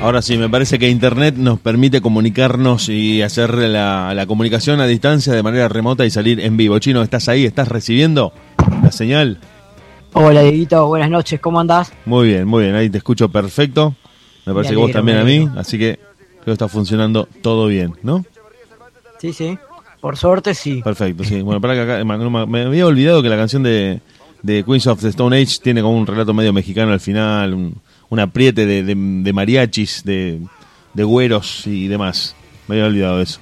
Ahora sí, me parece que Internet nos permite comunicarnos y hacer la, la, comunicación a distancia de manera remota y salir en vivo. Chino, ¿estás ahí? ¿Estás recibiendo la señal? Hola, Dieguito. Buenas noches. ¿Cómo andás? Muy bien, muy bien. Ahí te escucho perfecto. Me parece que vos también a mí. Así que creo que está funcionando todo bien, ¿no? Sí, sí. Por suerte, sí. Perfecto, sí. Bueno, para que acá, me había olvidado que la canción de, de Queens of the Stone Age tiene como un relato medio mexicano al final, un, apriete de, de, mariachis, de, de, güeros y demás. Me había olvidado de eso.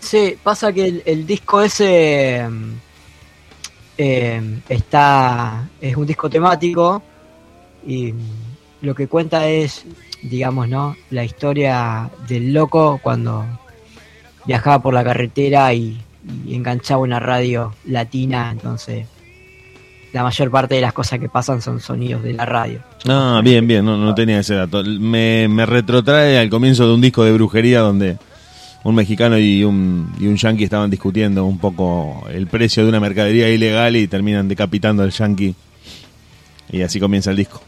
Sí, pasa que el, disco ese eh, está es un disco temático y lo que cuenta es, digamos, ¿no? La historia del loco cuando viajaba por la carretera y, enganchaba una radio latina, entonces la mayor parte de las cosas que pasan son sonidos de la radio. Ah, bien, bien, no, no tenía ese dato. Me, me retrotrae al comienzo de un disco de brujería donde un mexicano y un, y un yankee estaban discutiendo un poco el precio de una mercadería ilegal y terminan decapitando al yankee. Y así comienza el disco.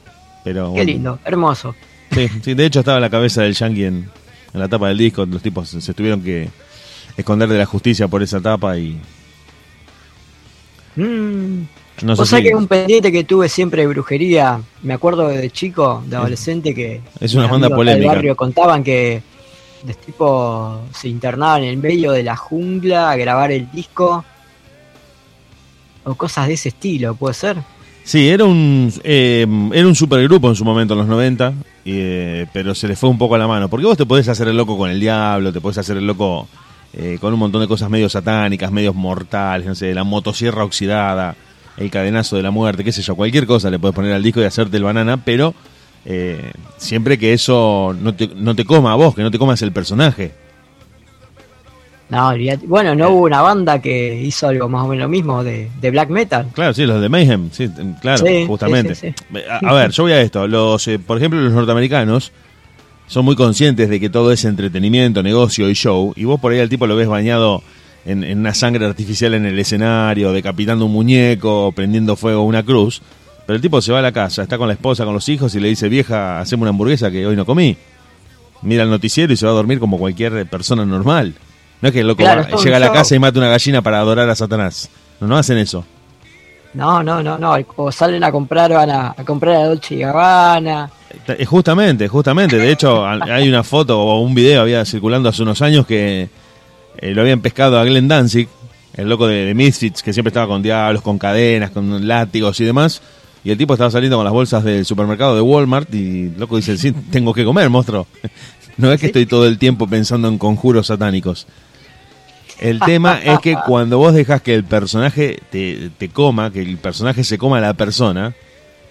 Pero, Qué lindo, hermoso. Sí, sí, de hecho estaba la cabeza del en, en la tapa del disco. Los tipos se tuvieron que esconder de la justicia por esa tapa y... Mm. No sé o sea que un pendiente que tuve siempre de brujería, me acuerdo de chico, de adolescente, que... Es una banda polémica. barrio contaban que los tipos se internaban en el medio de la jungla a grabar el disco o cosas de ese estilo, ¿puede ser? Sí, era un eh, era un supergrupo en su momento, en los 90, eh, pero se le fue un poco a la mano. Porque vos te podés hacer el loco con el diablo, te podés hacer el loco eh, con un montón de cosas medio satánicas, medios mortales, no sé, la motosierra oxidada, el cadenazo de la muerte, qué sé yo, cualquier cosa le puedes poner al disco y hacerte el banana, pero eh, siempre que eso no te, no te coma a vos, que no te comas el personaje. No, bueno, no hubo una banda que hizo algo más o menos lo mismo de, black metal. Claro, sí, los de Mayhem, sí, claro, justamente. a, ver, yo voy a esto. Los, eh, por ejemplo, los norteamericanos son muy conscientes de que todo es entretenimiento, negocio y show, y vos por ahí al tipo lo ves bañado en, una sangre artificial en el escenario, decapitando un muñeco, prendiendo fuego una cruz, pero el tipo se va a la casa, está con la esposa, con los hijos y le dice, vieja, hacemos una hamburguesa que hoy no comí. Mira el noticiero y se va a dormir como cualquier persona normal. No es que el loco llega a la casa y mata una gallina para adorar a Satanás. No, no hacen eso. No, no, no, no. O salen a comprar, van a, comprar a Dolce y Gabbana. Eh, justamente, justamente. De hecho, hay una foto o un video había circulando hace unos años que eh, lo habían pescado a Glenn Danzig, el loco de, Misfits, que siempre estaba con diablos, con cadenas, con látigos y demás. Y el tipo estaba saliendo con las bolsas del supermercado de Walmart y el loco dice, sí, tengo que comer, monstruo. No es que estoy todo el tiempo pensando en conjuros satánicos. El tema es que cuando vos dejas que el personaje te, te, coma, que el personaje se coma a la persona,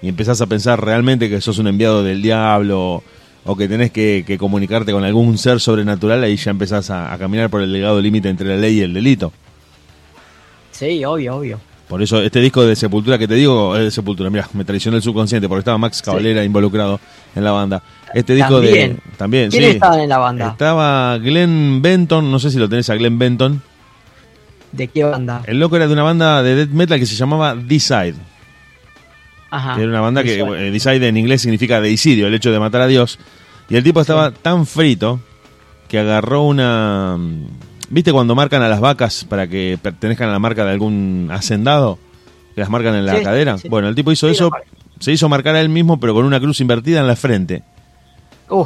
y empezás a pensar realmente que sos un enviado del diablo o que tenés que, comunicarte con algún ser sobrenatural, ahí ya empezás a, caminar por el legado límite entre la ley y el delito. Sí, obvio, obvio. Por eso este disco de Sepultura que te digo es de Sepultura, mira, me traicionó el subconsciente porque estaba Max Cavalera involucrado en la banda. Este disco de también, ¿Quién estaba en la banda? Estaba Glenn Benton, no sé si lo tenés a Glenn Benton. ¿De qué banda? El loco era de una banda de death metal que se llamaba D-Side. Ajá. Que era una banda que eh, D-Side en inglés significa deicidio, el hecho de matar a Dios. Y el tipo estaba tan frito que agarró una... Mm, ¿Viste cuando marcan a las vacas para que pertenezcan a la marca de algún hacendado? Que las marcan en la cadera. Bueno, el tipo hizo eso, se hizo marcar a él mismo, pero con una cruz invertida en la frente. Uh.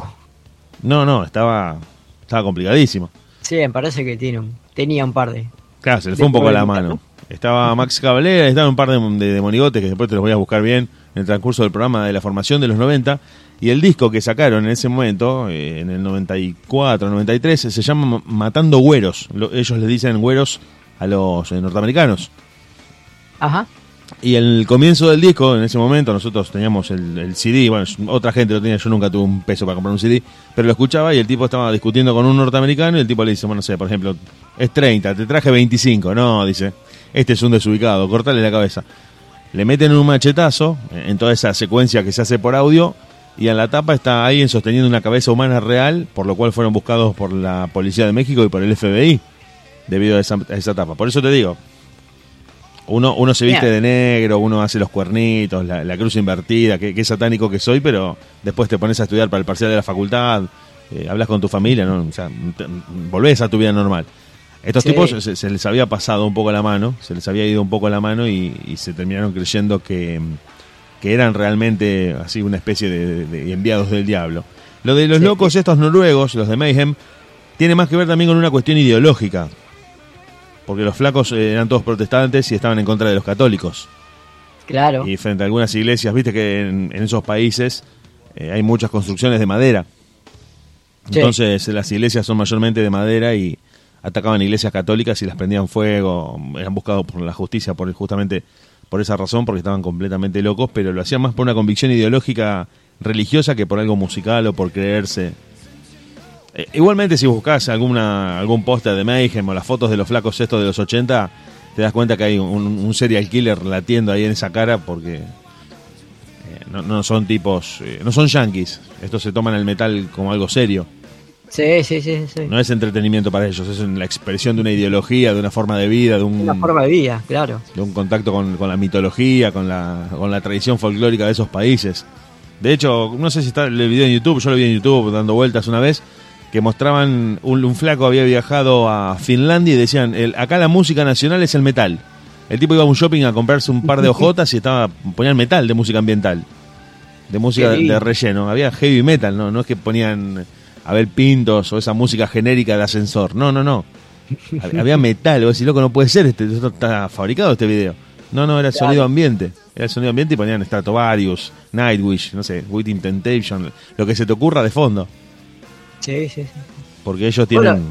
No, no, estaba, estaba complicadísimo. Sí, me parece que tiene tenía un par de, Claro, se le fue un poco a la mano. Estaba Max Cavalera, estaban un par de, de, monigotes que después te los voy a buscar bien en el transcurso del programa de la formación de los 90. Y el disco que sacaron en ese momento, eh, en el 94, 93, se llama Matando Güeros. ellos les dicen güeros a los eh, norteamericanos. Ajá. Y el comienzo del disco, en ese momento, nosotros teníamos el, CD, bueno, otra gente lo tenía, yo nunca tuve un peso para comprar un CD, pero lo escuchaba y el tipo estaba discutiendo con un norteamericano y el tipo le dice, bueno, no sé, por ejemplo, es 30, te traje 25, no, dice, este es un desubicado, cortale la cabeza. Le meten un machetazo en toda esa secuencia que se hace por audio y en la tapa está alguien sosteniendo una cabeza humana real, por lo cual fueron buscados por la Policía de México y por el FBI debido a esa, a esa tapa. Por eso te digo, Uno, uno se viste Bien. de negro, uno hace los cuernitos, la, la cruz invertida, que, que satánico que soy, pero después te pones a estudiar para el parcial de la facultad, eh, hablas con tu familia, ¿no? O sea, te- volvés a tu vida normal. Estos Sí. tipos se, se les había pasado un poco la mano, se les había ido un poco la mano y, y se terminaron creyendo que, que eran realmente así una especie de, de enviados del diablo. Lo de los Sí. locos estos noruegos, los de Mayhem, tiene más que ver también con una cuestión ideológica. Porque los flacos eh, eran todos protestantes y estaban en contra de los católicos. Claro. Y frente a algunas iglesias, viste que en, en esos países eh, hay muchas construcciones de madera. Sí. Entonces las iglesias son mayormente de madera y atacaban iglesias católicas y las prendían fuego, eran buscados por la justicia por justamente por esa razón, porque estaban completamente locos, pero lo hacían más por una convicción ideológica religiosa que por algo musical o por creerse. Eh, igualmente si buscas alguna algún póster de Mayhem o las fotos de los flacos estos de los 80, te das cuenta que hay un, serial killer latiendo ahí en esa cara porque eh, no, no son tipos, eh, no son yankees, estos se toman el metal como algo serio. Sí, sí, sí, sí. No es entretenimiento para ellos, es la expresión de una ideología, de una forma de vida, de un, Una forma de vida, claro. de un contacto con, con la mitología, con la, con la tradición folclórica de esos países. De hecho, no sé si está el video en YouTube, yo lo vi en YouTube dando vueltas una vez, que mostraban un, un flaco había viajado a Finlandia y decían, el, acá la música nacional es el metal. El tipo iba a un shopping a comprarse un par de hojotas y estaba ponían metal de música ambienal, de música de, de relleno. Había heavy metal, no, no es que ponían Abel Pintos o esa música genérica de ascensor. No, no, no. Hab- Había metal, vos decís, loco, no puede ser, este, esto está fabricado este video. No, no, era el Claro. sonido ambiente. Era el sonido ambiente y ponían Stratovarius, Nightwish, no sé, Waiting Temptation, lo que se te ocurra de fondo. Sí, sí, sí. Porque ellos tienen. Hola.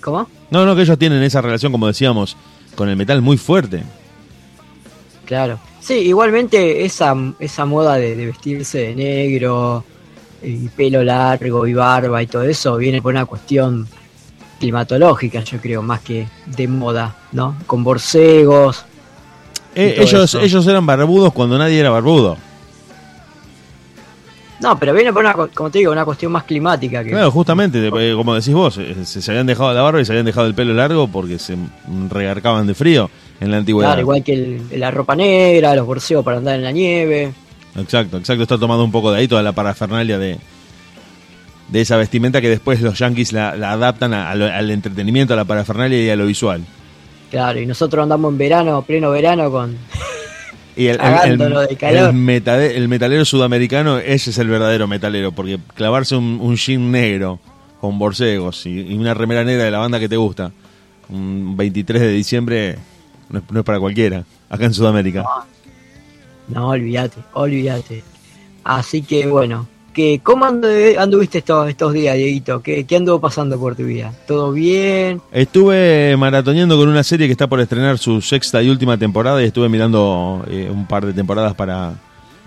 ¿Cómo? No, no, que ellos tienen esa relación, como decíamos, con el metal muy fuerte. Claro. Sí, igualmente esa, esa moda de, de vestirse de negro y pelo largo y barba y todo eso viene por una cuestión climatológica, yo creo, más que de moda, ¿no? Con borcegos. Eh, ellos, eso. ellos eran barbudos cuando nadie era barbudo. No, pero viene por una, como te digo, una cuestión más climática que Claro, justamente, eh, como decís vos, eh, se, habían dejado la barba y se habían dejado el pelo largo porque se regarcaban de frío en la antigüedad. Claro, igual que el- la ropa negra, los borseos para andar en la nieve. Exacto, exacto. Está tomando un poco de ahí toda la parafernalia de, de esa vestimenta que después los yankees la, la adaptan a- a lo- al entretenimiento, a la parafernalia y a lo visual. Claro, y nosotros andamos en verano, pleno verano, con Y el, calor. el metade- el metalero sudamericano, ese es el verdadero metalero, porque clavarse un, un jean negro con borcegos y, y una remera negra de la banda que te gusta, un 23 de diciembre, no es, no es para cualquiera, acá en Sudamérica. No, olvídate, olvídate. Así que bueno, que ¿cómo andu- anduviste estos, estos días, Dieguito? ¿Qué, ¿Qué anduvo pasando por tu vida? ¿Todo bien? Estuve maratoneando con una serie que está por estrenar su sexta y última temporada y estuve mirando eh, un par de temporadas para,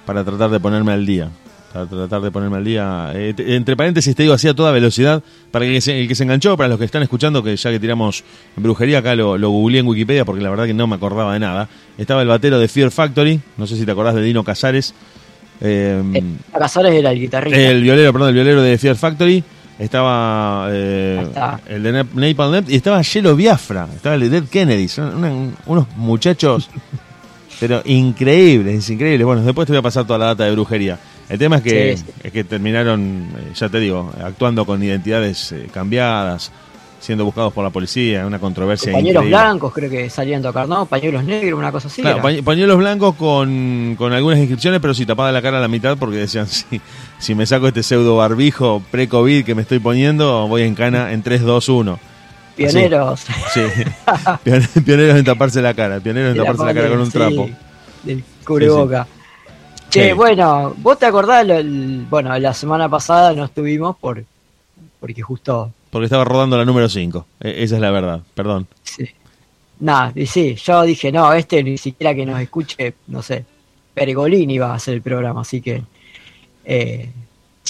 para tratar de ponerme al día. Para tratar de ponerme al día. Eh, entre paréntesis te digo así a toda velocidad, para que se- el que se enganchó, para los que están escuchando, que ya que tiramos brujería, acá lo, lo googleé en Wikipedia porque la verdad que no me acordaba de nada. Estaba el batero de Fear Factory, no sé si te acordás de Dino Casares. Eh, Eh, Casares era el guitarrista. el violero, perdón, el violero de Fear Factory. Estaba eh, está. el de Nap- Napalm y estaba Yellow Biafra. Estaba el de Dead Kennedy. Son una- unos muchachos, pero increíbles, increíbles. Bueno, después te voy a pasar toda la data de brujería. El tema es que, Sí, sí. Es que terminaron, eh, ya te digo, actuando con identidades eh, cambiadas, siendo buscados por la policía, una controversia Pañuelos blancos creo que salían a tocar, ¿no? Pañuelos negros, una cosa así. Claro, pañ- pañuelos blancos con, con algunas inscripciones, pero si tapada la cara a la mitad, porque decían, si, si me saco este pseudo barbijo pre-COVID que me estoy poniendo, voy en cana en 3, 2, 1. Pioneros. Sí, Pion- pioneros en taparse la cara, pioneros en taparse la cara con un sí, trapo. Del cubreboca. Che, Sí. bueno, vos te acordás, el- bueno, la semana pasada no estuvimos por, porque justo Porque estaba rodando la número 5, esa es la verdad, perdón. Sí. Nada, y sí, yo dije, no, este ni siquiera que nos escuche, no sé, Pergolini va a hacer el programa, así que eh,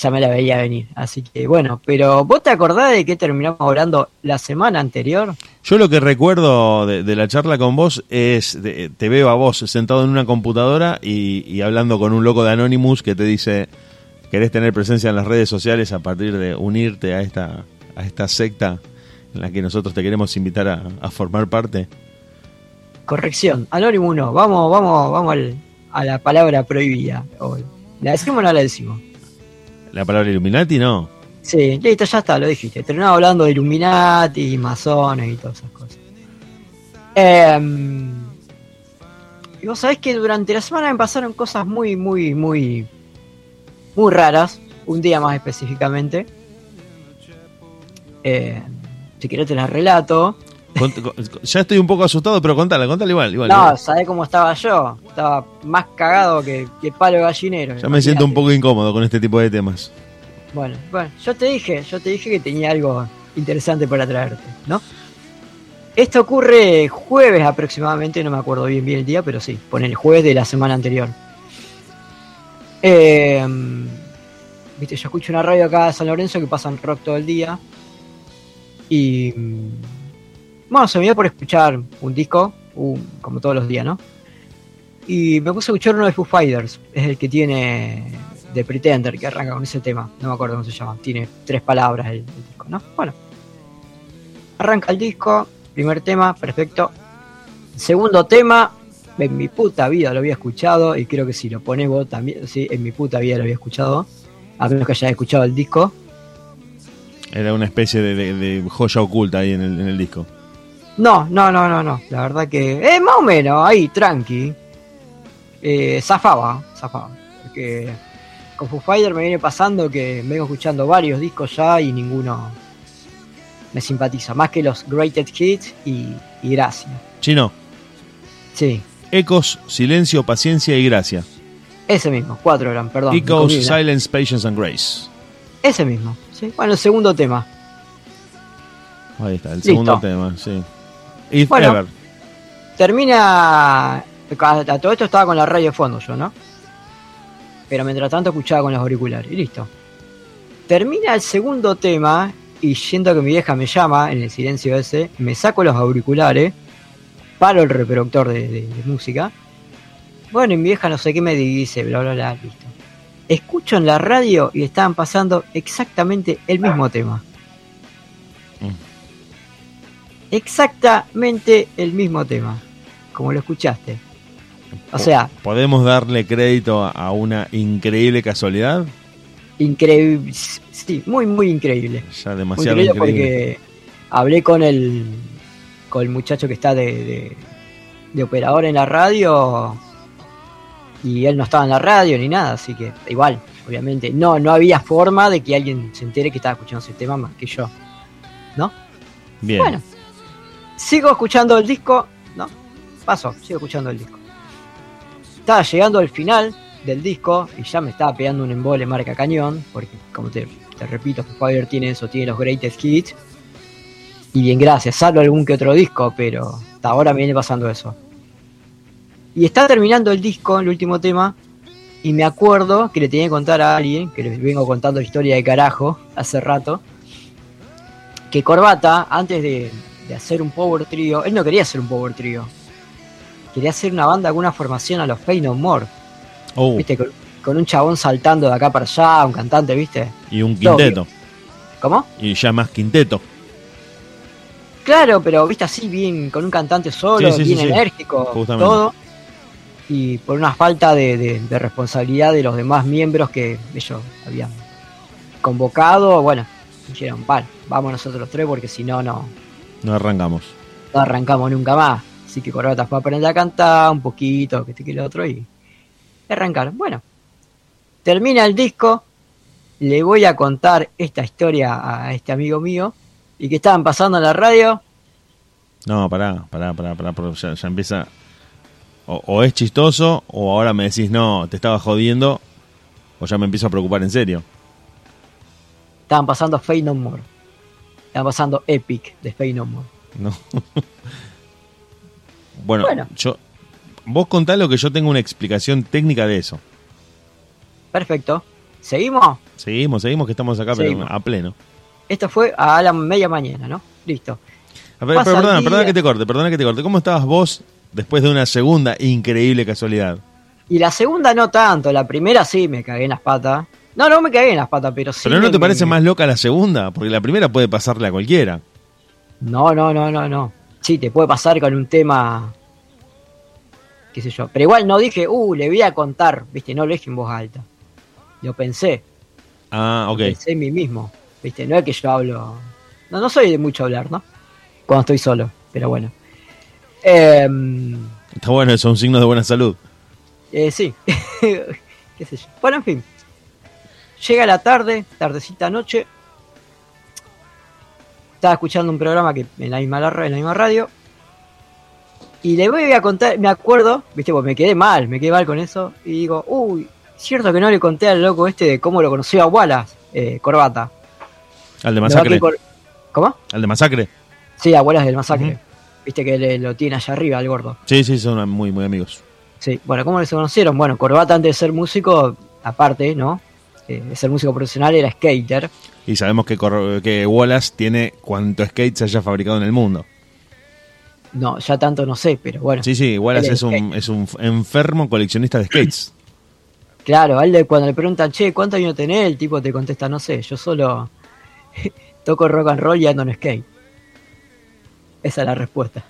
ya me la veía venir. Así que bueno, pero ¿vos te acordás de qué terminamos hablando la semana anterior? Yo lo que recuerdo de, de la charla con vos es, de- te veo a vos sentado en una computadora y, y hablando con un loco de Anonymous que te dice, querés tener presencia en las redes sociales a partir de unirte a esta, a esta secta en la que nosotros te queremos invitar a, a formar parte. corrección, Anonymous no, vamos, vamos, vamos al- a la palabra prohibida. hoy. ¿La decimos o no la decimos? La palabra Illuminati no. Sí, listo, ya está, lo dijiste. Terminamos hablando de Illuminati, masones y todas esas cosas. Em, y vos sabés que durante la semana me pasaron cosas muy, muy, muy, muy raras. Un día más específicamente. Eh, si querés te las relato. Ya estoy un poco asustado, pero contala, contala igual. igual No. ¿sabés cómo estaba yo? Estaba más cagado que, que palo gallinero. Ya me siento un poco incómodo con este tipo de temas. Bueno, bueno, yo te dije, yo te dije que tenía algo interesante para traerte, ¿no? Esto ocurre jueves aproximadamente, no me acuerdo bien bien el día, pero sí, pon el jueves de la semana anterior. Eh, Viste, yo escucho una radio acá de San Lorenzo que pasan rock todo el día. Y. Bueno, se me dio por escuchar un disco, un- como todos los días, ¿no? Y me puse a escuchar uno de Foo Fighters, es el que tiene The Pretender, que arranca con ese tema, no me acuerdo cómo se llama, tiene tres palabras el, el disco, ¿no? Bueno, arranca el disco, primer tema, perfecto. Segundo tema, en mi puta vida lo había escuchado, y creo que si lo pones vos también, sí, en mi puta vida lo había escuchado, a menos que hayas escuchado el disco. Era una especie de, de- de joya oculta ahí en el, en el disco. No, no, no, no, no, la verdad que, eh, más o menos, ahí, tranqui. Eh, zafaba, zafaba, porque con Foo Fighters me viene pasando que vengo escuchando varios discos ya y ninguno me simpatiza, más que los Greatest Hits y, y Gracia. Chino, Sí, Ecos, Silencio, Paciencia y Gracia. ese mismo, cuatro eran, perdón. Ecos. Silence, Patience and Grace. Ese mismo, sí. Bueno, el segundo tema. Ahí está, el Listo. segundo tema, sí. If Bueno. Ever. Termina. A todo esto estaba con la radio de fondo yo, ¿no? Pero mientras tanto escuchaba con los auriculares. Y listo. Termina el segundo tema. Y siento que mi vieja me llama en el silencio ese. Me saco los auriculares. Paro el reproductor de, de- de música. Bueno, y mi vieja no sé qué me dice, bla, bla, bla, listo. Escucho en la radio y estaban pasando exactamente el mismo tema. Exactamente el mismo tema. Como lo escuchaste. O sea, ¿Podemos darle crédito a- una increíble casualidad? increíble. Sí, muy, muy increíble. Ya Muy demasiado increíble increíble. porque hablé con el, con el muchacho que está de, de, de operador en la radio y él no estaba en la radio ni nada, así que igual, obviamente, no, no había forma de que alguien se entere que estaba escuchando ese tema más que yo. Bien. Bueno, sigo escuchando el disco, ¿no? Paso, sigo escuchando el disco. Estaba llegando al final del disco y ya me estaba pegando un embole marca cañón, porque como te, te repito, Fighters tiene eso, tiene los greatest hits. Y bien, gracias, salvo algún que otro disco, pero hasta ahora me viene pasando eso. Y está terminando el disco, el último tema, y me acuerdo que le tenía que contar a alguien, que les vengo contando historia de carajo hace rato, que Corbata, antes de, de hacer un power trio, él no quería hacer un power trio. Quería hacer una banda con una formación a los Fey No More. Oh, ¿Viste? Con, con un chabón saltando de acá para allá, un cantante, ¿viste? y un quinteto. ¿Cómo? Y ya más quinteto. Claro, pero viste así, bien, con un cantante solo, Sí, sí, sí, bien sí. enérgico, Justamente. todo. Y por una falta de, de- de responsabilidad de los demás miembros que ellos habían convocado, bueno, dijeron, vale, vamos nosotros tres porque si no, no, No arrancamos. no arrancamos nunca más. Así que Corbata fue a aprender a cantar un poquito, que este que el otro, y arrancaron. Bueno, termina el disco, le voy a contar esta historia a este amigo mío, y que estaban pasando en la radio. No, pará, pará, pará, pará, ya, ya empieza. O, o es chistoso, o ahora me decís, no, te estaba jodiendo, o ya me empiezo a preocupar en serio. Estaban pasando Fade No More. Estaban pasando Epic de Fade No More. No. bueno, Bueno. yo. Vos contá lo que yo tengo una explicación técnica de eso. Perfecto. ¿Seguimos? Seguimos, seguimos que estamos acá pero a pleno. Esto fue a la media mañana, ¿no? Listo. A ver, Pasa pero el perdona, día. perdona que te corte, perdona que te corte. ¿Cómo estabas vos después de una segunda increíble casualidad? Y la segunda no tanto, la primera sí me cagué en las patas. No, no me cagué en las patas, pero sí. ¿Pero no me- te parece más loca la segunda? Porque la primera puede pasarle a cualquiera. No, no, no, no, no. Sí, te puede pasar con un tema qué sé yo. Pero igual no dije, uh, le voy a contar, viste, no lo dije en voz alta. Lo pensé. Ah, ok. Lo pensé en mí mismo, viste, no es que yo hablo. No, no soy de mucho hablar, ¿no? Cuando estoy solo, pero bueno. Em, Está bueno, eso es un signo de buena salud. eh, sí, qué sé yo. Bueno, en fin. Llega la tarde, tardecita noche. Estaba escuchando un programa que en la misma, la- en la misma radio. Y le voy a contar, me acuerdo, viste, pues me quedé mal, me quedé mal con eso. Y digo, uy, cierto que no le conté al loco este de cómo lo conoció a Wallace, eh, Corbata. Al de masacre. cor- ¿Cómo? Al de masacre. Sí, a Wallace del Masacre. Viste que le- lo tiene allá arriba, el gordo. Sí, sí, son muy, muy amigos. Sí, bueno, ¿cómo se conocieron? Bueno, Corbata antes de ser músico, aparte, ¿no? Eh, de ser músico profesional, era skater. Y sabemos que, que Wallace tiene cuanto skate se haya fabricado en el mundo. No, ya tanto no sé, pero bueno. Sí, sí, Wallace es un, es un enfermo coleccionista de skates. Claro, a él cuando le preguntan, che, ¿cuántos años tenés? El tipo te contesta, no sé, yo solo toco rock and roll y ando en skate. Esa es la respuesta.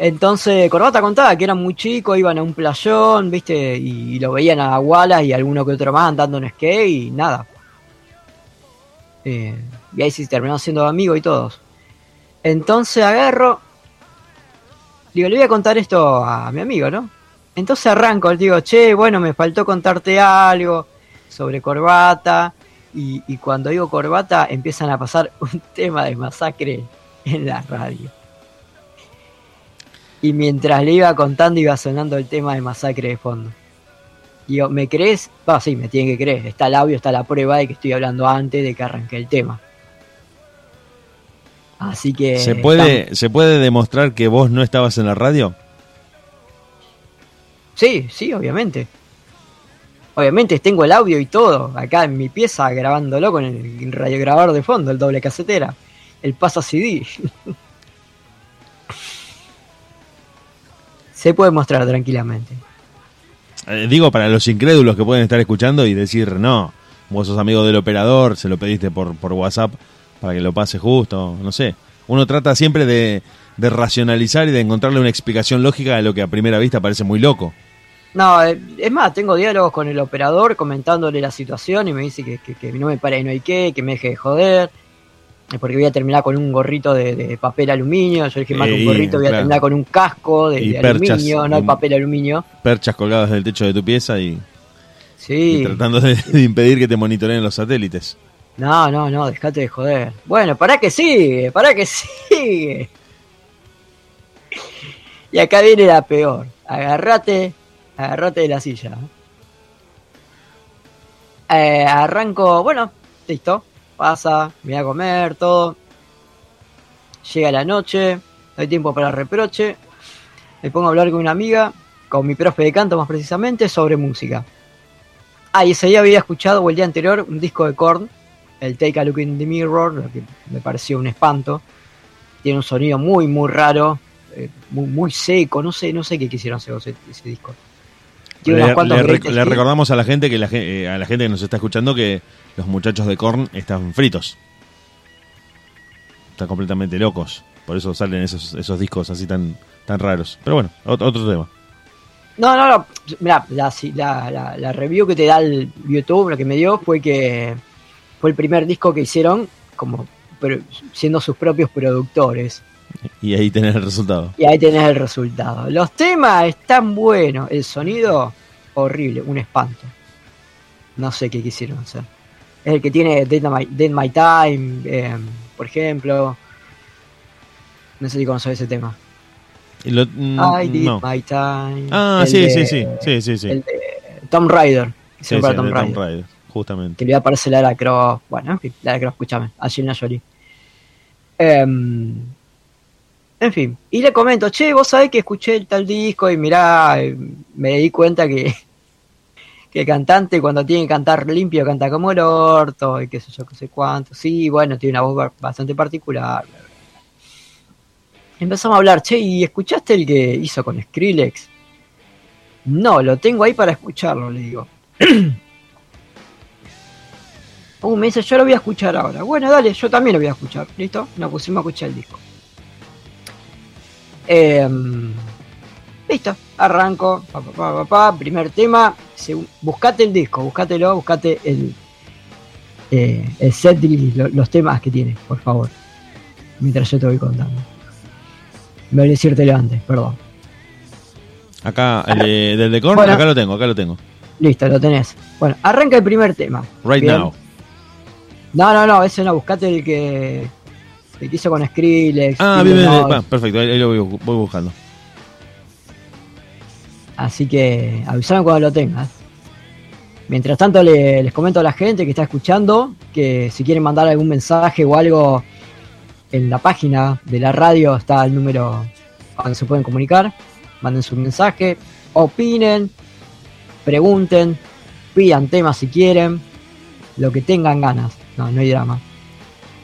Entonces, Corbata contaba que eran muy chicos, iban a un playón, ¿viste? Y, lo veían a Wallace y alguno que otro más andando en skate y nada. Eh, y ahí sí terminaron siendo amigos y todos. Entonces agarro. Digo, le voy a contar esto a mi amigo, ¿no? Entonces arranco, le digo, che, bueno, me faltó contarte algo sobre corbata. Y, y cuando digo corbata, empiezan a pasar un tema de masacre en la radio. Y mientras le iba contando, iba sonando el tema de masacre de fondo. Digo, ¿me crees? Va, sí, me tienen que creer. Está el audio, está la prueba de que estoy hablando antes de que arranque el tema. Así que. ¿Se puede, ¿Se puede demostrar que vos no estabas en la radio? Sí, sí, obviamente. Obviamente tengo el audio y todo, acá en mi pieza grabándolo con el radiograbador de fondo, el doble casetera, el pasa CD. Se puede mostrar tranquilamente. Eh, digo, para los incrédulos que pueden estar escuchando y decir, no, vos sos amigo del operador, se lo pediste por, por WhatsApp para que lo pase justo, no sé. Uno trata siempre de, de racionalizar y de encontrarle una explicación lógica a lo que a primera vista parece muy loco. No, eh, es más, tengo diálogos con el operador comentándole la situación y me dice que, que- que no me pare y no hay qué, que me deje de joder, porque voy a terminar con un gorrito de, de papel aluminio. Yo dije más un Eh, gorrito, voy a claro. terminar con un casco de, Y de perchas, aluminio, no y- el papel aluminio. Perchas colgadas del techo de tu pieza y, y Sí. tratando de, de impedir que te monitoreen los satélites. No, no, no, dejate de joder. Bueno, para que sigue, para que sigue. Y acá viene la peor. Agarrate, agarrate de la silla. Eh, arranco, bueno, listo. Pasa, me voy a comer, todo. Llega la noche, no hay tiempo para reproche. Me pongo a hablar con una amiga, con mi profe de canto más precisamente, sobre música. Ah, y ese día había escuchado, o el día anterior, un disco de Korn, el Take a Look in the Mirror, lo que me pareció un espanto. Tiene un sonido muy, muy raro, eh, muy, muy seco, no sé, no sé qué quisieron hacer ese, ese disco. Le, rec- recordamos a la gente que la, eh, a la gente que nos está escuchando que los muchachos de Korn están fritos. Están completamente locos. Por eso salen esos, esos discos así tan, tan raros. Pero bueno, ot- otro tema. No, no, no. Mirá, la, la, la- la review que te da el YouTube, lo que me dio fue que fue el primer disco que hicieron como siendo sus propios productores. Y ahí tenés el resultado. Y ahí tenés el resultado. Los temas están buenos, el sonido horrible, un espanto. No sé qué quisieron hacer. Es el que tiene Dead My, Dead My Time, eh, por ejemplo. No sé si conoces ese tema. Y lo- mm, I Did no. My Time. Ah, sí, de- sí, sí, sí, sí, sí. El de Tom Raider. Sí, sí, Tom. Raider, justamente. Que le iba a aparecer Lara Croft. Bueno, en fin, Lara Croft, escúchame. Angelina Jolie. Em, en fin, y le comento, che, vos sabés que escuché el tal disco y mirá, eh, me di cuenta que, que el cantante cuando tiene que cantar limpio canta como el orto y qué sé yo, qué sé cuánto. Sí, bueno, tiene una voz ba- bastante particular. Empezamos a hablar, che, ¿y escuchaste el que hizo con Skrillex? No, lo tengo ahí para escucharlo, le digo. Uh, me dice, yo lo voy a escuchar ahora. Bueno, dale, yo también lo voy a escuchar. ¿Listo? Nos pusimos a escuchar el disco. Em, listo. arranco, pa, pa, pa, pa, pa, primer tema, buscate el disco, buscátelo, buscate el, eh, el set list, lo- los temas que tiene, por favor. Mientras yo te voy contando. Voy a decírtelo antes, perdón. Acá, el de, del de Korn, Bueno. acá lo tengo, acá lo tengo. Listo, lo tenés. Bueno, arranca el primer tema. Right Bien. now. No, no, no, ese no, buscate el que, el que hizo con Skrillex. Ah, bien, bien, va, perfecto, ahí, ahí lo voy, voy buscando. Así que avisame cuando lo tengas. Mientras tanto le- les comento a la gente que está escuchando que si quieren mandar algún mensaje o algo en la página de la radio está el número donde se pueden comunicar. Manden su mensaje, opinen, pregunten, pidan temas si quieren, lo que tengan ganas. No, no hay drama.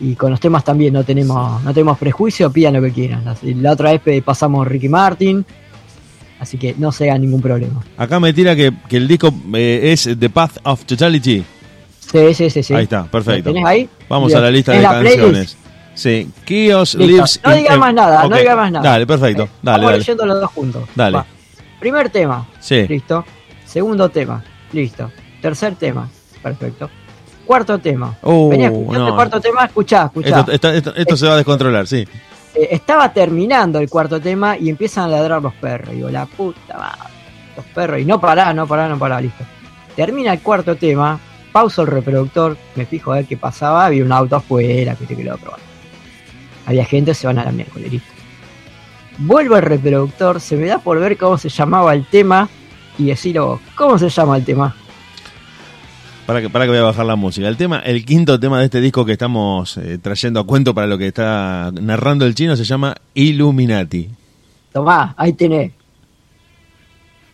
Y con los temas también no tenemos, no tenemos prejuicio, pidan lo que quieran. La, la otra vez pasamos Ricky Martin, así que no se hagan ningún problema. Acá me tira que, que el disco eh, es The Path of Totality. Sí, sí, sí, sí. Ahí está, perfecto. ¿Lo tenés ahí? Vamos Bien. a la lista ¿En de la canciones. playlist? Sí, Kios. Lives No digas en- más nada, no digas más nada. Dale, perfecto. Dale, Vamos dale. leyendo los dos juntos. Dale. Va. Primer tema, Sí. listo. Segundo tema, listo. Tercer tema, perfecto. Cuarto tema. Uh, Venía escuchando no. el cuarto tema, escuchá, escuchá. Esto, esto- esto- esto se va a descontrolar, sí. Eh, estaba terminando el cuarto tema y empiezan a ladrar los perros. Digo, la puta madre. Los perros. Y no pará, no pará, no pará, listo. Termina el cuarto tema, pauso el reproductor, me fijo a ver qué pasaba, había un auto afuera, que que lo otro. Había gente, se van a la miércoles, listo. Vuelvo al reproductor, se me da por ver cómo se llamaba el tema y decirlo ¿cómo se llama el tema? Para que, para que voy a bajar la música. El tema, el quinto tema de este disco que estamos eh, trayendo a cuento para lo que está narrando el chino se llama Illuminati. Tomá, ahí tenés.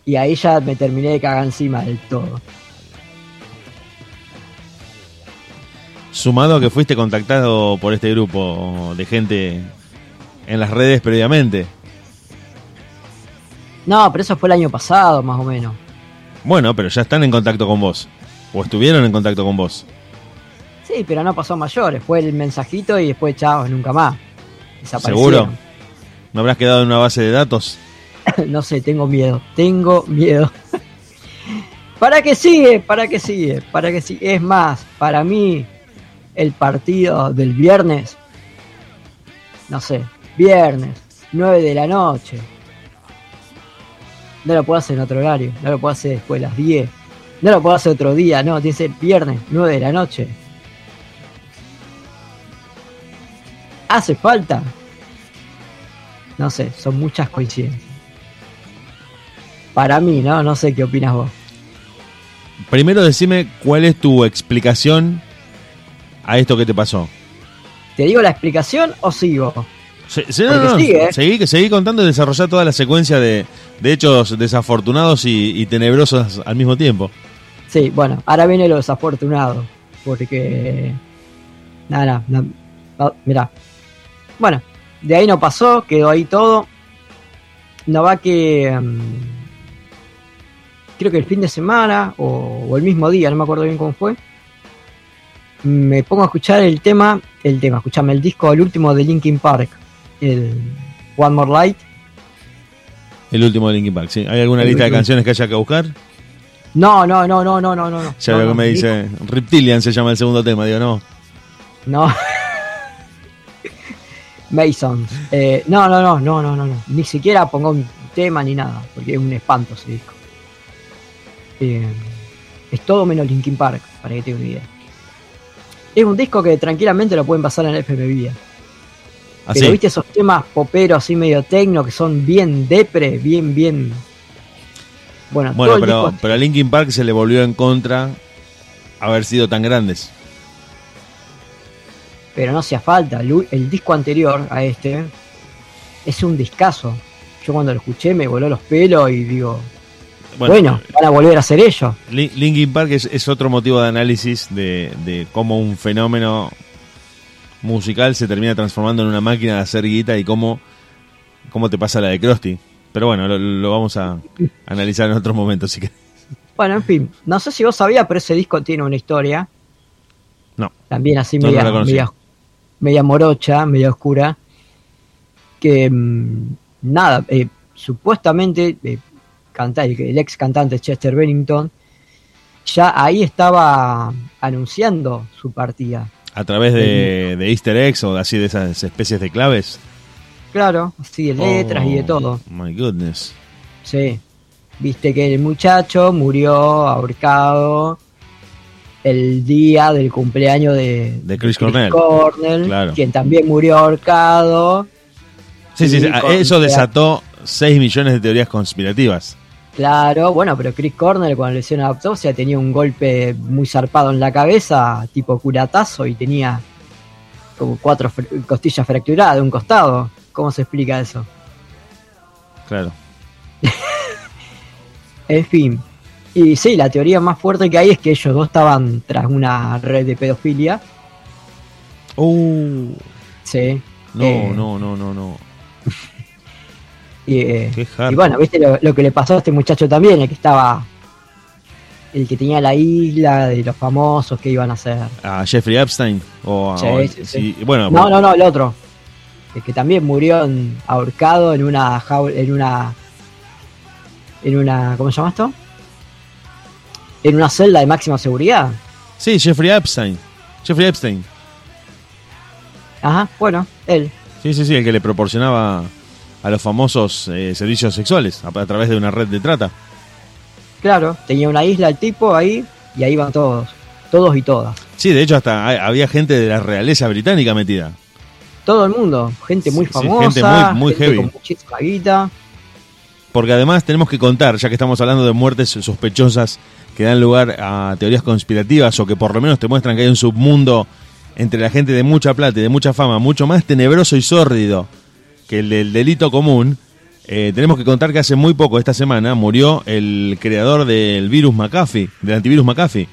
Y ahí ya me terminé de cagar encima del todo. Sumado a que fuiste contactado por este grupo de gente en las redes previamente. No, pero eso fue el año pasado, más o menos. Bueno, pero ya están en contacto con vos. O estuvieron en contacto con vos. Sí, pero no pasó mayores. Fue el mensajito y después, chao, nunca más. ¿Seguro? ¿No habrás quedado en una base de datos? no sé, tengo miedo. Tengo miedo. ¿Para qué sigue? ¿Para qué sigue? ¿Para qué sigue? Es más, para mí, el partido del viernes, no sé, viernes, 9 de la noche. No lo puedo hacer en otro horario, no lo puedo hacer después de las 10. No lo puedo hacer otro día, no, tiene que ser viernes, 9 de la noche. ¿Hace falta? No sé, son muchas coincidencias. Para mí, ¿no? No sé qué opinas vos. Primero decime cuál es tu explicación a esto que te pasó. ¿Te digo la explicación o sigo? Se- se- no, Porque no, sigue, ¿eh? seguí, seguí contando y desarrollá toda la secuencia de, de hechos desafortunados y, y tenebrosos al mismo tiempo. Sí, bueno, ahora viene lo desafortunado. Porque. Nada, nada. no, mirá. Bueno, de ahí no pasó, quedó ahí todo. No va que. mm, creo que el fin de semana o, o el mismo día, no me acuerdo bien cómo fue. Me pongo a escuchar el tema, el tema, escuchame, el disco, el último de Linkin Park, el One More Light. El último de Linkin Park, ¿sí? ¿Hay alguna El lista de canciones que haya que buscar? No, no, no, no, no, no, no. Ya no, veo que no, me el dice Reptilian se llama el segundo tema, digo, no. No. Masons. Eh, no, no, no, no, no, no, no. Ni siquiera pongo un tema ni nada, porque es un espanto ese disco. Eh, es todo menos Linkin Park, para que tengan una idea. Es un disco que tranquilamente lo pueden pasar en FM Vía. Así. Pero viste esos temas poperos así medio tecno que son bien depre, bien, bien. Bueno, Bueno, pero, pero a Linkin Park se le volvió en contra haber sido tan grandes. pero no hacía falta. El, el disco anterior a este es un discazo. Yo cuando lo escuché me voló los pelos y digo, bueno, van a volver a ser ellos. Lin- Linkin Park es, es otro motivo de análisis de, de cómo un fenómeno musical se termina transformando en una máquina de hacer guita y cómo, cómo te pasa la de Krusty. Pero bueno, lo, lo vamos a analizar en otro momento, así que Bueno, en fin, no sé si vos sabías, pero ese disco tiene una historia. no. También así No, media, media, media morocha, media oscura. Que mm, nada, eh, supuestamente eh, cantante, el ex cantante Chester Bennington, ya ahí estaba anunciando su partida. A través de, de Easter eggs o así de esas especies de claves. Claro, así de letras y de Oh, todo. My goodness. Sí. Viste que el muchacho murió ahorcado el día del cumpleaños de, De Chris Cornell. Cornell, Claro. quien también murió ahorcado. Sí, sí, sí, eso desató 6 millones de teorías conspirativas. Claro, bueno, pero Chris Cornell cuando le hicieron la autopsia tenía un golpe muy zarpado en la cabeza, tipo curatazo, y tenía como cuatro fr- costillas fracturadas de un costado. ¿Cómo se explica eso? Claro. En fin. Y sí, la teoría más fuerte que hay es que ellos dos estaban tras una red de pedofilia. Uh, Sí. no, Eh, no, no, no, no. Y, eh, y bueno, viste lo, lo que le pasó a este muchacho también, el que estaba. El que tenía la isla de los famosos que iban a hacer. A Jeffrey Epstein. O, a- Sí, o- sí, sí, Bueno, No, no, no, el otro. El que también murió en- ahorcado en una jaula, en una. En una. ¿Cómo se llama esto? En una celda de máxima seguridad. sí, Jeffrey Epstein. Jeffrey Epstein. Ajá, bueno, él. Sí, sí, sí, el que le proporcionaba a los famosos eh, servicios sexuales a, a través de una red de trata. Claro, tenía una isla el tipo ahí y ahí van todos. Todos y todas. Sí, de hecho hasta hay- había gente de la realeza británica metida. Todo el mundo. Gente muy Sí, sí, famosa. gente muy- muy gente heavy. Con muchísima guita. Porque además tenemos que contar, ya que estamos hablando de muertes sospechosas que dan lugar a teorías conspirativas o que por lo menos te muestran que hay un submundo entre la gente de mucha plata y de mucha fama, mucho más tenebroso y sórdido que el del delito común, eh, tenemos que contar que hace muy poco, esta semana, murió el creador del virus McAfee, del antivirus McAfee,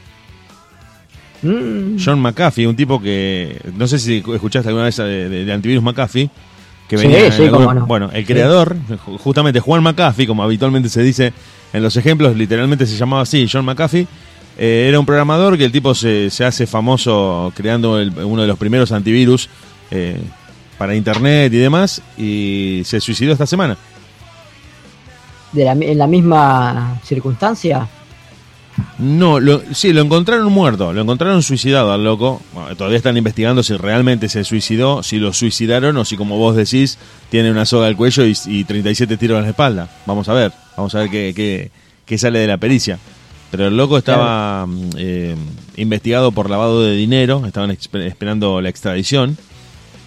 Mm, John McAfee, un tipo que, no sé si escuchaste alguna vez de, de- de antivirus McAfee, que Sí, venía en sí, cómo no. Bueno, el creador, ju- justamente Juan McAfee, como habitualmente se dice en los ejemplos, literalmente se llamaba así, John McAfee, eh, era un programador que el tipo se, se hace famoso creando el- uno de los primeros antivirus eh, para internet y demás, y se suicidó esta semana. de la, en la misma circunstancia. No, lo, sí, lo encontraron muerto, lo encontraron suicidado al loco. Bueno, todavía están investigando si realmente se suicidó, si lo suicidaron o si, como vos decís, tiene una soga al cuello y, y 37 tiros en la espalda. Vamos a ver, vamos a ver qué, qué- qué sale de la pericia. Pero el loco estaba mm, eh, investigado por lavado de dinero, estaban esperando la extradición,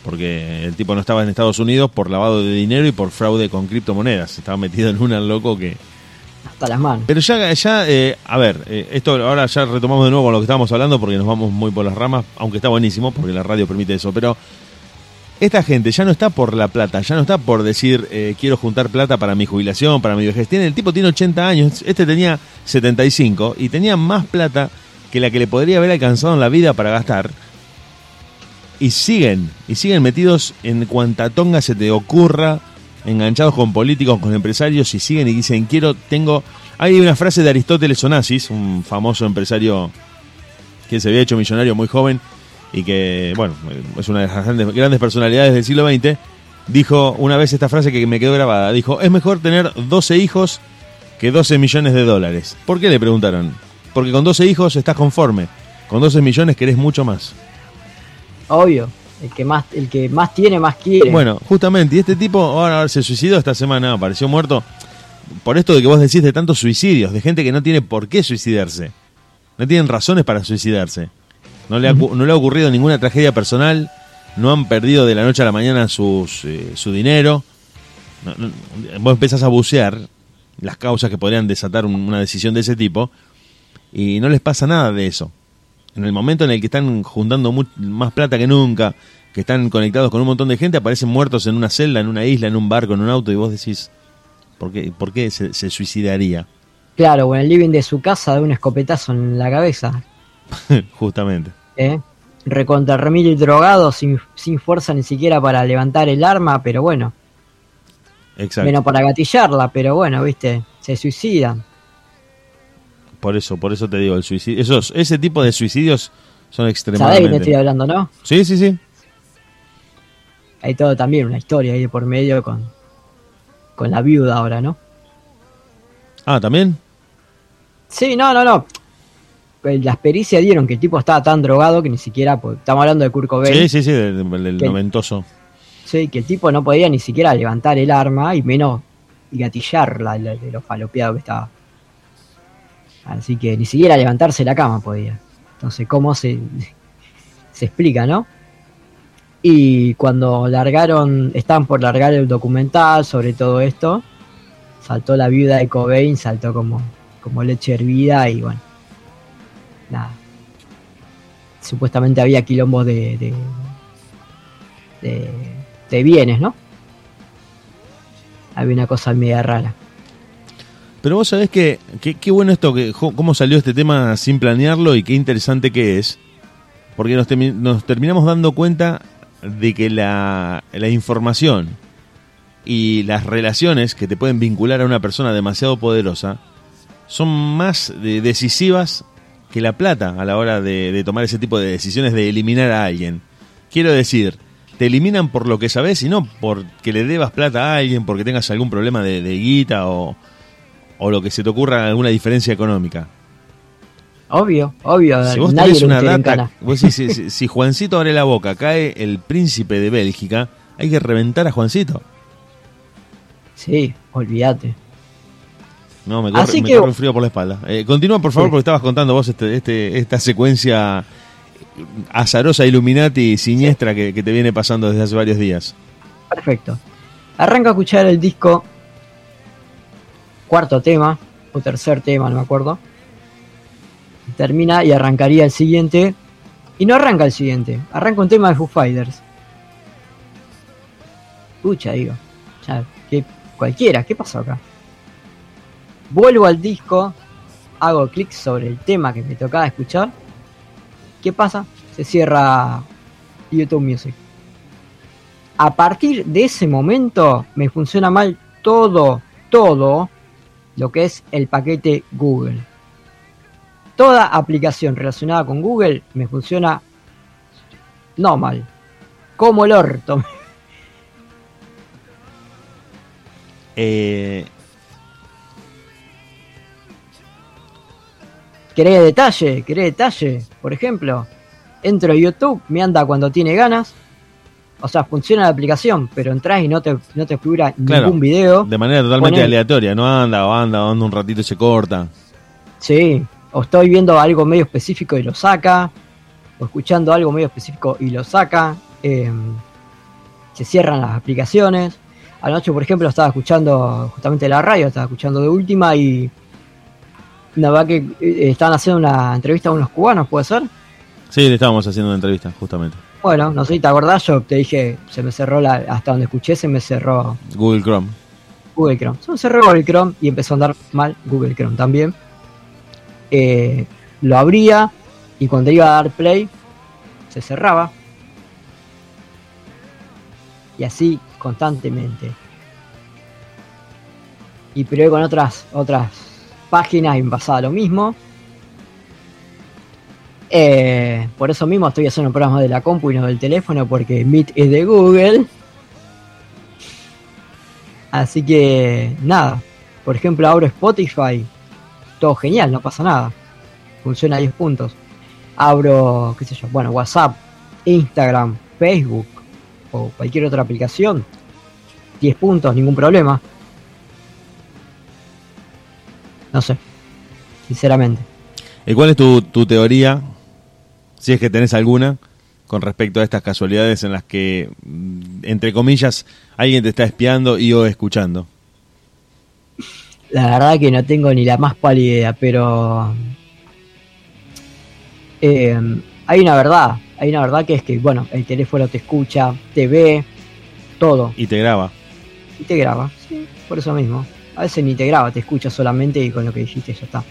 porque el tipo no estaba en Estados Unidos por lavado de dinero y por fraude con criptomonedas. Estaba metido en una loco que, Las manos. pero ya, ya eh, a ver, eh, esto ahora ya retomamos de nuevo con lo que estábamos hablando porque nos vamos muy por las ramas, aunque está buenísimo porque la radio permite eso, pero esta gente ya no está por la plata, ya no está por decir eh, quiero juntar plata para mi jubilación, para mi vejez. Tiene, el tipo tiene 80 años, este tenía 75 y tenía más plata que la que le podría haber alcanzado en la vida para gastar. Y siguen, y siguen metidos en cuanta tonga se te ocurra, enganchados con políticos, con empresarios, y siguen y dicen, quiero, tengo... Hay una frase de Aristóteles Onassis, un famoso empresario que se había hecho millonario muy joven y que, bueno, es una de las grandes, grandes personalidades del siglo XX, dijo una vez esta frase que me quedó grabada, dijo, es mejor tener 12 hijos que 12 millones de dólares. ¿Por qué le preguntaron? Porque con 12 hijos estás conforme, con 12 millones querés mucho más. Obvio. El que más, el que más tiene, más quiere. Bueno, justamente, y este tipo ahora se suicidó esta semana, apareció muerto por esto de que vos decís de tantos suicidios, de gente que no tiene por qué suicidarse. No tienen razones para suicidarse. No le ha, no le ha ocurrido ninguna tragedia personal, no han perdido de la noche a la mañana sus, eh, su dinero. No- no- vos empezás a bucear las causas que podrían desatar un- una decisión de ese tipo y no les pasa nada de eso. En el momento en el que están juntando más plata que nunca, que están conectados con un montón de gente, aparecen muertos en una celda, en una isla, en un barco, en un auto, y vos decís, ¿por qué, por qué se, se suicidaría? Claro, o en el living de su casa de un escopetazo en la cabeza. Justamente. ¿eh? Recontra remil y drogado, sin, sin fuerza ni siquiera para levantar el arma, pero bueno. Exacto. Menos para gatillarla, pero bueno, viste, se suicidan. Por eso, por eso te digo, el suicidio, esos, ese tipo de suicidios son ¿Sabés de qué extremadamente. te estoy hablando, no? Sí, sí, sí. Hay todo también, una historia ahí de por medio con, con la viuda ahora, ¿no? Ah, ¿también? Sí, no, no, no. Eh, Las pericias dieron que el tipo estaba tan drogado que ni siquiera, pues, estamos hablando de Kurt Cobain, Sí, sí, sí, del, del Que- noventoso. sí, que el tipo no podía ni siquiera levantar el arma y menos gatillarla de, de lo falopeado que estaba. Así que ni siquiera levantarse la cama podía. Entonces, ¿cómo se, se explica, no? Y cuando largaron, estaban por largar el documental sobre todo esto, saltó la viuda de Cobain, saltó como, como leche hervida y bueno, nada. Supuestamente había quilombos de, de, de, de bienes, ¿no? Había una cosa media rara. Pero vos sabés que, qué bueno esto, que cómo salió este tema sin planearlo y qué interesante que es. Porque nos, termi- nos terminamos dando cuenta de que la, la información y las relaciones que te pueden vincular a una persona demasiado poderosa son más de- decisivas que la plata a la hora de, tomar ese tipo de decisiones de eliminar a alguien. Quiero decir, te eliminan por lo que sabes y no porque le debas plata a alguien, porque tengas algún problema de guita o, o lo que se te ocurra, alguna diferencia económica. Obvio, obvio. Si vos nadie tenés una data, vos decís, si, si- si Juancito abre la boca, cae el príncipe de Bélgica, hay que reventar a Juancito. Sí, olvídate. No, me corre, Así me que- corre un frío por la espalda. Eh, continúa, por favor, Sí. porque estabas contando vos este, este, esta secuencia azarosa, Illuminati, siniestra que, que te viene pasando desde hace varios días. Perfecto. Arranco a escuchar el disco. Cuarto tema, o tercer tema, no me acuerdo. Termina y arrancaría el siguiente. Y no arranca el siguiente, arranca un tema de Foo Fighters. Pucha, digo. Que cualquiera, ¿qué pasó acá? Vuelvo al disco, hago clic sobre el tema que me tocaba escuchar. ¿Qué pasa? Se cierra YouTube Music a partir de ese momento me funciona mal todo, todo lo que es el paquete Google. Toda aplicación relacionada con Google me funciona no mal, como el orto. Eh, ¿Querés detalle? ¿Querés detalle? Por ejemplo, entro a YouTube, me anda cuando tiene ganas. O sea, funciona la aplicación, pero entras y no te, no te figura Claro. ningún video. de manera totalmente aleatoria, no anda o anda, o anda un ratito y se corta. Sí, o estoy viendo algo medio específico y lo saca, o escuchando algo medio específico y lo saca. eh, se cierran las aplicaciones. Anoche, por ejemplo, estaba escuchando justamente la radio, estaba escuchando de última y. La verdad que eh, estaban haciendo una entrevista a unos cubanos, ¿puede ser? Sí, le estábamos haciendo una entrevista, justamente. Bueno, no sé si te acordás, yo te dije, se me cerró la. Hasta donde escuché, se me cerró Google Chrome. Google Chrome. Se me cerró Google Chrome y empezó a andar mal Google Chrome también. Eh, lo abría y cuando iba a dar play se cerraba. Y así constantemente. Y pero con otras otras páginas y me pasaba lo mismo. Eh, por eso mismo estoy haciendo programas de la compu y no del teléfono porque Meet es de Google. Así que nada, por ejemplo abro Spotify, todo genial, no pasa nada. Funciona a 10 puntos. Abro, qué sé yo, bueno, WhatsApp, Instagram, Facebook o cualquier otra aplicación, 10 puntos, ningún problema. No sé, sinceramente. ¿Y cuál es tu teoría, si es que tenés alguna, con respecto a estas casualidades en las que, mm, entre comillas, alguien te está espiando y o escuchando? La verdad que no tengo ni la más pálida idea, pero eh, hay una verdad, hay una verdad que es que, bueno, el teléfono te escucha, te ve, todo, Y te graba. y te graba, sí, por eso mismo. A veces ni te graba, te escucha solamente y con lo que dijiste ya está.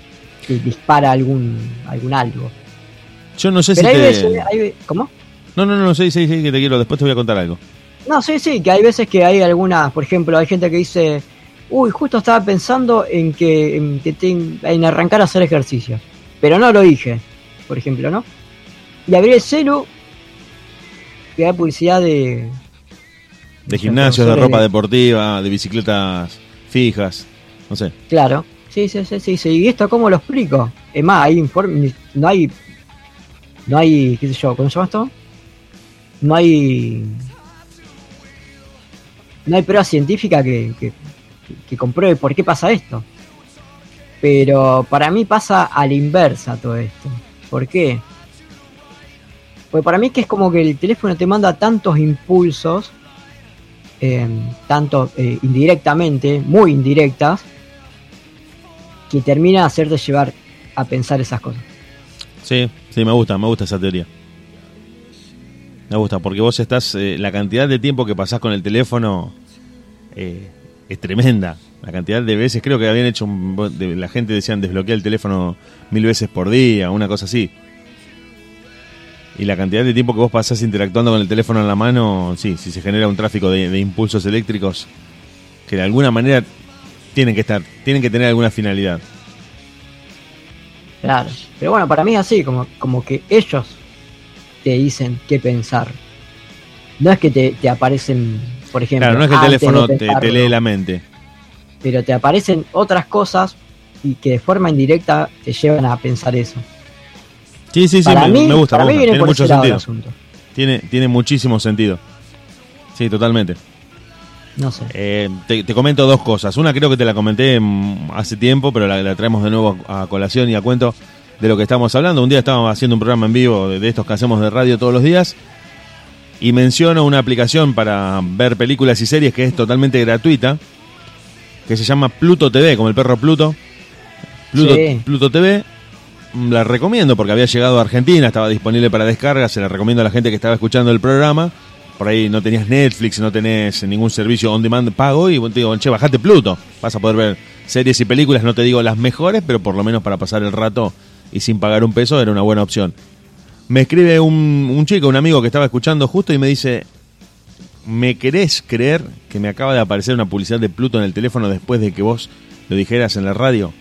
Te dispara algún, algún algo. Yo no sé Pero si hay te... veces, hay ve- ¿cómo? No, no, no, sí, sí, sí, que te quiero, después te voy a contar algo. No, sí, sí, que hay veces que hay algunas, por ejemplo, hay gente que dice, uy, justo estaba pensando en que, en, que ten- en arrancar a hacer ejercicio, pero no lo dije, por ejemplo, ¿no? Y abrí el celu, que da publicidad de... De gimnasios, de ropa deportiva, de bicicletas fijas, no sé. Claro, Sí, sí, sí, sí, sí. ¿Y esto cómo lo explico? Es más, hay informes, no hay, no hay, qué sé yo, ¿cómo se llama esto? No hay, no hay prueba científica que, que, compruebe por qué pasa esto. Pero para mí pasa a la inversa todo esto. ¿Por qué? Porque para mí es que es como que el teléfono te manda tantos impulsos, eh, tanto indirectamente, muy indirectas, que termina de hacerte llevar a pensar esas cosas. Sí, sí, me gusta, me gusta esa teoría. Me gusta, porque vos estás, eh, la cantidad de tiempo que pasás con el teléfono eh, es tremenda. La cantidad de veces, creo que habían hecho, un, la gente decían desbloquear el teléfono mil veces por día, una cosa así. Y la cantidad de tiempo que vos pasás interactuando con el teléfono en la mano, sí, si se genera un tráfico de, de impulsos eléctricos que de alguna manera tienen que estar, tienen que tener alguna finalidad. Claro. Pero bueno, para mí es así, como, como que ellos te dicen qué pensar. No es que te, te aparecen, por ejemplo. Claro, no es que el teléfono te, te lee la mente. Pero te aparecen otras cosas y que de forma indirecta te llevan a pensar eso. Sí, sí, sí, para me, mí, me gusta, para me mí viene Tiene por mucho ese lado el sentido. asunto. Tiene, tiene muchísimo sentido. Sí, totalmente. No sé. Eh, te, te comento dos cosas. Una creo que te la comenté mm, hace tiempo, pero la, la traemos de nuevo a, colación y a cuento de lo que estamos hablando. Un día estábamos haciendo un programa en vivo de, de estos que hacemos de radio todos los días y menciono una aplicación para ver películas y series que es totalmente gratuita, que se llama Pluto TV, como el perro Pluto. Pluto, Sí. Pluto TV. mm, La recomiendo porque había llegado a Argentina, estaba disponible para descarga, se la recomiendo a la gente que estaba escuchando el programa. Por ahí no tenías Netflix, no tenés ningún servicio on demand pago y te digo, che, bajate Pluto. Vas a poder ver series y películas, no te digo las mejores, pero por lo menos para pasar el rato y sin pagar un peso era una buena opción. Me escribe un, un chico, un amigo que estaba escuchando justo y me dice, ¿me querés creer que me acaba de aparecer una publicidad de Pluto en el teléfono después de que vos lo dijeras en la radio?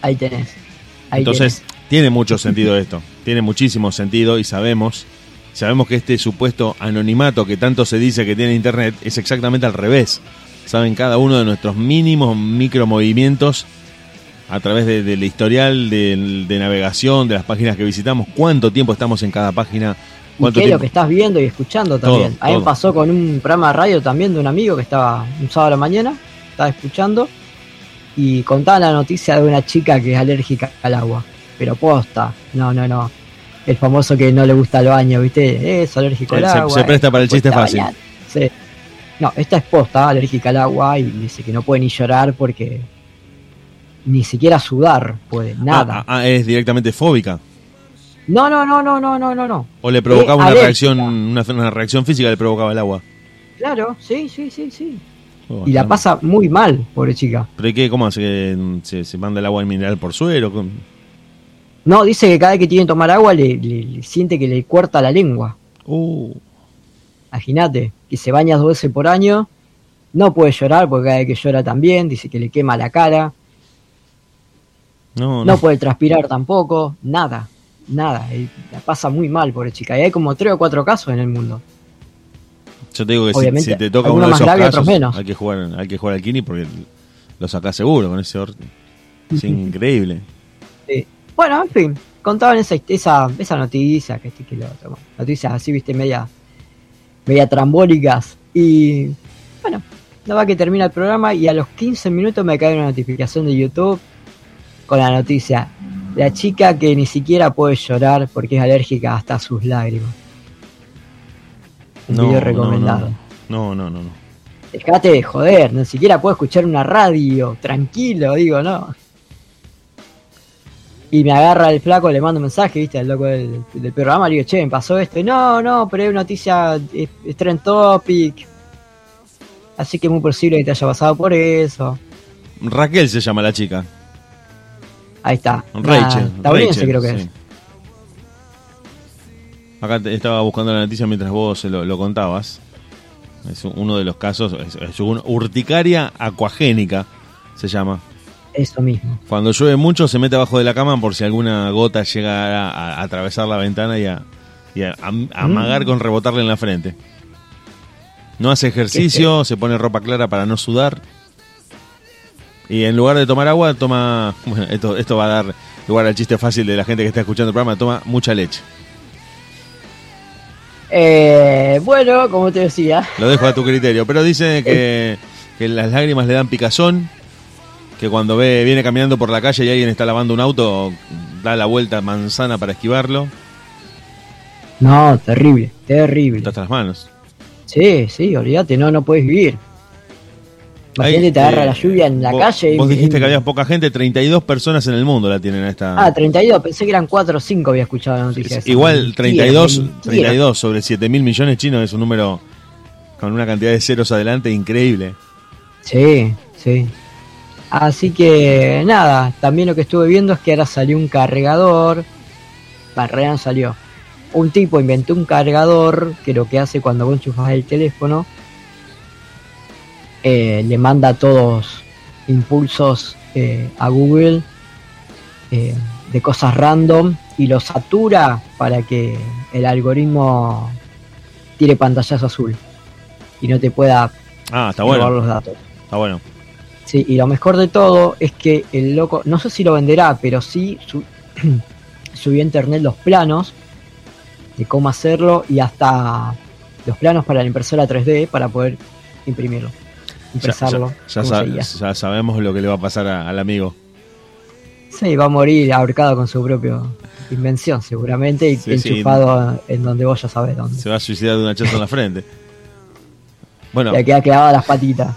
Ahí tenés. Ahí Entonces, tiene mucho sentido esto, tiene muchísimo sentido y sabemos, sabemos que este supuesto anonimato que tanto se dice que tiene Internet es exactamente al revés. Saben cada uno de nuestros mínimos micromovimientos a través de- del historial de, de navegación, de las páginas que visitamos, cuánto tiempo estamos en cada página, ¿Y qué es lo que estás viendo y escuchando Todo, también? a mí todo. pasó con un programa de radio también de un amigo que estaba un sábado a la mañana, estaba escuchando y contaba la noticia de una chica que es alérgica al agua. Pero posta, no, no, no. El famoso que no le gusta el baño, ¿viste? Es alérgico al Se- agua. se presta eh, para el chiste fácil. Sí. No, esta es posta, alérgica al agua y dice que no puede ni llorar porque ni siquiera sudar puede, nada. Ah, ah, es directamente fóbica. No, no, no, no, no, no, no, no. O le provocaba una alérgica. reacción, una, una reacción física le provocaba el agua. Claro, sí, sí, sí, sí. Oh, Y la pasa muy mal, pobre chica. ¿Pero y qué? ¿Cómo hace que se, se manda el agua mineral por suero? ¿Cómo? No, dice que cada vez que tiene que tomar agua le, le- le siente que le corta la lengua. Uh, Imagínate, que se baña dos veces por año. No puede llorar porque cada vez que llora también, dice que le quema la cara. no, No no. puede transpirar tampoco, nada, nada. La pasa muy mal, pobre chica. Y hay como tres o cuatro casos en el mundo. Yo te digo que si, si te toca uno de más esos casos, menos. hay que jugar, hay que jugar al Kini porque lo sacás seguro con ese or- Es increíble. Sí. Bueno, en fin, contaban esa, esa, esa noticia, que este que lo otro. bueno, noticias así, viste, media, media trambólicas. Y bueno, no va que termina el programa y a los 15 minutos me cae una notificación de YouTube con la noticia. La chica que ni siquiera puede llorar porque es alérgica hasta sus lágrimas. Un No, video no, recomendado. No, no, no, no. Dejate de joder, ni siquiera puedo escuchar una radio, tranquilo, digo, no. Y me agarra el flaco, le mando un mensaje, viste, al loco del, del programa, le digo, che, me pasó esto. Y no, no, pero es noticia, es, es trend topic. Así que es muy posible que te haya pasado por eso. Raquel se llama la chica. Ahí está. Rachel. Estadounidense Rachel, creo que sí. es. Acá te- estaba buscando la noticia mientras vos lo, lo contabas. Es uno de los casos, es, es una urticaria acuagénica, se llama. Eso mismo. Cuando llueve mucho se mete abajo de la cama por si alguna gota llega a, a atravesar la ventana y a, y a- a- a amagar Mm. con rebotarle en la frente. No hace ejercicio, se pone ropa clara para no sudar. Y en lugar de tomar agua, toma. Bueno, esto, esto va a dar lugar al chiste fácil de la gente que está escuchando el programa: toma mucha leche. Eh, bueno, como te decía. Lo dejo a tu criterio. Pero dice que, que las lágrimas le dan picazón. Que cuando ve viene caminando por la calle y alguien está lavando un auto, da la vuelta manzana para esquivarlo. No, terrible, terrible. Está hasta las manos. Sí, sí, olvídate, no, no puedes vivir. Imagínate, te agarra eh, la lluvia en la vos, calle. Vos dijiste y- que había poca gente, 32 personas en el mundo la tienen a esta. Ah, 32, pensé que eran 4 o 5, había escuchado la noticia. esa. Igual Mentira, 32, mentira. 32 sobre 7 mil millones chinos es un número con una cantidad de ceros adelante increíble. Sí, sí. Así que nada, también lo que estuve viendo es que ahora salió un cargador. Realidad no salió. Un tipo inventó un cargador que lo que hace cuando vos enchufas el teléfono eh, le manda todos impulsos eh, a Google eh, de cosas random y lo satura para que el algoritmo tire pantallazo azul y no te pueda Ah, está bueno, los datos. está bueno. Sí, y lo mejor de todo es que el loco, no sé si lo venderá, pero sí su- subió a internet los planos de cómo hacerlo y hasta los planos para la impresora 3D para poder imprimirlo, Ya, impresarlo. ya- sabemos lo que le va a pasar a- al amigo. Sí, va a morir ahorcado con su propia invención, seguramente, y Sí, sí. enchufado en donde vos ya sabés dónde. Se va a suicidar de un hachazo en la frente. Bueno, Le queda clavada las patitas.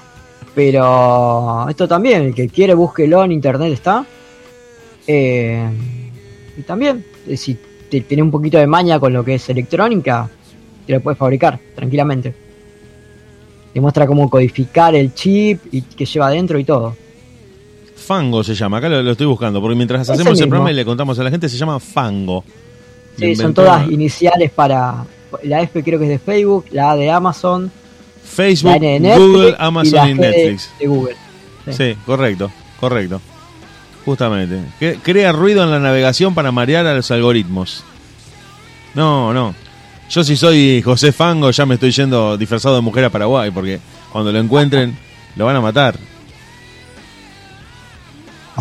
Pero esto también, el que quiere búsquelo en internet está. Eh, y también, eh, si te tenés un poquito de maña con lo que es electrónica, te lo puedes fabricar tranquilamente. Te muestra cómo codificar el chip y que lleva adentro y todo. Fango se llama, acá lo, lo estoy buscando, porque mientras Ese hacemos el programa y le contamos a la gente, se llama Fango. Sí, son todas iniciales para. La F creo que es de Facebook, la A de Amazon, Facebook, Netflix Google, Amazon y, de- Netflix. de Google. Sí. Sí, correcto, correcto. Justamente. Que- crea ruido en la navegación para marear a los algoritmos. No, no. Yo si soy José Fango ya me estoy yendo disfrazado de mujer a Paraguay porque cuando lo encuentren lo van a matar.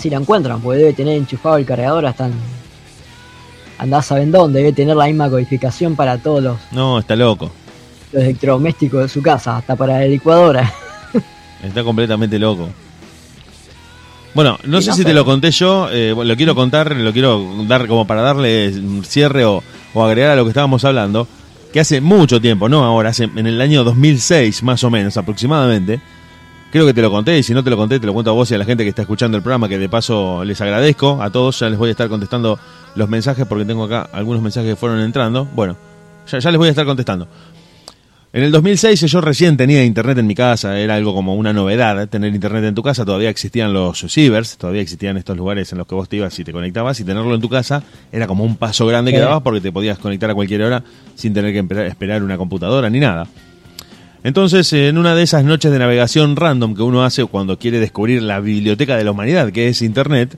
Si la encuentran, porque debe tener enchufado el cargador hasta. Andás saben dónde, debe tener la misma codificación para todos los, No, está loco. Los electrodomésticos de su casa, hasta para la licuadora. Está completamente loco. Bueno, no Y sé no si te lo conté yo, eh, lo quiero contar, lo quiero dar como para darle cierre o, o agregar a lo que estábamos hablando, que hace mucho tiempo, no ahora, hace, en el año 2006 más o menos aproximadamente, creo que te lo conté y si no te lo conté te lo cuento a vos y a la gente que está escuchando el programa, que de paso les agradezco a todos, ya les voy a estar contestando los mensajes porque tengo acá algunos mensajes que fueron entrando, bueno, ya, ya les voy a estar contestando. En el 2006 yo recién tenía internet en mi casa, era algo como una novedad ¿eh? tener internet en tu casa, todavía existían los cibers, todavía existían estos lugares en los que vos te ibas y te conectabas y tenerlo en tu casa era como un paso grande que dabas porque te podías conectar a cualquier hora sin tener que esperar una computadora ni nada. Entonces, en una de esas noches de navegación random que uno hace cuando quiere descubrir la biblioteca de la humanidad, que es Internet,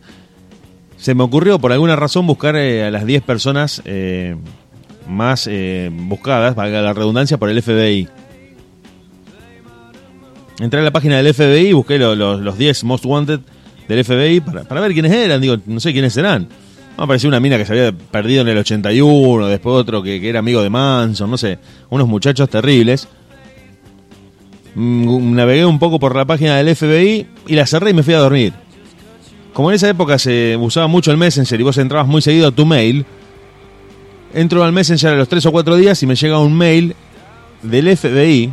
se me ocurrió por alguna razón buscar eh, a las 10 personas eh, más eh, buscadas, valga la redundancia, por el FBI. Entré a la página del FBI busqué lo- lo- los 10 most wanted del FBI para, para ver quiénes eran. Digo, no sé quiénes serán. Me apareció una mina que se había perdido en el 81, después otro que, que era amigo de Manson, no sé, unos muchachos terribles. Mm, Navegué un poco por la página del FBI y la cerré y me fui a dormir. Como en esa época se usaba mucho el Messenger y vos entrabas muy seguido a tu mail, entro al Messenger a los 3 o 4 días y me llega un mail del FBI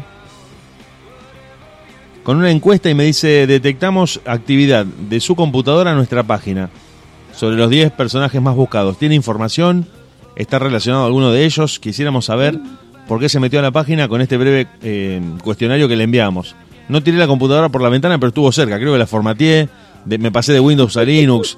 con una encuesta y me dice, detectamos actividad de su computadora a nuestra página sobre los 10 personajes más buscados. ¿Tiene información? ¿Está relacionado a alguno de ellos? Quisiéramos saber por qué se metió a la página con este breve eh, cuestionario que le enviamos. No tiré la computadora por la ventana, pero estuvo cerca. Creo que la formateé, me pasé de Windows a Linux.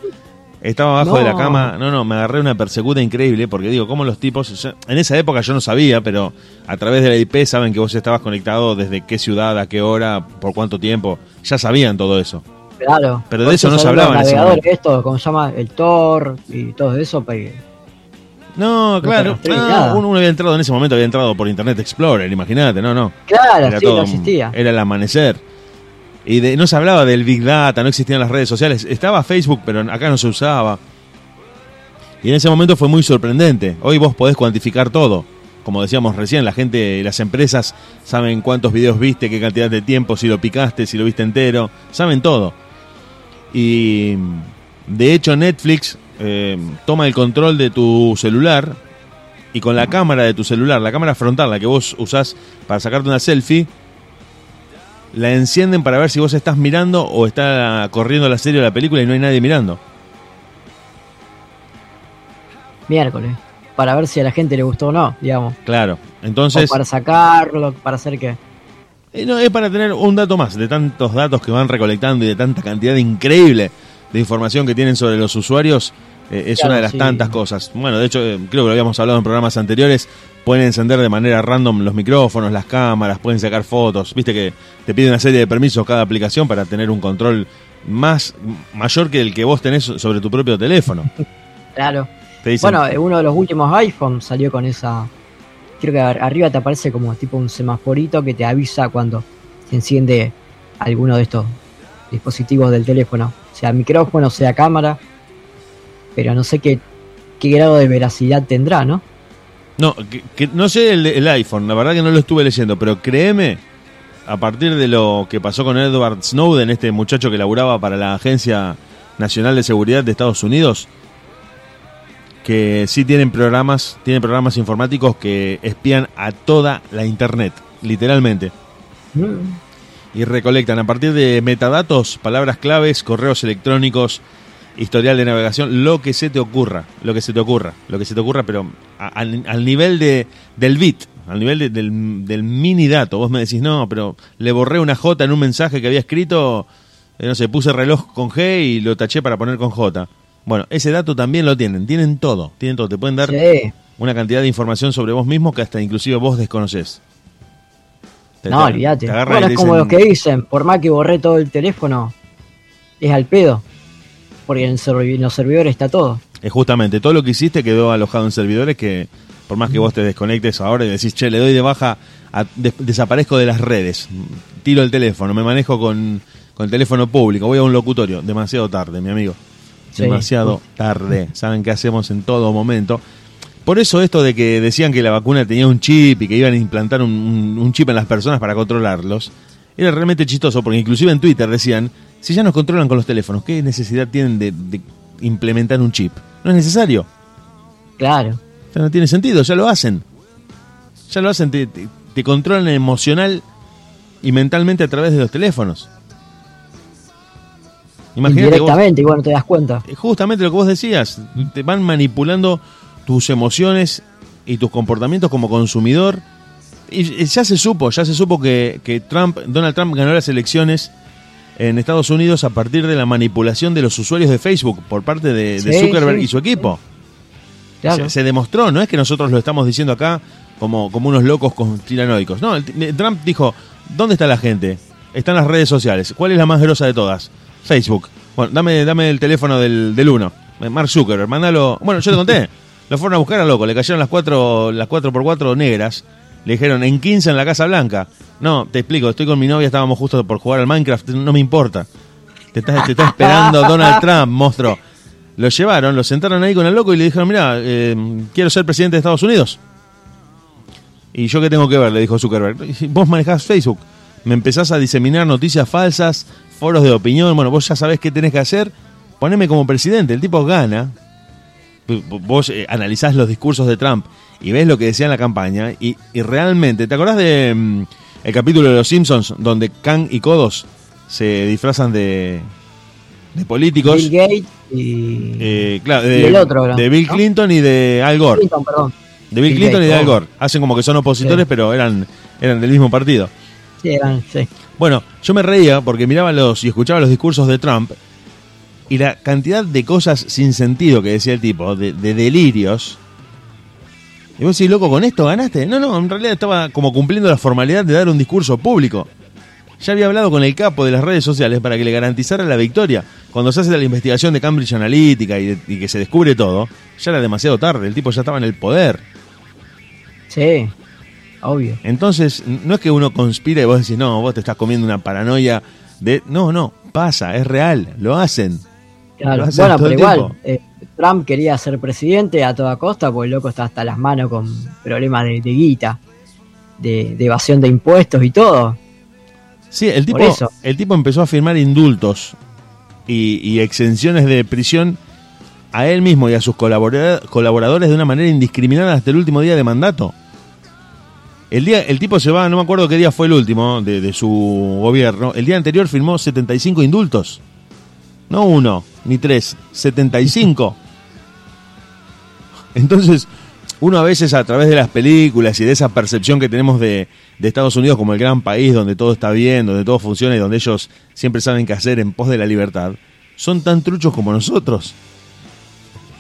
Estaba abajo de la No. cama. No, no, me agarré una persecuta increíble porque digo, ¿cómo los tipos... en esa época yo no sabía, pero a través de la IP saben que vos estabas conectado desde qué ciudad, a qué hora, por cuánto tiempo. Ya sabían todo eso. Claro. Pero de eso no se hablaba en ese esto, como se llama, el Tor y todo eso, No, claro. Ah, uno, uno había entrado en ese momento, había entrado por Internet Explorer, imagínate, no, no. Claro, Era sí, todo- no existía. Era el amanecer. Y de, no se hablaba del Big Data, no existían las redes sociales. Estaba Facebook, pero acá no se usaba. Y en ese momento fue muy sorprendente. Hoy vos podés cuantificar todo. Como decíamos recién, la gente, las empresas saben cuántos videos viste, qué cantidad de tiempo, si lo picaste, si lo viste entero, saben todo. Y de hecho Netflix eh, toma el control de tu celular y con la cámara de tu celular, la cámara frontal, la que vos usás para sacarte una selfie, la encienden para ver si vos estás mirando o está corriendo la serie o la película y no hay nadie mirando. Miércoles. Para ver si a la gente le gustó o no, digamos. Claro, entonces... O para sacarlo, para hacer qué. No, es para tener un dato más de tantos datos que van recolectando y de tanta cantidad increíble de información que tienen sobre los usuarios. Eh, es Claro, una de las sí. tantas cosas. Bueno, de hecho, eh, creo que lo habíamos hablado en programas anteriores. Pueden encender de manera random los micrófonos, las cámaras, pueden sacar fotos. Viste que te pide una serie de permisos cada aplicación para tener un control más mayor que el que vos tenés sobre tu propio teléfono. Claro. Te dicen, Bueno, eh, uno de los últimos iPhone salió con esa. Creo que ar- arriba te aparece como tipo un semaforito que te avisa cuando se enciende alguno de estos dispositivos del teléfono. Sea micrófono, sea cámara. Pero no sé qué, qué grado de veracidad tendrá, ¿no? No, que, que- no sé el, el iPhone, la verdad que no lo estuve leyendo, pero créeme, a partir de lo que pasó con Edward Snowden, este muchacho que laburaba para la Agencia Nacional de Seguridad de Estados Unidos, que sí tienen programas, tienen programas informáticos que espían a toda la internet, literalmente, Mm. y recolectan a partir de metadatos, palabras claves, correos electrónicos, historial de navegación, lo que se te ocurra, lo que se te ocurra, lo que se te ocurra, pero al, al nivel de, del bit, al nivel de- del, del mini dato. Vos me decís, no, pero le borré una J en un mensaje que había escrito, eh, no sé, puse reloj con G y lo taché para poner con J. Bueno, ese dato también lo tienen, tienen todo, tienen todo, te pueden dar Sí. una cantidad de información sobre vos mismo que hasta inclusive vos desconoces. Te- No, te- olvídate. Bueno, es como los que dicen, por más que borré todo el teléfono, es al pedo. Porque en, los servidores está todo. Es justamente, todo lo que hiciste quedó alojado en servidores que, por más que vos te desconectes ahora y decís, che, le doy de baja, a- des- desaparezco de las redes, tiro el teléfono, me manejo con, con el teléfono público, voy a un locutorio, demasiado tarde, mi amigo. Sí. Demasiado tarde. Saben qué hacemos en todo momento. Por eso esto de que decían que la vacuna tenía un chip y que iban a implantar un, un- un chip en las personas para controlarlos, era realmente chistoso, porque inclusive en Twitter decían, si ya nos controlan con los teléfonos, ¿qué necesidad tienen de, de implementar un chip? No es necesario. Claro. O sea, no tiene sentido, ya lo hacen. Ya lo hacen, te, te- te controlan emocional y mentalmente a través de los teléfonos. Imagínate vos- Indirectamente, y bueno, te das cuenta. eh, justamente lo que vos decías, te van manipulando tus emociones y tus comportamientos como consumidor. Y y ya se supo, ya se supo que, que Trump, Donald Trump ganó las elecciones en Estados Unidos a partir de la manipulación de los usuarios de Facebook por parte de, de Sí, Zuckerberg sí, y su equipo. Claro. Se, se demostró, no es que nosotros lo estamos diciendo acá como, como unos locos conspiranoicos. No, el- Trump dijo, ¿dónde está la gente? Están las redes sociales. ¿Cuál es la más grosa de todas? Facebook. Bueno, dame, dame el teléfono del, del uno. Eh, Mark Zuckerberg, mándalo. Bueno, yo te conté. lo fueron a buscar a loco. Le cayeron las cuatro, las cuatro por cuatro negras. Le dijeron, en 15 en la Casa Blanca. No, te explico, estoy con mi novia, estábamos justo por jugar al Minecraft, no me importa. Te está, te está esperando Donald Trump, monstruo. Lo llevaron, lo sentaron ahí con el loco y le dijeron, mira, eh, quiero ser presidente de Estados Unidos. ¿Y yo qué tengo que ver? Le dijo Zuckerberg. Vos manejás Facebook, me empezás a diseminar noticias falsas, foros de opinión, bueno, vos ya sabés qué tenés que hacer, poneme como presidente. El tipo gana, vos eh, analizás los discursos de Trump y ves lo que decía en la campaña y, y realmente, ¿te acordás de mm, el capítulo de Los Simpsons donde Kang y Kodos se disfrazan de, de políticos? Bill Gates y. Eh, claro, Y de, el otro, ¿no? de Bill. Clinton y de Al Gore. Clinton, perdón. De Bill Bill Clinton y de Al oh. Gore. Hacen como que son opositores, Sí. pero eran, eran del mismo partido. Sí, eran, sí. Bueno, yo me reía porque miraba los y escuchaba los discursos de Trump y la cantidad de cosas sin sentido que decía el tipo, de, de delirios. Y vos decís, loco, ¿con esto ganaste? No, no, en realidad estaba como cumpliendo la formalidad de dar un discurso público. Ya había hablado con el capo de las redes sociales para que le garantizara la victoria. Cuando se hace la investigación de Cambridge Analytica y, de- y que se descubre todo, ya era demasiado tarde, el tipo ya estaba en el poder. Sí, obvio. Entonces, no es que uno conspire y vos decís, no, vos te estás comiendo una paranoia de... No, no, pasa, es real, lo hacen. Claro. Lo hacen Bueno, pero igual, eh, Trump quería ser presidente a toda costa, porque el loco está hasta las manos con problemas de, de guita, de, de evasión de impuestos y todo. Sí, el tipo, eso. el tipo empezó a firmar indultos y, y exenciones de prisión a él mismo y a sus colabora- colaboradores de una manera indiscriminada hasta el último día de mandato. El, día, el tipo se va, no me acuerdo qué día fue el último de, de su gobierno. El día anterior firmó 75 indultos. No uno, ni tres, 75. Entonces, uno a veces a través de las películas y de esa percepción que tenemos de, de Estados Unidos como el gran país donde todo está bien, donde todo funciona y donde ellos siempre saben qué hacer en pos de la libertad, son tan truchos como nosotros.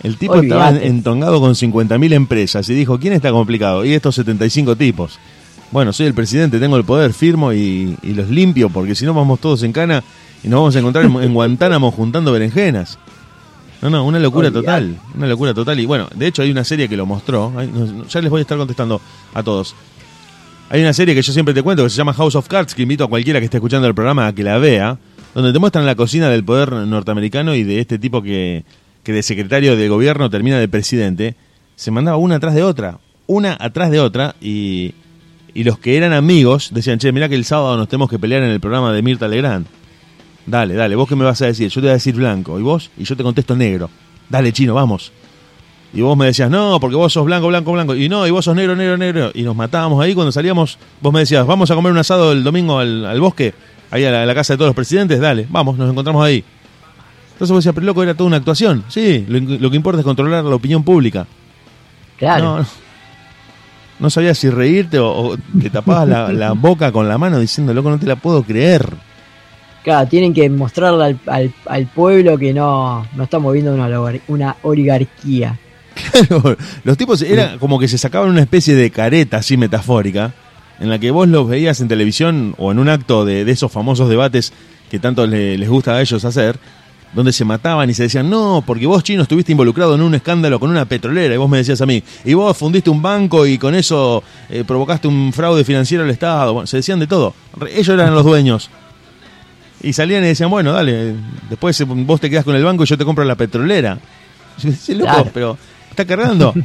El tipo estaba entongado con 50.000 empresas y dijo, ¿quién está complicado? Y estos 75 tipos. Bueno, soy el presidente, tengo el poder, firmo y, y los limpio, porque si no vamos todos en cana y nos vamos a encontrar en, en Guantánamo juntando berenjenas. No, no, una locura total, una locura total. Y bueno, de hecho hay una serie que lo mostró, no, ya les voy a estar contestando a todos. Hay una serie que yo siempre te cuento que se llama House of Cards, que invito a cualquiera que esté escuchando el programa a que la vea, donde te muestran la cocina del poder norteamericano y de este tipo que, que de secretario de gobierno termina de presidente, se mandaba una atrás de otra, una atrás de otra, y, y los que eran amigos decían, che, mirá que el sábado nos tenemos que pelear en el programa de Mirta Legrand. Dale, dale, vos qué me vas a decir, yo te voy a decir blanco, y vos, y yo te contesto negro. Dale, chino, vamos. Y vos me decías, no, porque vos sos blanco, blanco, blanco. Y no, y vos sos negro, negro, negro. Y nos matábamos ahí cuando salíamos. Vos me decías, vamos a comer un asado el domingo al, al bosque, ahí a la, a la casa de todos los presidentes. Dale, vamos, nos encontramos ahí. Entonces vos decías, pero loco, era toda una actuación. Sí, lo, lo que importa es controlar la opinión pública. Claro. No, sabías si reírte o, o te tapabas la, la boca con la mano diciendo, loco, no te la puedo creer. Claro, tienen que mostrarle al, al, al pueblo que no, no estamos viendo una, oligar- una oligarquía. Claro, los tipos era como que se sacaban una especie de careta así metafórica, en la que vos los veías en televisión o en un acto de, de esos famosos debates que tanto le- les gusta a ellos hacer, donde se mataban y se decían, no, porque vos chino estuviste involucrado en un escándalo con una petrolera, y vos me decías a mí, y vos fundiste un banco y con eso eh, provocaste un fraude financiero al Estado, bueno, se decían de todo, ellos eran los dueños. Y salían y decían, bueno, dale, después vos te quedás con el banco y yo te compro la petrolera. Yo decía, loco, Claro. pero está cargando.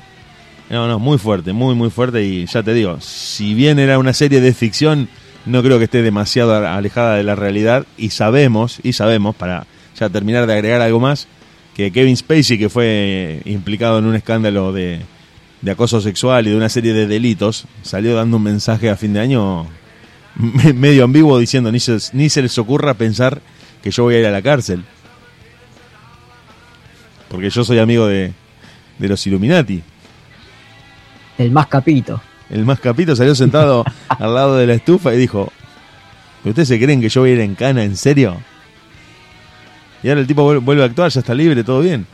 No, no, muy fuerte, muy, muy fuerte. Y ya te digo, si bien era una serie de ficción, no creo que esté demasiado alejada de la realidad. Y sabemos, y sabemos, para ya terminar de agregar algo más, que Kevin Spacey, que fue implicado en un escándalo de, de acoso sexual y de una serie de delitos, salió dando un mensaje a fin de año medio ambiguo diciendo ni se, ni se les ocurra pensar que yo voy a ir a la cárcel. Porque yo soy amigo de, de los Illuminati. El más capito. El más capito salió sentado al lado de la estufa y dijo, ¿ustedes se creen que yo voy a ir en cana, en serio? Y ahora el tipo vuel- vuelve a actuar, ya está libre, todo bien.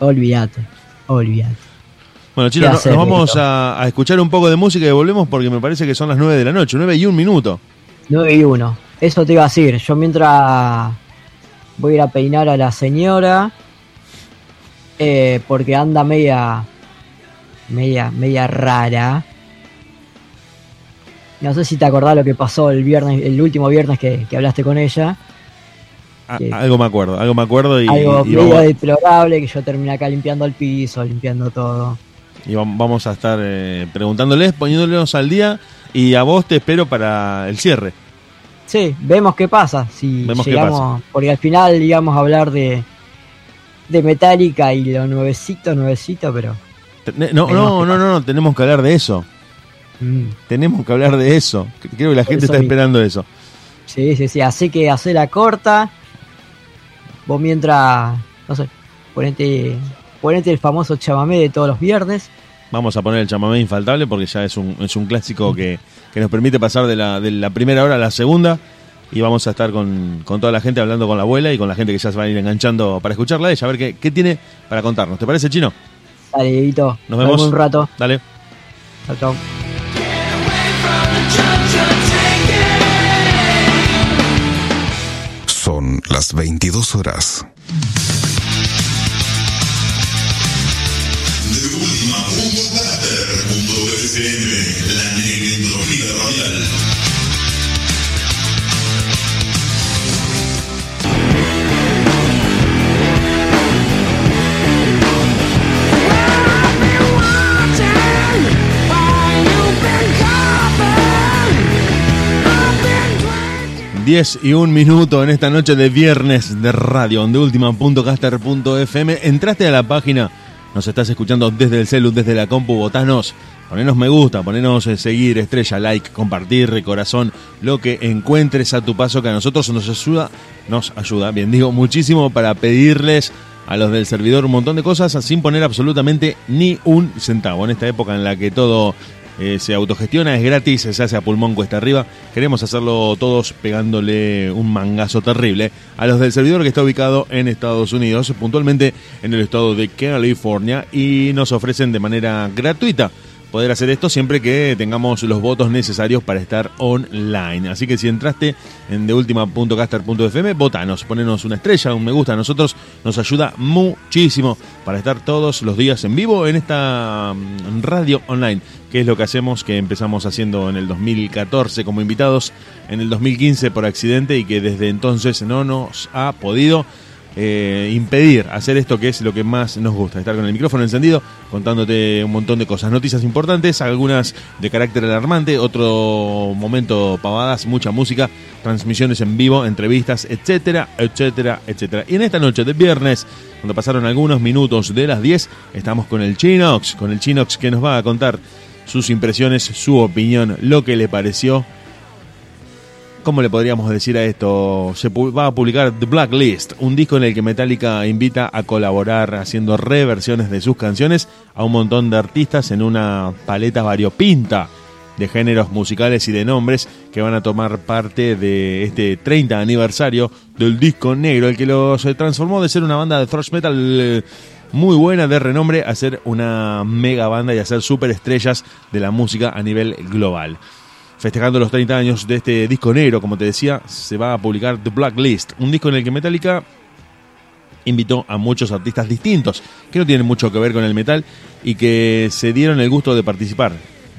Olvídate. Olvídate. Bueno, chicos, ¿Qué no- hacer, nos vamos a, a escuchar un poco de música y volvemos porque me parece que son las 9 de la noche, 9 y un minuto. 9 y 1. Eso te iba a decir. Yo mientras voy a ir a peinar a la señora. eh, porque anda media. Media, media rara. No sé si te acordás lo que pasó el viernes, el último viernes que, que hablaste con ella. A- algo me acuerdo, algo me acuerdo y, Algo y vamos, deplorable que yo terminé acá limpiando el piso, limpiando todo. Y vam- vamos a estar eh, preguntándoles, poniéndoles al día y a vos te espero para el cierre. Sí, vemos qué pasa. Si Vemos qué llegamos, porque al final a hablar de de Metallica y lo nuevecito, nuevecito, pero No, no, no, no, no, tenemos que hablar de eso. mm, Tenemos que hablar de eso. Creo que la Por gente está mismo. esperando eso. sí, sí, sí. Así que hace la corta. Vos mientras, no sé, ponete, ponete el famoso chamamé de todos los viernes. Vamos a poner el chamamé infaltable porque ya es un, es un clásico que, que nos permite pasar de la, de la primera hora a la segunda. Y vamos a estar con, con toda la gente hablando con la abuela y con la gente que ya se va a ir enganchando para escucharla a ella, a ver qué, qué tiene para contarnos. ¿Te parece, Chino? Dale, Nos vemos. un rato. Dale. Chau, chau. Son las 22 horas. La radial. Diez y un minuto en esta noche de viernes de radio, de última.caster.fm. Entraste a la página nos estás escuchando desde el celu, desde la compu, botanos. Ponenos me gusta, ponenos eh, seguir, estrella, like, compartir, corazón, lo que encuentres a tu paso que a nosotros nos ayuda, nos ayuda, bien digo, muchísimo para pedirles a los del servidor un montón de cosas sin poner absolutamente ni un centavo. En esta época en la que todo eh, se autogestiona, es gratis, se hace a pulmón cuesta arriba. Queremos hacerlo todos pegándole un mangazo terrible a los del servidor que está ubicado en Estados Unidos, puntualmente en el estado de California, y nos ofrecen de manera gratuita poder hacer esto siempre que tengamos los votos necesarios para estar online. Así que si entraste en deultima.caster.fm, votanos, ponenos una estrella, un me gusta. A nosotros nos ayuda muchísimo para estar todos los días en vivo en esta mm, radio online, que es lo que hacemos, que empezamos haciendo en el 2014 como invitados, en el 2015 por accidente y que desde entonces no nos ha podido eh, impedir hacer esto que es lo que más nos gusta, estar con el micrófono encendido, contándote un montón de cosas, noticias importantes, algunas de carácter alarmante, otro momento pavadas, mucha música, transmisiones en vivo, entrevistas, etcétera, etcétera, etcétera. Y en esta noche de viernes, cuando pasaron algunos minutos de las 10, estamos con el Chinox, con el Chinox que nos va a contar sus impresiones, su opinión, lo que le pareció ¿Cómo le podríamos decir a esto? Se va a publicar The Blacklist, un disco en el que Metallica invita a colaborar haciendo reversiones de sus canciones a un montón de artistas en una paleta variopinta de géneros musicales y de nombres que van a tomar parte de este 30 aniversario del disco negro, el que los transformó de ser una banda de thrash metal eh, muy buena de renombre a ser una mega banda y a ser superestrellas de la música a nivel global festejando los 30 años de este disco negro, como te decía, se va a publicar The Blacklist, un disco en el que Metallica invitó a muchos artistas distintos, que no tienen mucho que ver con el metal y que se dieron el gusto de participar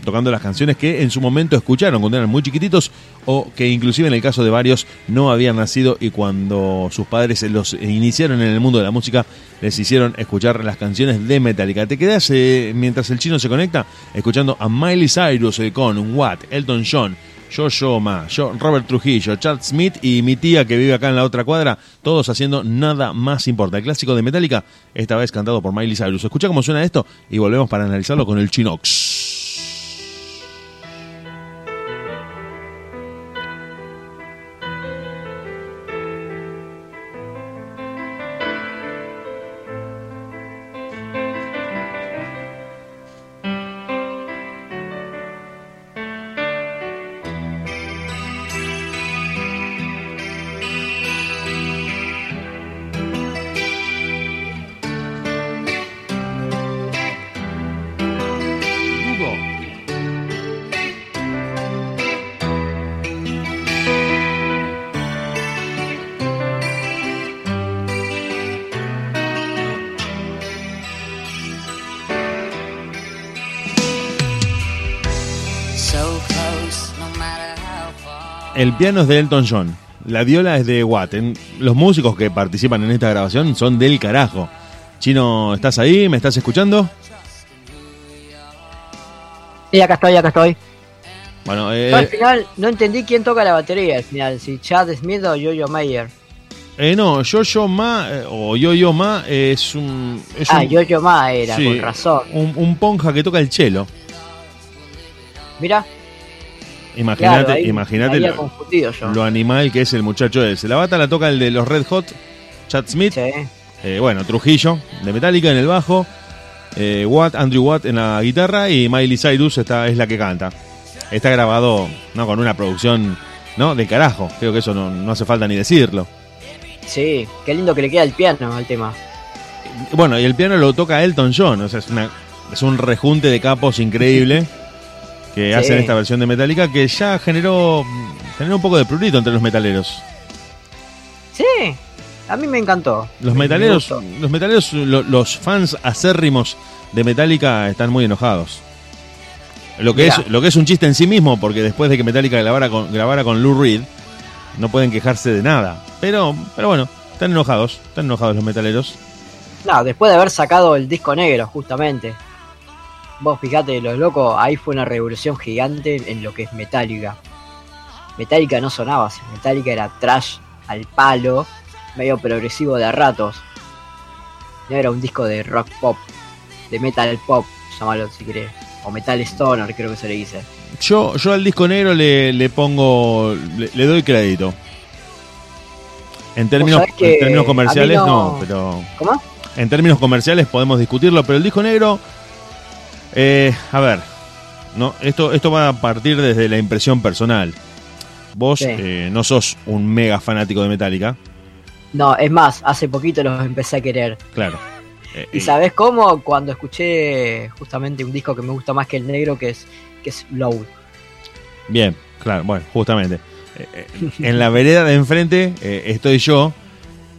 tocando las canciones que en su momento escucharon cuando eran muy chiquititos o que inclusive en el caso de varios no habían nacido y cuando sus padres los iniciaron en el mundo de la música les hicieron escuchar las canciones de Metallica. Te quedas eh, mientras el chino se conecta escuchando a Miley Cyrus eh, con Watt, Elton John, Jojo Ma, Robert Trujillo, Chad Smith y mi tía que vive acá en la otra cuadra, todos haciendo nada más importa. El clásico de Metallica, esta vez cantado por Miley Cyrus. Escucha cómo suena esto y volvemos para analizarlo con el Chinox. El piano es de Elton John. La viola es de Watt. los músicos que participan en esta grabación son del carajo. Chino, ¿estás ahí? ¿Me estás escuchando? Sí, acá estoy, acá estoy. Bueno, eh, al final no entendí quién toca la batería al final, si Chad Smith o Yo-Yo Mayer. Eh, no, Yo-Yo Ma eh, o Yo-Yo Ma es un. ah, Yo-Yo Ma era, con razón. Un, un ponja que toca el chelo. Mira, Imagínate, imagínate lo, animal que es el muchacho ese. La bata la toca el de los Red Hot, Chad Smith. Eh, bueno, Trujillo, de Metallica en el bajo. Eh, Watt, Andrew Watt en la guitarra y Miley Cyrus está, es la que canta. Está grabado no con una producción no de carajo. Creo que eso no, hace falta ni decirlo. Sí, qué lindo que le queda el piano al tema. Bueno, y el piano lo toca Elton John, o sea, es, una, es un rejunte de capos increíble que hacen esta versión de Metallica que ya generó, generó un poco de prurito entre los metaleros. Sí, a mí me encantó. Los metaleros, los metaleros, los fans acérrimos de Metallica están muy enojados. Lo que, es, lo que es un chiste en sí mismo, porque después de que Metallica grabara con, grabara con Lou Reed, no pueden quejarse de nada. Pero, pero bueno, están enojados, están enojados los metaleros. No, después de haber sacado el disco negro, justamente. Vos fijate, los locos, ahí fue una revolución gigante en lo que es Metallica. Metallica no sonaba así. Metallica era trash al palo, medio progresivo de a ratos. No era un disco de rock pop, de metal pop, llámalo si querés. O metal stoner, creo que se le dice. Yo, yo al disco negro le, le pongo, le, le doy crédito. En términos, en términos comerciales no... no- pero ¿Cómo? en términos comerciales podemos discutirlo, pero el disco negro, eh, a ver, no, esto, esto va a partir desde la impresión personal. Vos Sí. eh, no sos un mega fanático de Metallica, No, es más, hace poquito los empecé a querer. claro. Eh, ¿Y eh, sabes cómo? Cuando escuché justamente un disco que me gusta más que el negro, que es, que es Low. Bien, claro, bueno, justamente. Eh, en la vereda de enfrente estoy yo,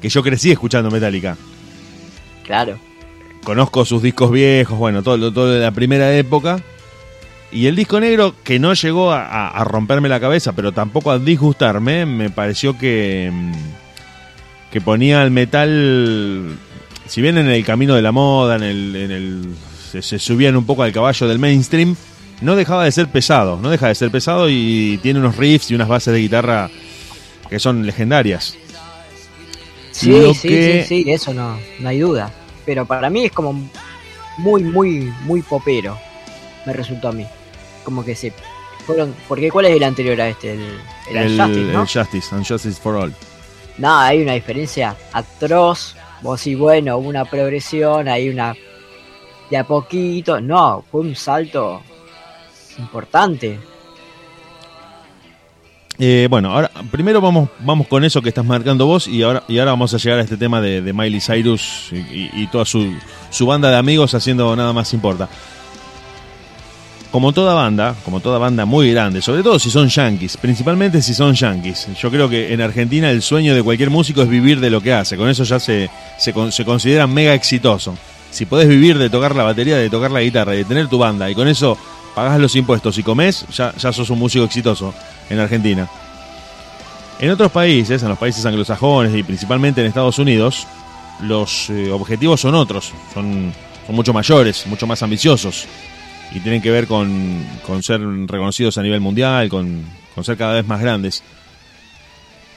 que yo crecí escuchando Metallica. Claro. Conozco sus discos viejos, bueno, todo, todo de la primera época. Y el disco negro, que no llegó a, a- a romperme la cabeza, pero tampoco a disgustarme, me pareció que, mm, que ponía al metal, si bien en el camino de la moda, en el, en el se, se subían un poco al caballo del mainstream, no dejaba de ser pesado, no deja de ser pesado y tiene unos riffs y unas bases de guitarra que son legendarias. Sí, Lo sí, que- sí, sí, eso no, no hay duda. Pero para mí es como muy, muy, muy popero. Me resultó a mí. Como que se fueron. Porque ¿cuál es el anterior a este? El, el, El, Unjustice, ¿no? el Justice, and Justice for All. No, hay una diferencia atroz. Vos sí, bueno, hubo una progresión, hay una. De a poquito. No, fue un salto importante. Eh, bueno, ahora primero vamos, vamos con eso que estás marcando vos y ahora, y ahora vamos a llegar a este tema de, de Miley Cyrus y, toda su, su banda de amigos haciendo nada más importa. Como toda banda, como toda banda muy grande, sobre todo si son yankees, principalmente si son yankees. Yo creo que en Argentina el sueño de cualquier músico es vivir de lo que hace, con eso ya se, se, se considera mega exitoso. Si podés vivir de tocar la batería, de tocar la guitarra, de tener tu banda y con eso pagás los impuestos y comés, ya, ya sos un músico exitoso en Argentina. En otros países, en los países anglosajones y principalmente en Estados Unidos, los eh, objetivos son otros, son, son mucho mayores, mucho más ambiciosos y tienen que ver con, con ser reconocidos a nivel mundial, con, con ser cada vez más grandes.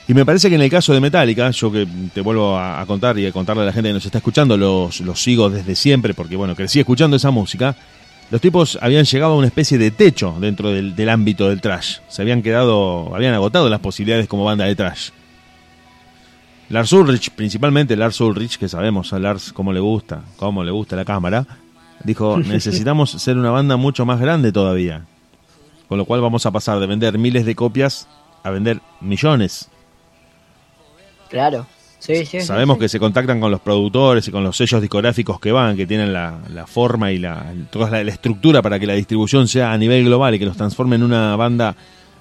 Y me parece que en el caso de Metallica, yo que te vuelvo a, a contar y a contarle a la gente que nos está escuchando, los, los sigo desde siempre porque bueno, crecí escuchando esa música. Los tipos habían llegado a una especie de techo dentro del, del ámbito del trash. Se habían quedado, habían agotado las posibilidades como banda de trash. Lars Ulrich, principalmente Lars Ulrich, que sabemos a Lars cómo le gusta, cómo le gusta la cámara, dijo, necesitamos ser una banda mucho más grande todavía. Con lo cual vamos a pasar de vender miles de copias a vender millones. Claro. Sí, sí. sí, Sabemos sí. que se contactan con los productores y con los sellos discográficos que van, que tienen la, la forma y la, toda la, la estructura para que la distribución sea a nivel global y que los transforme en una banda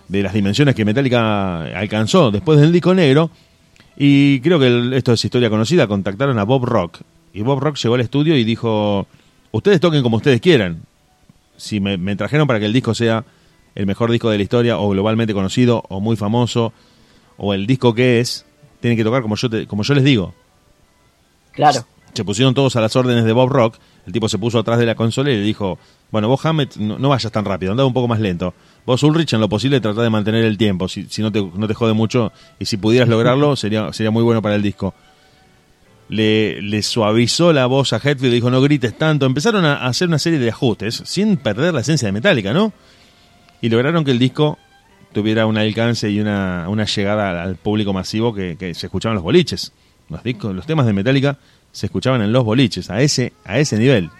de las dimensiones que Metallica alcanzó después del disco negro. Y creo que el- esto es historia conocida. Contactaron a Bob Rock. Y Bob Rock llegó al estudio y dijo: Ustedes toquen como ustedes quieran. Si me, me trajeron para que el disco sea el mejor disco de la historia, o globalmente conocido, o muy famoso, o el disco que es, tienen que tocar como yo, te- como yo les digo. Claro. Se pusieron todos a las órdenes de Bob Rock. El tipo se puso atrás de la consola y le dijo: Bueno, vos, Hammett, no, no vayas tan rápido, anda un poco más lento. Vos, Ulrich, en lo posible, trata de mantener el tiempo. Si, si no, te, no te jode mucho y si pudieras lograrlo, sería, sería muy bueno para el disco. Le, le suavizó la voz a Hetfield y dijo: No grites tanto. Empezaron a hacer una serie de ajustes sin perder la esencia de Metallica, ¿no? Y lograron que el disco tuviera un alcance y una, una llegada al- público masivo que, que se escuchaban los boliches. Los, discos, los temas de Metallica se escuchaban en los boliches, a ese, a ese nivel.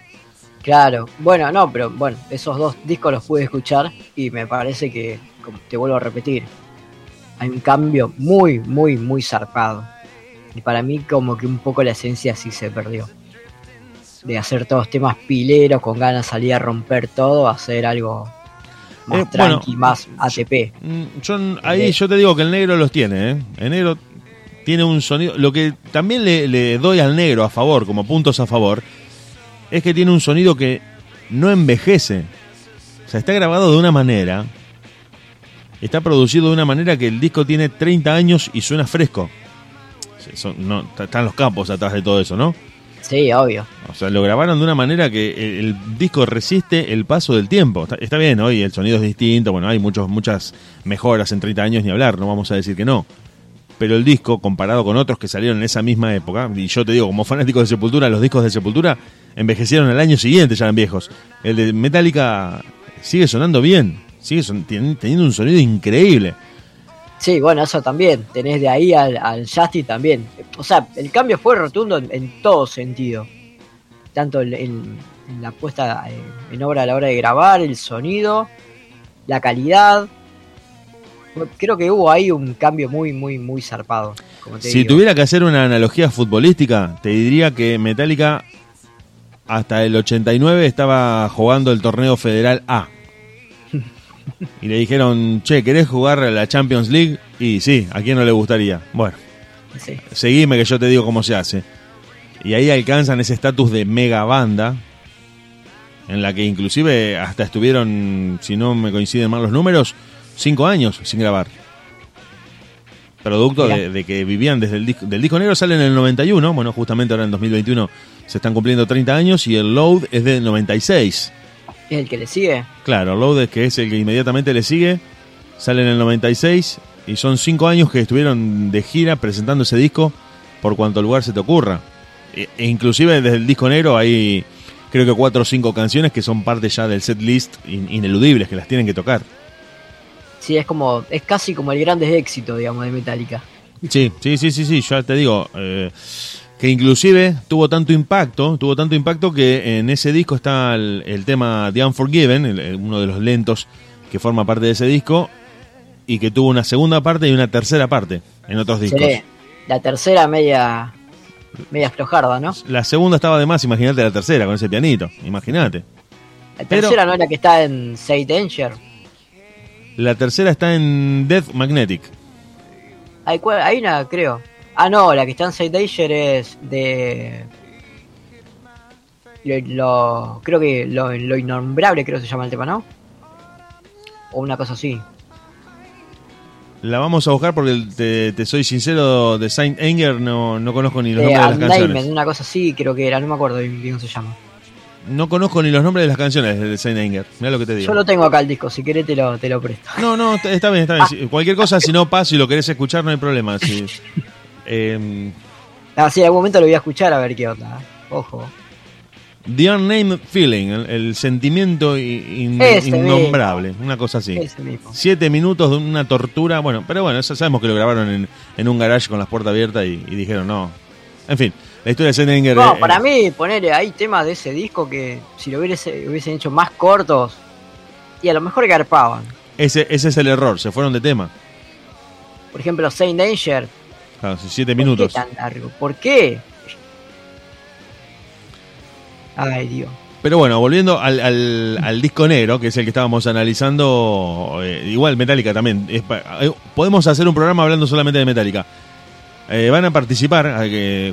Claro, bueno, no, pero bueno, esos dos discos los pude escuchar y me parece que, como te vuelvo a repetir, hay un cambio muy, muy, muy zarpado. Y para mí como que un poco la esencia sí se perdió. De hacer todos temas pileros, con ganas de salir a romper todo, a hacer algo más Eh, tranqui, bueno, más ATP. Mm, Yo, ahí yo te digo que el negro los tiene, ¿eh? El negro tiene un sonido. Lo que también le, le doy al negro a favor, como puntos a favor, es que tiene un sonido que no envejece. O sea, está grabado de una manera. Está producido de una manera que el disco tiene 30 años y suena fresco. Son- no, están los campos atrás de todo eso, ¿no? Sí, obvio. O sea, lo grabaron de una manera que el, disco resiste el paso del tiempo. Está, bien, hoy el sonido es distinto, bueno, hay muchos, muchas mejoras en 30 años ni hablar, no vamos a decir que no. Pero el disco, comparado con otros que salieron en esa misma época, y yo te digo, como fanático de Sepultura, los discos de Sepultura envejecieron al año siguiente, ya eran viejos. El de Metallica sigue sonando bien, sigue son- teniendo un sonido increíble. Sí, bueno, eso también. Tenés de ahí al, al Justy también. O sea, el cambio fue rotundo en, en todo sentido. Tanto en la puesta eh, en obra a la hora de grabar, el sonido, la calidad. Creo que hubo ahí un cambio muy, muy, muy zarpado. Como te Si digo. tuviera que hacer una analogía futbolística, te diría que Metallica hasta el 89 estaba jugando el torneo federal A. Y le dijeron, che, ¿querés jugar a la Champions League? Y sí, ¿a quién no le gustaría? Bueno, Sí. seguime que yo te digo cómo se hace. Y ahí alcanzan ese estatus de mega banda, en la que inclusive hasta estuvieron, si no me coinciden mal los números, cinco años sin grabar. Producto de, que vivían desde el disco, del disco negro sale en el 91, bueno, justamente ahora en 2021 se están cumpliendo 30 años y el Load es del 96. ¿Es el que le sigue? Claro, el Load es que es el que inmediatamente le sigue, sale en el 96 y son cinco años que estuvieron de gira presentando ese disco por cuanto lugar se te ocurra. E, e inclusive desde el disco negro hay creo que cuatro o cinco canciones que son parte ya del set list in- ineludibles que las tienen que tocar. Sí, es como, es casi como el grande éxito, digamos, de Metallica. Sí, sí, sí, sí, sí, ya te digo, eh, que inclusive tuvo tanto impacto, tuvo tanto impacto que en ese disco está el, el tema The Unforgiven, el- el- uno de los lentos que forma parte de ese disco, y que tuvo una segunda parte y una tercera parte en otros discos. Sí. La tercera media, media flojarda, ¿no? La segunda estaba de más, imagínate la tercera con ese pianito, imagínate. La Pero- tercera no es la que está en Say Danger. La tercera está en Death Magnetic. Hay, hay una, creo. Ah, no, la que está en Say Danger es de. Lo, lo- creo que lo, lo innombrable, creo que se llama el tema, ¿no? O una cosa así. La vamos a buscar porque te, te soy sincero, de Saint Anger no, no conozco ni los Eh, nombres de las Unnamed, canciones. una cosa así, creo que era, no me acuerdo bien cómo se llama. No conozco ni los nombres de las canciones de Saint Anger. Mira lo que te digo. Yo lo tengo acá el disco, si querés te lo, te lo presto. No, no, está bien, está bien. Si- Cualquier cosa, si no pasa y lo querés escuchar, no hay problema. Si, eh, Ah, sí, en algún momento lo voy a escuchar a ver qué onda. Ojo. The Unnamed Feeling, el, el sentimiento in- innombrable, una cosa así. Siete minutos de una tortura, bueno, pero bueno, eso sabemos que lo grabaron en, en un garage con las puertas abiertas y, y dijeron no. En fin, la historia de Saint Anger. No, eh, para mí, ponerle hay temas de ese disco que si lo hubiese, hubiesen hecho más cortos y a lo mejor garpaban. ese, ese es el error, se fueron de tema. Por ejemplo, Saint Danger. Claro, siete ¿Por minutos. qué tan largo? ¿Por qué? Ay, Dios. Pero bueno, volviendo al, al- al disco negro, que es el que estábamos analizando, eh, igual Metallica también. es pa- eh, podemos hacer un programa hablando solamente de Metallica. Eh, van a participar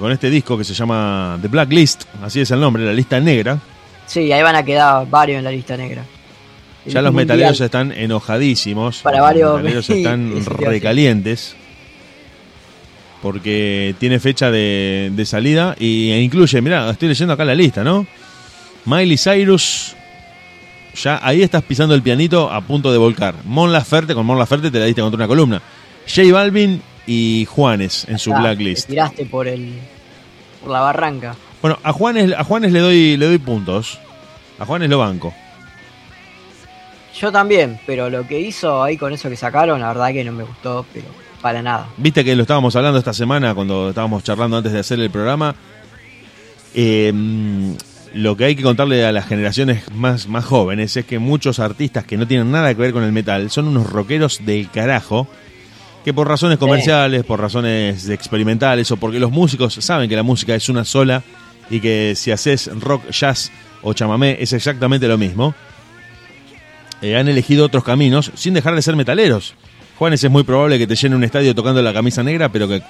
con este disco que se llama The Blacklist, así es el nombre, la lista negra. Sí, ahí van a quedar varios en la lista negra. Ya los metaleros están enojadísimos. Para los varios- metaleros están recalientes. Porque tiene fecha de, de salida y, e incluye, mirá, estoy leyendo acá la lista, ¿no? Miley Cyrus, ya ahí estás pisando el pianito a punto de volcar. Mon Laferte, con Mon Laferte te la diste contra una columna. J Balvin y Juanes en su Ah, blacklist. Te tiraste por el por la barranca. Bueno, a Juanes, a Juanes le doy le doy puntos. A Juanes lo banco. Yo también, pero lo que hizo ahí con eso que sacaron, la verdad que no me gustó, pero para nada. Viste que lo estábamos hablando esta semana cuando estábamos charlando antes de hacer el programa. Eh, lo que hay que contarle a las generaciones más, más jóvenes es que muchos artistas que no tienen nada que ver con el metal son unos rockeros del carajo que por razones comerciales, por razones experimentales o porque los músicos saben que la música es una sola y que si haces rock, jazz o chamamé es exactamente lo mismo, eh, han elegido otros caminos sin dejar de ser metaleros. Juanes es muy probable que te llene un estadio tocando la camisa negra, pero que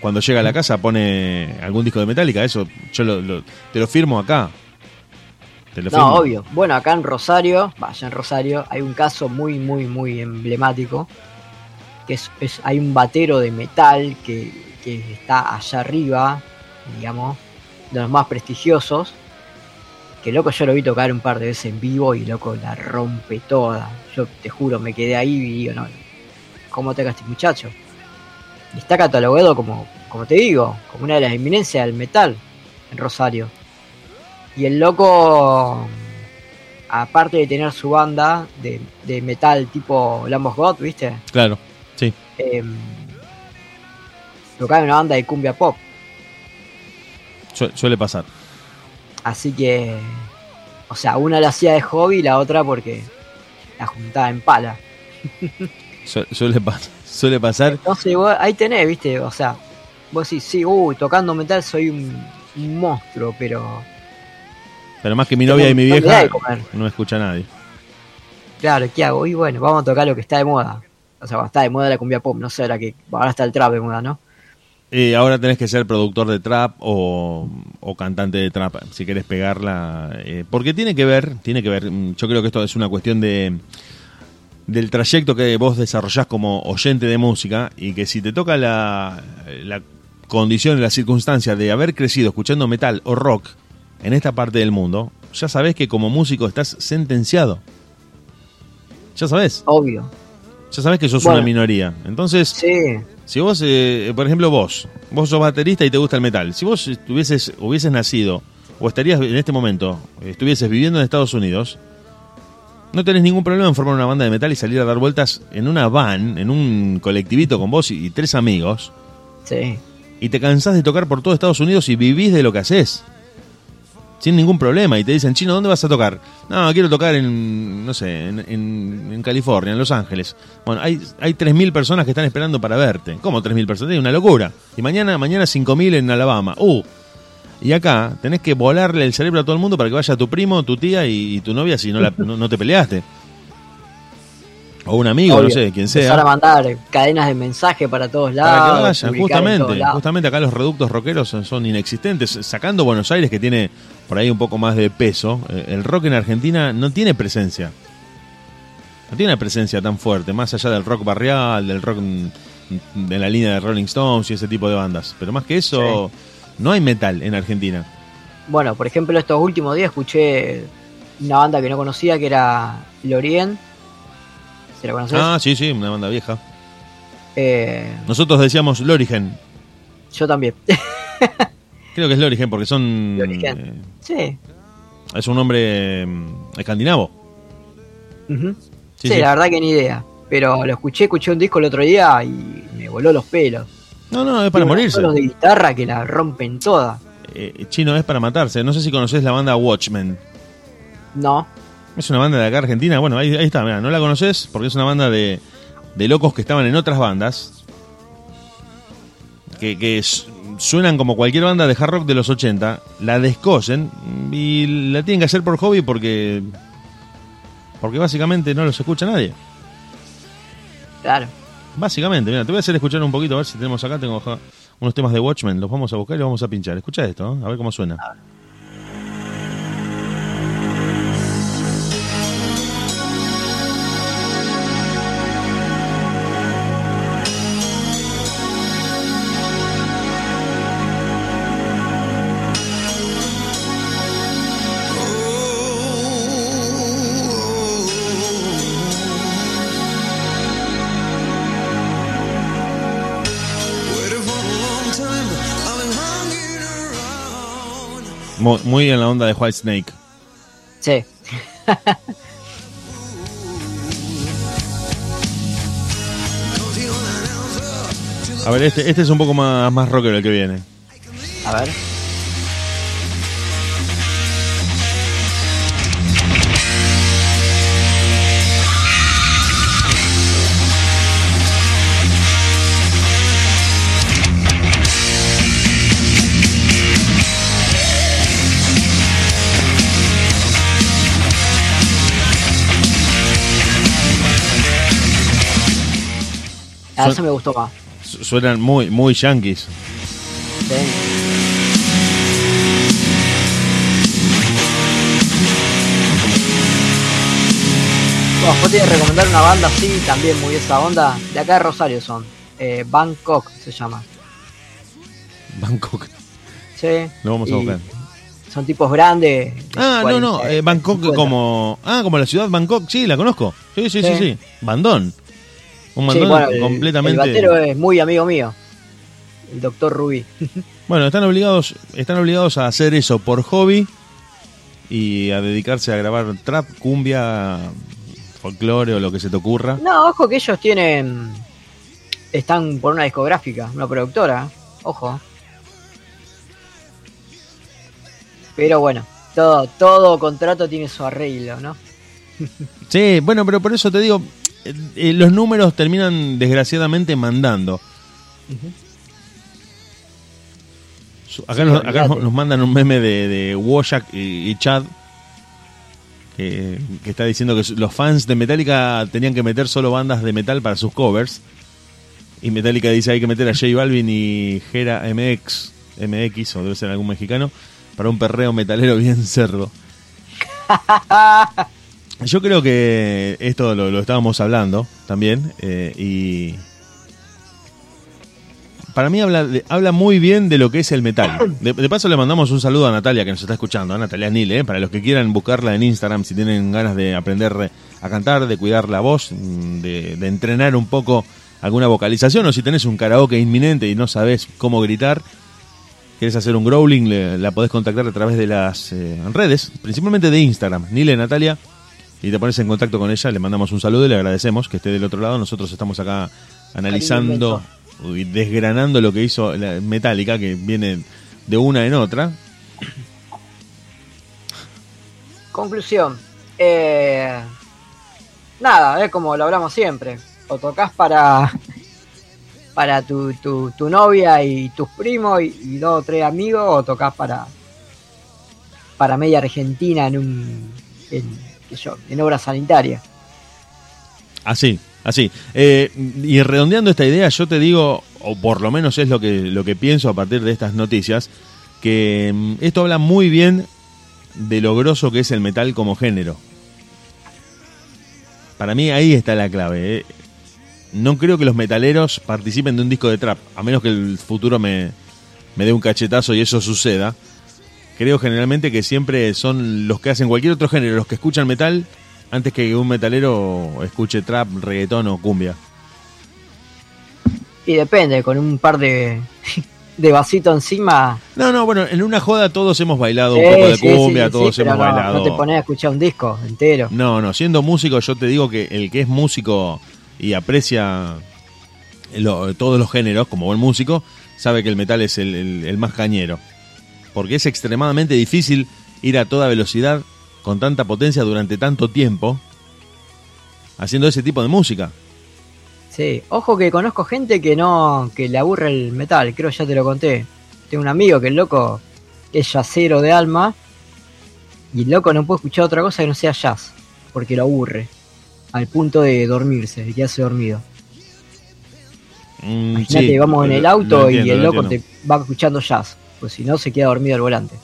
cuando llega a la casa pone algún disco de Metallica. Eso yo lo- lo- te lo firmo acá. Te lo firmo. No, obvio. Bueno, acá en Rosario, vaya en Rosario, hay un caso muy, muy, muy emblemático. Que es, es- hay un batero de metal que, que está allá arriba, digamos, de los más prestigiosos. Que loco, yo lo vi tocar un par de veces en vivo y loco la rompe toda. Yo te juro, me quedé ahí y digo, no, ¿cómo toca este muchacho? Y está catalogado como, como te digo, como una de las eminencias del metal en Rosario. Y el loco, aparte de tener su banda de, de metal tipo Lambos God, ¿viste? Claro, sí. Eh, tocaba en una banda de cumbia pop. Su- suele pasar. Así que, o sea, una la hacía de hobby y la otra porque la juntaba en pala. Su- suele, pa- suele pasar. Entonces, vos- ahí tenés, viste, o sea, vos decís, sí, uy, tocando metal soy un, un monstruo, pero Pero más que mi novia y mi vieja, no me escucha nadie. claro, ¿qué hago? Y bueno, vamos a tocar lo que está de moda. O sea, está de moda la cumbia pop, no sé, la que ahora está el trap de moda, ¿no? Eh, ahora tenés que ser productor de trap o, o cantante de trap si querés pegarla. eh, porque tiene que ver, tiene que ver, mm, yo creo que esto es una cuestión de del trayecto que vos desarrollás como oyente de música y que si te toca la, la condición y la circunstancia de haber crecido escuchando metal o rock en esta parte del mundo, ya sabés que como músico estás sentenciado. Ya sabés, Obvio. ya sabés que sos Bueno. una minoría. Entonces, Sí, si vos, eh, por ejemplo, vos, vos sos baterista y te gusta el metal, si vos estuvieses, hubieses nacido o estarías en este momento, estuvieses viviendo en Estados Unidos, no tenés ningún problema en formar una banda de metal y salir a dar vueltas en una van, en un colectivito con vos y, y tres amigos, sí. y te cansás de tocar por todo Estados Unidos y vivís de lo que haces. Sin ningún problema. Y te dicen, chino, ¿dónde vas a tocar? No, quiero tocar en, no sé, en, en- en California, en Los Ángeles. Bueno, hay, hay 3.000 personas que están esperando para verte. ¿Cómo 3.000 personas? Es una locura. Y mañana, mañana 5.000 en Alabama. Uh. Y acá tenés que volarle el cerebro a todo el mundo para que vaya tu primo, tu tía y, y tu novia si no, la- no, no te peleaste. O un amigo, no Obvio. sé, quien Empezar sea. a mandar cadenas de mensaje para todos lados. Para que vayan, justamente. lados. Justamente acá los reductos rockeros son, son inexistentes. Sacando Buenos Aires, que tiene por ahí un poco más de peso, eh, el rock en Argentina no tiene presencia. No tiene una presencia tan fuerte, más allá del rock barrial, del rock de la línea de Rolling Stones y ese tipo de bandas. Pero más que eso, no hay metal en Argentina. Bueno, por ejemplo, estos últimos días escuché una banda que no conocía que era Lorien. ¿Se la conoces? Ah, sí, sí, una banda vieja. Eh, Nosotros decíamos Lorigen. yo también. Creo que es Lorigen porque son. Lorigen. eh, sí. es un nombre mm, escandinavo. Sí, sí. la verdad que ni idea. Pero lo escuché, escuché un disco el otro día y me voló los pelos. No, no, es para morirse. solos de guitarra que la rompen toda. Eh, chino es para matarse. No sé si conoces la banda Watchmen. No, Es una banda de acá Argentina. Bueno, ahí, ahí está, mira, no la conoces porque es una banda de, de locos que estaban en otras bandas. Que, que suenan como cualquier banda de hard rock de los 80. La descosen y la tienen que hacer por hobby porque. Porque básicamente no los escucha nadie. claro. Básicamente, mira, te voy a hacer escuchar un poquito a ver si tenemos acá. Tengo unos temas de Watchmen. Los vamos a buscar y los vamos a pinchar. Escucha esto, ¿eh? a ver cómo suena. Muy en la onda de White Snake. Sí. A ver, este, este es un poco más, más rockero el que viene. A ver. A Son- eso me gustó más. Su- Suenan muy, muy yankees. Sí. Bueno, vos te recomendar una banda así, también muy esa onda. De acá de Rosario son. Eh, Bangkok se llama. Bangkok. Sí. Lo vamos a buscar. Son tipos grandes. de Ah, no, no, 40, eh, Bangkok 50. como... Ah, como la ciudad Bangkok, sí, la conozco. Sí, sí, sí, sí. Sí. Bandón. Un Sí, el- completamente... El batero es muy amigo mío. El doctor Rubí. Bueno, están obligados, están obligados a hacer eso por hobby y a dedicarse a grabar trap, cumbia, folclore o lo que se te ocurra. No, ojo que ellos tienen. Están por una discográfica, una productora. Ojo. Pero bueno, todo, todo contrato tiene su arreglo, ¿no? Sí, bueno, pero por eso te digo, eh, eh, los números terminan desgraciadamente mandando. Acá, nos, mandan un meme de, de Wojak y, Chad que, que está diciendo que los fans de Metallica tenían que meter solo bandas de metal para sus covers. Y Metallica dice hay que meter a J Balvin y Gera MX, MX o debe ser algún mexicano, para un perreo metalero bien cerdo. Yo creo que esto lo, estábamos hablando también eh, y para mí habla, habla muy bien de lo que es el metal. De, paso le mandamos un saludo a Natalia que nos está escuchando, a Natalia Nile, eh, para los que quieran buscarla en Instagram si tienen ganas de aprender a cantar, de cuidar la voz, mm, de, entrenar un poco alguna vocalización o si tenés un karaoke inminente y no sabes cómo gritar, quieres hacer un growling, le- la podés contactar a través de las eh, redes, principalmente de Instagram, Nile Natalia, y te pones en contacto con ella, le mandamos un saludo y le agradecemos que esté del otro lado. Nosotros estamos acá analizando y desgranando lo que hizo la Metallica, que viene de una en otra. Conclusión. Eh, nada, es como lo hablamos siempre. O tocas para para tu, tu, tu novia y tus primos y, y dos o tres amigos, o tocas para para media Argentina en un en, en obra sanitaria. Así, así. Eh, y redondeando esta idea, yo te digo, o por lo menos es lo que, lo que pienso a partir de estas noticias, que mm, esto habla muy bien de lo grosso que es el metal como género. Para mí ahí está la clave. eh. No creo que los metaleros participen de un disco de trap, a menos que el futuro me, me dé un cachetazo y eso suceda. Creo generalmente que siempre son los que hacen cualquier otro género, los que escuchan metal, antes que un metalero escuche trap, reggaetón o cumbia. Y depende, con un par de, de vasito encima. No, no, bueno, en una joda todos hemos bailado un poco de sí, cumbia, sí, todos hemos no, bailado. No te pones a escuchar un disco entero. No, no, siendo músico yo te digo que el que es músico y aprecia lo- todos los géneros como buen músico, sabe que el metal es el, el- el más cañero. Porque es extremadamente difícil ir a toda velocidad con tanta potencia durante tanto tiempo haciendo ese tipo de música. Sí, ojo que conozco gente que no, que le aburre el metal, creo ya te lo conté. Tengo un amigo que el loco es jazzero de alma y el loco no puede escuchar otra cosa que no sea jazz, porque lo aburre, al punto de dormirse, de quedarse dormido. Mm, Imagínate, sí, vamos en el auto entiendo, y el lo loco te va escuchando jazz, pues si no se queda dormido al volante.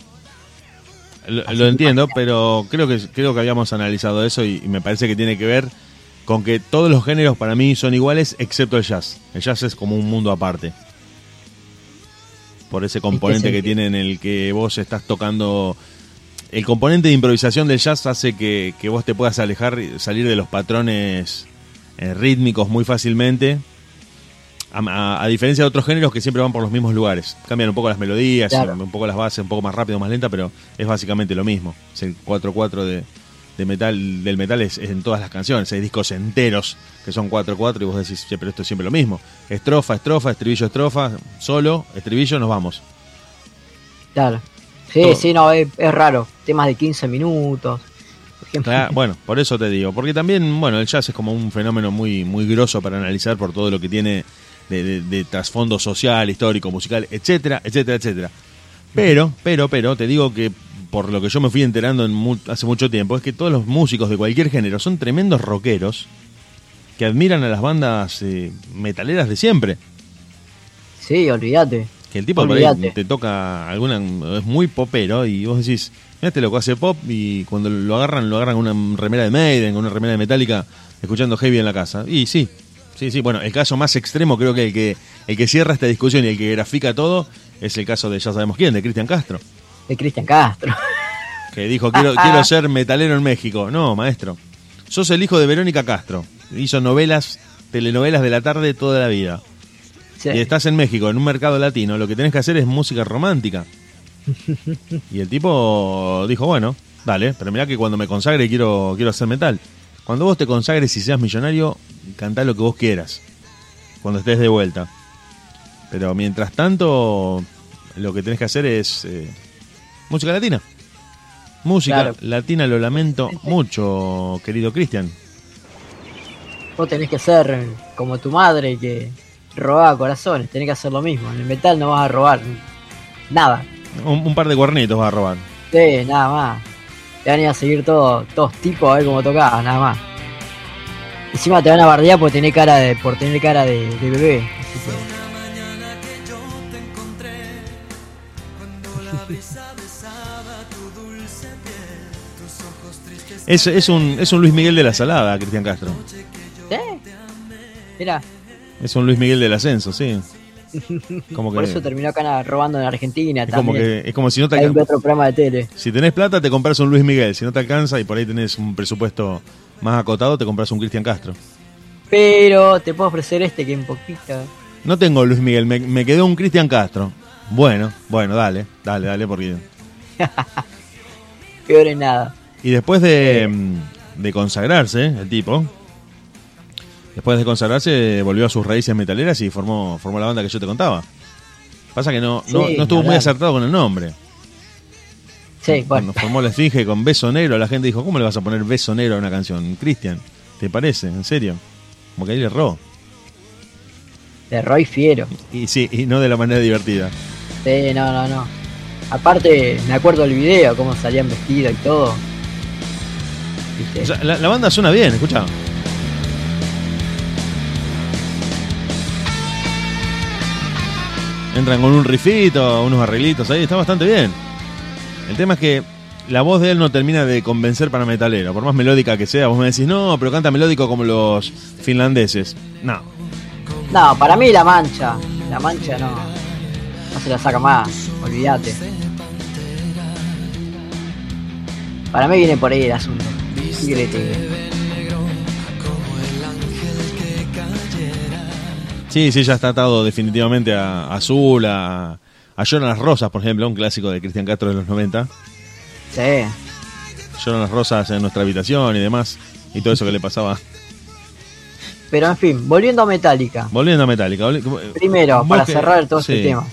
Lo, lo entiendo, pero creo que creo que habíamos analizado eso y, y me parece que tiene que ver con que todos los géneros para mí son iguales excepto el jazz. El jazz es como un mundo aparte. Por ese componente que tiene en el que vos estás tocando... El componente de improvisación del jazz hace que, que vos te puedas alejar, y salir de los patrones eh, rítmicos muy fácilmente. A, a- a diferencia de otros géneros que siempre van por los mismos lugares. Cambian un poco las melodías, Claro. un poco las bases, un poco más rápido, más lenta, pero es básicamente lo mismo. Es el 4-4 de, de metal, del metal es, es en todas las canciones. Hay discos enteros que son 4-4 y vos decís, "Che, pero esto es siempre lo mismo. Estrofa, estrofa, estribillo, estrofa, solo, estribillo, nos vamos. Claro. Sí, Todo. sí, no, es, es raro. Temas de 15 minutos. Claro, bueno, por eso te digo. Porque también, bueno, el jazz es como un fenómeno muy, muy grosso para analizar por todo lo que tiene de, de- de trasfondo social, histórico, musical, etcétera, etcétera, etcétera. Pero, pero, pero, te digo que por lo que yo me fui enterando en mu- hace mucho tiempo, es que todos los músicos de cualquier género son tremendos rockeros que admiran a las bandas eh, metaleras de siempre. Sí, olvídate. Que el tipo por ahí te toca alguna, es muy popero y vos decís, mira este loco hace pop y cuando lo agarran, lo agarran con una remera de Maiden, con una remera de Metallica, escuchando heavy en la casa. Y sí, sí, sí, bueno, el caso más extremo creo que el que, el que cierra esta discusión y el que grafica todo es el caso de ya sabemos quién, de Cristian Castro, De Cristian Castro. que dijo quiero, quiero ser metalero en México. No, maestro. Sos el hijo de Verónica Castro. Hizo novelas, telenovelas de la tarde toda la vida. Sí. Y estás en México, en un mercado latino, lo que tenés que hacer es música romántica. Y el tipo dijo, bueno, dale, pero mirá que cuando me consagre quiero, quiero hacer metal. Cuando vos te consagres y seas millonario, cantá lo que vos quieras. Cuando estés de vuelta. Pero mientras tanto, lo que tenés que hacer es eh, música latina. Música Claro. latina, lo lamento mucho, querido Cristian. Vos tenés que ser como tu madre que robaba corazones, tenés que hacer lo mismo. En el metal no vas a robar nada. Un, un par de cuernitos vas a robar. Sí, nada más. Te van a ir a seguir todo, todos tipos a ver cómo tocabas, nada más. Encima te van a bardear por tener cara de, por tener cara de, de bebé. Así que, Es, es, un, es un Luis Miguel de la Salada, Cristian Castro. ¿eh? Mira, Es un Luis Miguel del Ascenso, sí. Como que, por eso terminó acá robando en Argentina es como también. que es como si no te alcanza. Si tenés plata, te compras un Luis Miguel. Si no te alcanza y por ahí tenés un presupuesto más acotado, te compras un Cristian Castro. Pero te puedo ofrecer este que un poquito. No tengo Luis Miguel, me, me quedó un Cristian Castro. Bueno, bueno, dale, dale, dale, porque. Peor en nada. Y después de, mm, de consagrarse, el tipo, después de consagrarse, volvió a sus raíces metaleras y formó, formó la banda que yo te contaba. Pasa que no, no, Sí, no estuvo muy acertado con el nombre. Sí, bueno. Cuando formó la esfinge con beso negro, la gente dijo, ¿cómo le vas a poner beso negro a una canción? Cristian, ¿te parece? ¿En serio? Como que ahí le erró. De Roy Fiero. Y sí, y no de la manera divertida. Sí, no, no, no. Aparte, me acuerdo del video, cómo salían vestidos y todo. ¿Viste? O sea, la, la banda suena bien, escucha. Entran con un rifito, unos arreglitos ahí, está bastante bien. El tema es que la voz de él no termina de convencer para metalero, por más melódica que sea. Vos me decís, no, pero canta melódico como los finlandeses. No, No, para mí la mancha. La mancha no. No se la saca más. Olvídate. Para mí viene por ahí el asunto. Sí, sí, ya está atado definitivamente a Azul, a, a Lloran las Rosas, por ejemplo, un clásico de Cristian Castro de los 90. Sí. Lloran las Rosas en nuestra habitación y demás, y todo eso que le pasaba. Pero en fin, volviendo a Metallica. Volviendo a Metallica. volvi- Primero, para cerrar todo sí. este tema.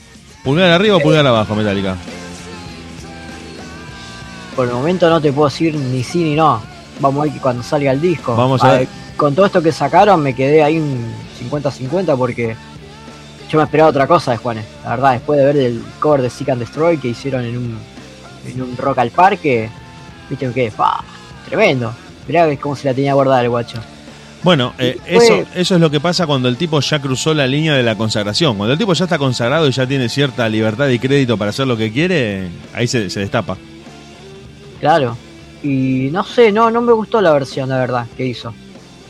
¿Pulgar arriba o pulgar abajo, Metallica? Por el momento no te puedo decir ni sí ni no. Vamos a ver que cuando salga el disco. Vamos a ver. Con todo esto que sacaron me quedé ahí un 50-50 porque yo me esperaba otra cosa de Juanes. La verdad, después de ver el cover de Seek and Destroy que hicieron en un, en un Rock al Parque, viste que pa, tremendo. Mirá cómo se la tenía guardada el guacho. Bueno, eh, eso, eso es lo que pasa cuando el tipo ya cruzó la línea de la consagración. Cuando el tipo ya está consagrado y ya tiene cierta libertad y crédito para hacer lo que quiere, ahí se, se destapa. Claro. Y no sé, no, no me gustó la versión, la verdad, que hizo.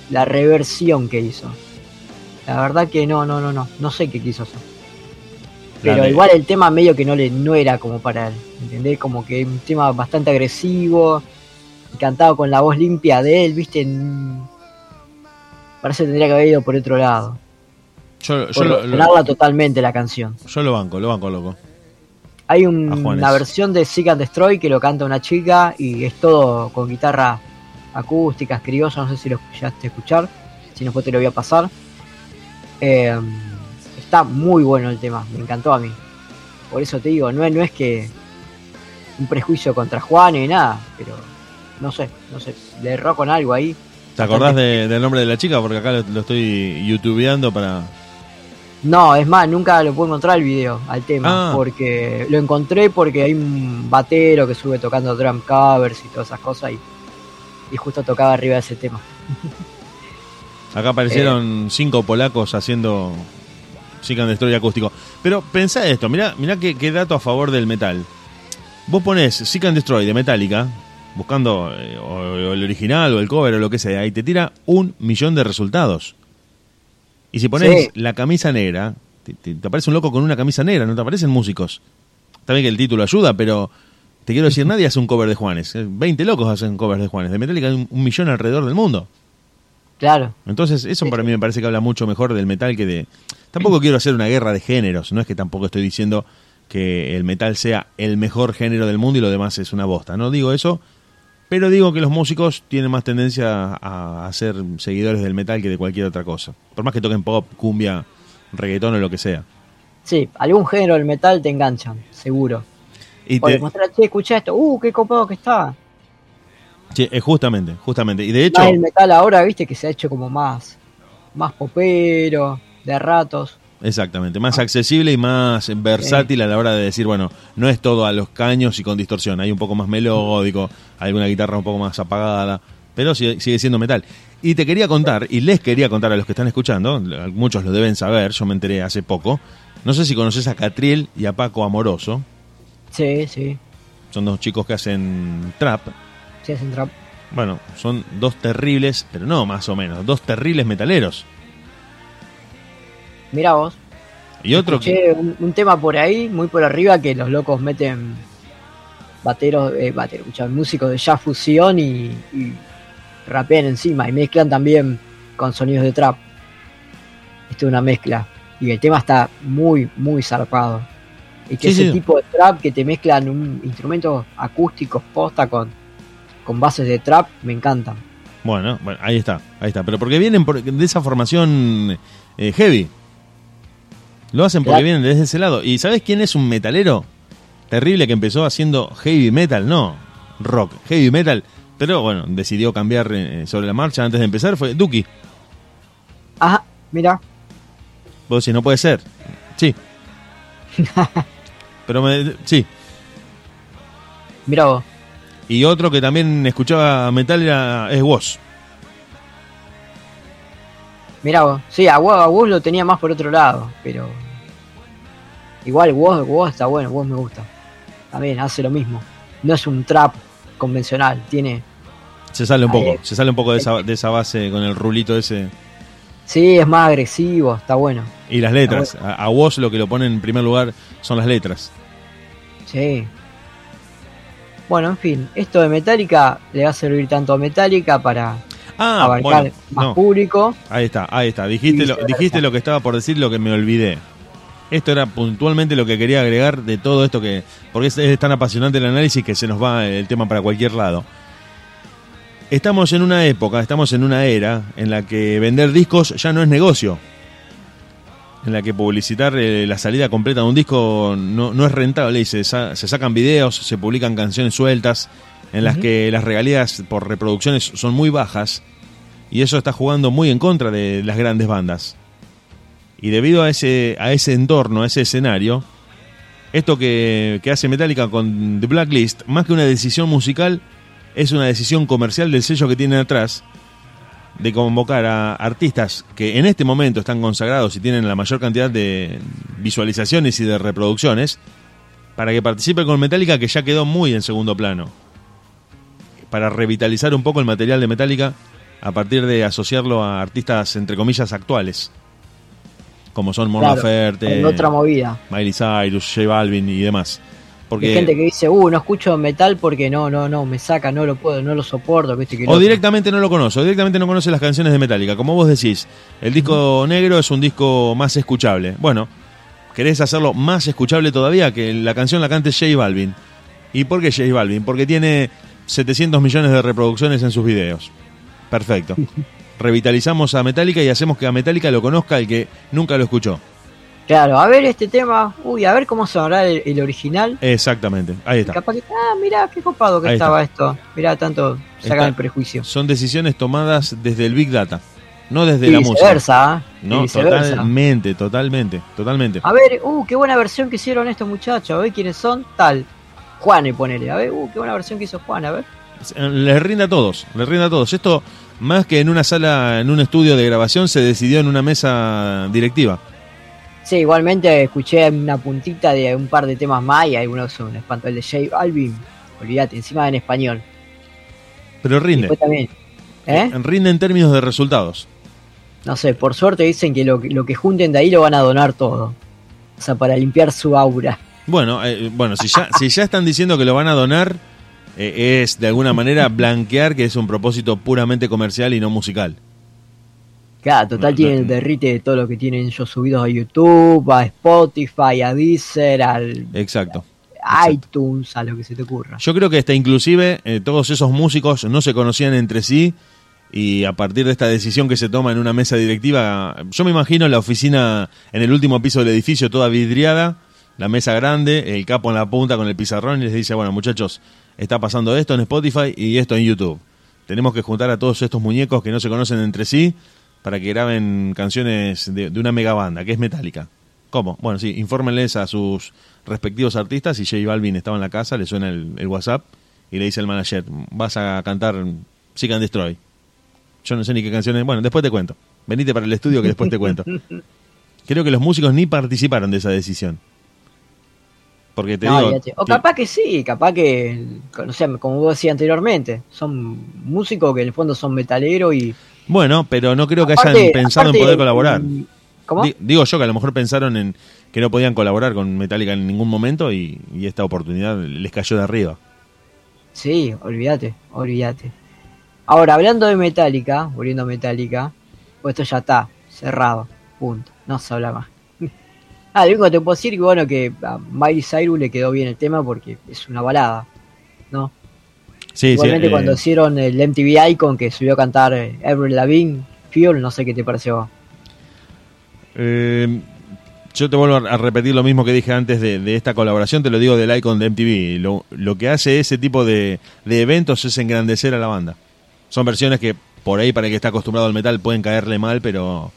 La reversión que hizo. La verdad que no, no, no, no. No sé qué quiso hacer. Pero igual el tema medio que no le no era como para él. ¿Entendés? Como que un tema bastante agresivo. Cantado con la voz limpia de él, viste. Parece que tendría que haber ido por otro lado. Yo, lo, lo- totalmente la canción. yo lo banco, lo banco, loco. Hay un- una versión de Seek and Destroy que lo canta una chica y es todo con guitarra acústica, criolla, no sé si lo escuchaste escuchar, si no después te lo voy a pasar. Eh, está muy bueno el tema, me encantó a mí. Por eso te digo, no es, no es que un prejuicio contra Juan ni nada, pero no sé, no sé, le erró con algo ahí. ¿Te acordás de- del nombre de la chica? Porque acá lo, lo estoy youtubeando para... No, es más, nunca lo pude encontrar el video al tema, Ah. porque lo encontré porque hay un batero que sube tocando drum covers y todas esas cosas y, y justo tocaba arriba de ese tema. Acá aparecieron cinco polacos haciendo Seek and Destroy acústico. Pero pensá esto, mirá, mirá qué, qué dato a favor del metal. Vos ponés Seek and Destroy de Metallica, buscando eh, o, o el original o el cover o lo que sea, y te tira un millón de resultados. Y si pones Sí. la camisa negra te, te- te aparece un loco con una camisa negra, no te aparecen músicos. También que el título ayuda, pero te quiero decir, nadie hace un cover de Juanes. Eh, 20 locos hacen covers de Juanes. De Metallica hay un, un millón alrededor del mundo. Claro. Entonces, eso para mí me parece que habla mucho mejor del metal que de... Tampoco quiero hacer una guerra de géneros, no es que tampoco estoy diciendo que el metal sea el mejor género del mundo y lo demás es una bosta. No digo eso, pero digo que los músicos tienen más tendencia a, a ser seguidores del metal que de cualquier otra cosa. Por más que toquen pop, cumbia, reggaetón o lo que sea. Sí, algún género del metal te enganchan, seguro. Y te- mostrar, che, escucha esto, uh, qué copado que está. Sí, eh, justamente, justamente. Y de hecho, Más el metal ahora, viste, que se ha hecho como más, más popero, de ratos. exactamente, más accesible y más versátil a la hora de decir, bueno, no es todo a los caños y con distorsión, hay un poco más melódico, hay alguna guitarra un poco más apagada, pero sigue, sigue siendo metal. Y te quería contar, y les quería contar a los que están escuchando, muchos lo deben saber, yo me enteré hace poco, no sé si conoces a Catriel y a Paco Amoroso, Sí, sí, son dos chicos que hacen trap, sí hacen trap. bueno, son dos terribles, pero no más o menos, dos terribles metaleros. Mira vos, Y otro que... un, un tema por ahí, muy por arriba, que los locos meten bateros, eh, bateros, músicos de jazz fusión y, y rapean encima y mezclan también con sonidos de trap. Esto es una mezcla. Y el tema está muy, muy zarpado. Y que Sí, ese sí. tipo de trap que te mezclan un instrumentos acústicos posta con, con bases de trap, me encantan. Bueno, bueno, ahí está, ahí está. Pero porque vienen por- de esa formación eh, heavy. Lo hacen porque Claro. vienen desde ese lado. ¿Y sabes quién es un metalero? Terrible que empezó haciendo heavy metal, no, rock, heavy metal. Pero bueno, decidió cambiar eh, sobre la marcha antes de empezar. Fue Duki. Ajá, mira, Vos decís, no puede ser. Sí. Pero me, sí. mira vos. Y otro que también escuchaba metal era, es Woz. Mira vos. Sí, a vos, a lo tenía más por otro lado, pero. Igual vos, vos está bueno, vos me gusta. También hace lo mismo. No es un trap convencional, tiene. Se sale un poco, se sale un poco de esa, de esa base con el rulito ese. Sí, es más agresivo, está bueno. Y las letras. A, a Woz lo que lo pone en primer lugar son las letras. Sí. Bueno, en fin, esto de Metallica le va a servir tanto a Metallica para Ah, abarcar bueno, más no. público. Ahí está, ahí está. Dijiste, lo, viceversa. dijiste lo que estaba por decir, lo que me olvidé. Esto era puntualmente lo que quería agregar de todo esto que... Porque es, es tan apasionante el análisis que se nos va el tema para cualquier lado. Estamos en una época, estamos en una era en la que vender discos ya no es negocio. En la que publicitar eh, la salida completa de un disco no, no es rentable y se, sa- se sacan videos, se publican canciones sueltas, en las que las regalías por reproducciones son muy bajas y eso está jugando muy en contra de las grandes bandas. Y debido a ese, a ese entorno, a ese escenario, esto que, que hace Metallica con The Blacklist, más que una decisión musical, es una decisión comercial del sello que tienen atrás, de convocar a artistas que en este momento están consagrados y tienen la mayor cantidad de visualizaciones y de reproducciones, para que participe con Metallica, que ya quedó muy en segundo plano. Para revitalizar un poco el material de Metallica a partir de asociarlo a artistas, entre comillas, actuales. Como son Mon Claro, Laferte, en otra movida. Miley Cyrus, J Balvin y demás. Porque, Hay gente que dice, uh, no escucho metal porque no, no, no, me saca, no lo puedo, no lo soporto, viste que el o directamente no lo conoce, o directamente no conoce las canciones de Metallica. Como vos decís, el disco negro es un disco más escuchable. Bueno, querés hacerlo más escuchable todavía que la canción la cante J Balvin. ¿Y por qué J Balvin? Porque tiene 700 millones de reproducciones en sus videos. Perfecto. Revitalizamos a Metallica y hacemos que a Metallica lo conozca el que nunca lo escuchó. Claro, a ver este tema, uy, a ver cómo sonará el, el original. Exactamente. Ahí Y está. capaz que, ah, mira, qué copado que Ahí estaba esto. Mirá, tanto sacan Está. el prejuicio. Son decisiones tomadas desde el Big Data, no desde y la música. ¿eh? Y No, viceversa. totalmente, totalmente, totalmente. A ver, uh, qué buena versión que hicieron estos muchachos. A ver quiénes son. Tal. Juane, ponele. A ver, uh, qué buena versión que hizo Juan. A ver. Les rinde a todos, les rinde a todos. Esto, más que en una sala, en un estudio de grabación, se decidió en una mesa directiva. Sí, igualmente escuché una puntita de un par de temas más y algunos son espanto. El de J Balvin, olvídate, encima en español. Pero rinde. también. ¿Eh? Rinde en términos de resultados. no sé, por suerte dicen que lo, que- lo que junten de ahí lo van a donar todo. O sea, para limpiar su aura. Bueno, eh, bueno, si ya, si ya están diciendo que lo van a donar, eh, es de alguna manera blanquear que es un propósito puramente comercial y no musical. Claro, total tienen el derrite de todo lo que tienen ellos subidos a YouTube, a Spotify, a Deezer, al Exacto. iTunes, a lo que se te ocurra. Yo creo que hasta inclusive eh, todos esos músicos no se conocían entre sí y a partir de esta decisión que se toma en una mesa directiva, yo me imagino la oficina en el último piso del edificio toda vidriada, la mesa grande, el capo en la punta con el pizarrón y les dice, bueno muchachos, está pasando esto en Spotify y esto en YouTube. Tenemos que juntar a todos estos muñecos que no se conocen entre sí para que graben canciones de, de una mega banda, que es Metallica. ¿Cómo? Bueno, sí, infórmenles a sus respectivos artistas y J Balvin estaba en la casa, le suena el, el WhatsApp y le dice al manager, vas a cantar Seek and Destroy. Yo no sé ni qué canciones, bueno, después te cuento. Venite para el estudio que después te cuento. Creo que los músicos ni participaron de esa decisión. Porque te No, digo... o capaz que sí, capaz que, o sea, como vos decías anteriormente, son músicos que en el fondo son metaleros y... Bueno, pero no creo que Aparte- hayan pensado aparte, en poder colaborar. mm, ¿Cómo? Di- digo yo que a lo mejor pensaron en que no podían colaborar con Metallica en ningún momento y, y esta oportunidad les cayó de arriba. Sí, olvídate, olvídate. Ahora, hablando de Metallica, volviendo a Metallica, pues esto ya está, cerrado, punto, no se habla más. ah, lo único que te puedo decir que bueno que a Miley Cyrus le quedó bien el tema porque es una balada, ¿no? Sí, Igualmente sí, eh, cuando hicieron el MTV Icon que subió a cantar eh, Avril Lavigne, Fuel, no sé qué te pareció. eh, yo te vuelvo a a repetir lo mismo que dije antes de, de esta colaboración, te lo digo del Icon de MTV. Lo, lo que hace ese tipo de, de eventos es engrandecer a la banda. Son versiones que por ahí para el que está acostumbrado al metal pueden caerle mal, pero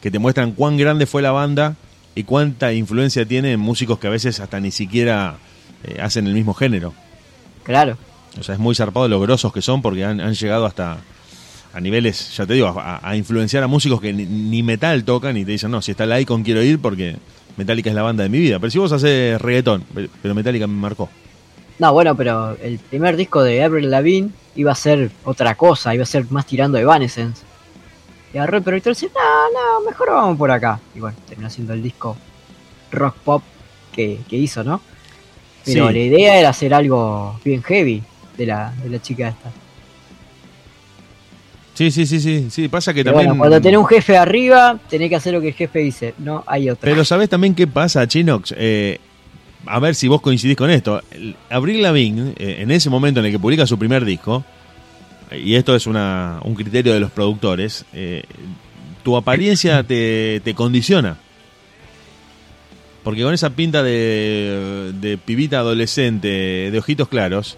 que te muestran cuán grande fue la banda y cuánta influencia tiene en músicos que a veces hasta ni siquiera eh, hacen el mismo género. Claro, O sea, es muy zarpado lo grosos que son porque han, han llegado hasta a niveles, ya te digo, a, a influenciar a músicos que ni, ni metal tocan y te dicen, no, si está el Icon quiero ir porque Metallica es la banda de mi vida. Pero si vos haces reggaetón, pe- pero Metallica me marcó. No, bueno, pero el primer disco de Avril Lavigne iba a ser otra cosa, iba a ser más tirando Evanescence. Y agarró el productor y dice, no, no, mejor vamos por acá. Y bueno, terminó siendo el disco rock pop que, que hizo, ¿no? Pero Sí. la idea era hacer algo bien heavy de la, de la chica esta. Sí, sí, sí, sí, sí, pasa que Pero también... bueno, cuando tenés un jefe arriba, tenés que hacer lo que el jefe dice, no hay otra. Pero ¿sabés también qué pasa, Chinox? Eh, a ver si vos coincidís con esto. Avril Lavigne, eh, en ese momento en el que publica su primer disco, y esto es una, un criterio de los productores, eh, tu apariencia te, te condiciona. Porque con esa pinta de, de pibita adolescente, de ojitos claros,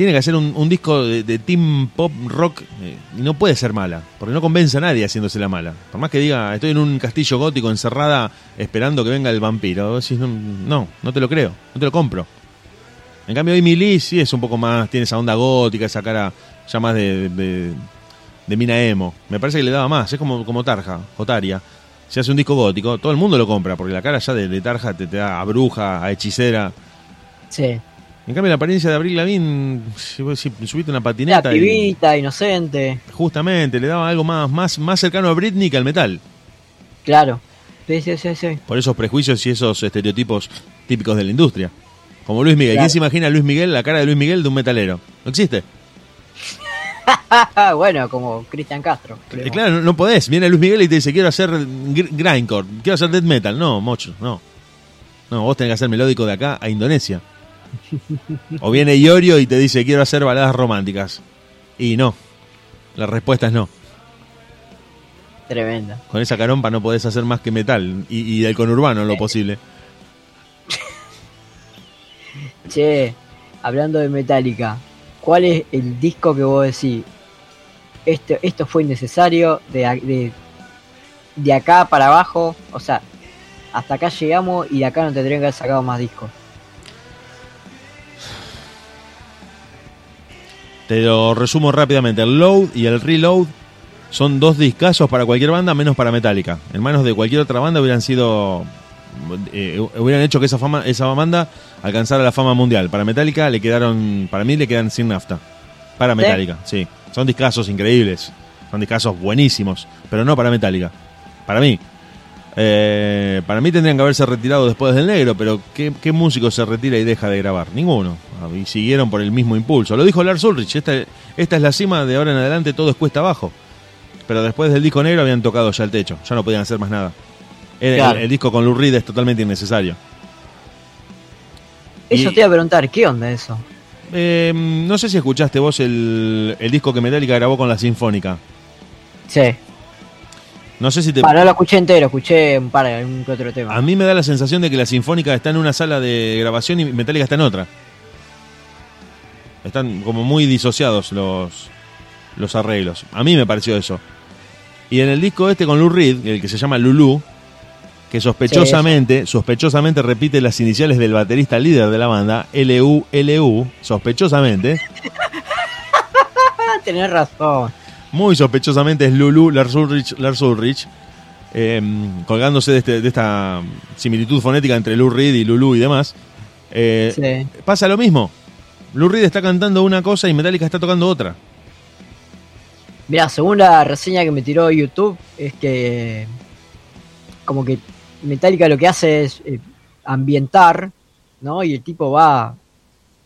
tiene que hacer un, disco de, de team pop rock eh, y no puede ser mala, porque no convence a nadie haciéndose la mala. Por más que diga, estoy en un castillo gótico encerrada esperando que venga el vampiro, decís, no, no, te lo creo, no te lo compro. En cambio, Amy Lee sí es un poco más, tiene esa onda gótica, esa cara ya más de, de, mina emo. Me parece que le daba más, es como, como Tarja, Otaria. Si hace un disco gótico, todo el mundo lo compra, porque la cara ya de, Tarja te da a bruja, a hechicera. Sí, En cambio, la apariencia de Abril Lavigne, si vos subiste una la patineta y pibita, inocente, justamente le daba algo más, más, más cercano a Britney que al metal. claro. Sí, sí, sí, sí. Por esos prejuicios y esos estereotipos típicos de la industria. Como Luis Miguel. Claro. ¿Quién se imagina a Luis Miguel, la cara de Luis Miguel de un metalero? No existe. bueno, como Cristian Castro. creo. Eh, claro, no, no podés. Viene Luis Miguel y te dice, quiero hacer gr- grindcore, quiero hacer death metal. No, mocho, no. No, vos tenés que hacer melódico de acá a Indonesia. O viene Iorio y te dice, quiero hacer baladas románticas. Y no. La respuesta es no. Tremenda. Con esa carompa no podés hacer más que metal. Y, y del conurbano en lo posible. Che, hablando de Metallica, ¿cuál es el disco que vos decís? Esto, esto fue innecesario de, de, de acá para abajo, o sea, hasta acá llegamos y de acá no tendrían que haber sacado más discos. Te lo resumo rápidamente. El Load y el Reload son dos discazos para cualquier banda, menos para Metallica. En manos de cualquier otra banda hubieran sido. eh, hubieran hecho que esa fama, esa banda alcanzara la fama mundial. Para Metallica le quedaron. Para mí le quedan sin nafta. Para Metallica, sí. Son discazos increíbles. Son discazos buenísimos, pero no para Metallica. Para mí. Eh, para mí tendrían que haberse retirado después del negro, pero ¿qué, qué músico se retira y deja de grabar? Ninguno. Ah, Y siguieron por el mismo impulso. Lo dijo Lars Ulrich, esta, esta es la cima, de ahora en adelante todo es cuesta abajo. Pero después del disco negro habían tocado ya el techo, ya no podían hacer más nada. El, Claro. el- el disco con Lou Reed es totalmente innecesario. Eso Y- te iba a preguntar, ¿qué onda eso? Eh, no sé si escuchaste vos el, el disco que Metallica grabó con la Sinfónica. Sí. No sé si te... Bueno, no lo escuché entero, escuché un par, que otro tema. A mí me da la sensación de que la Sinfónica está en una sala de grabación y Metallica está en otra. Están como muy disociados los, los arreglos. A mí me pareció eso. Y en el disco este con Lou Reed, el que se llama Lulu, que sospechosamente, sospechosamente repite las iniciales del baterista líder de la banda, L-U-L-U, sospechosamente, tenés razón. Muy sospechosamente es Lulu Lars Ulrich, Lars Ulrich eh, colgándose de, este- de esta similitud fonética entre Lou Reed y Lulu y demás. Eh, Sí. Pasa lo mismo. Lou Reed está cantando una cosa y Metallica está tocando otra. Mirá, según la reseña que me tiró YouTube, es que como que Metallica lo que hace es eh, ambientar, ¿no? Y el tipo va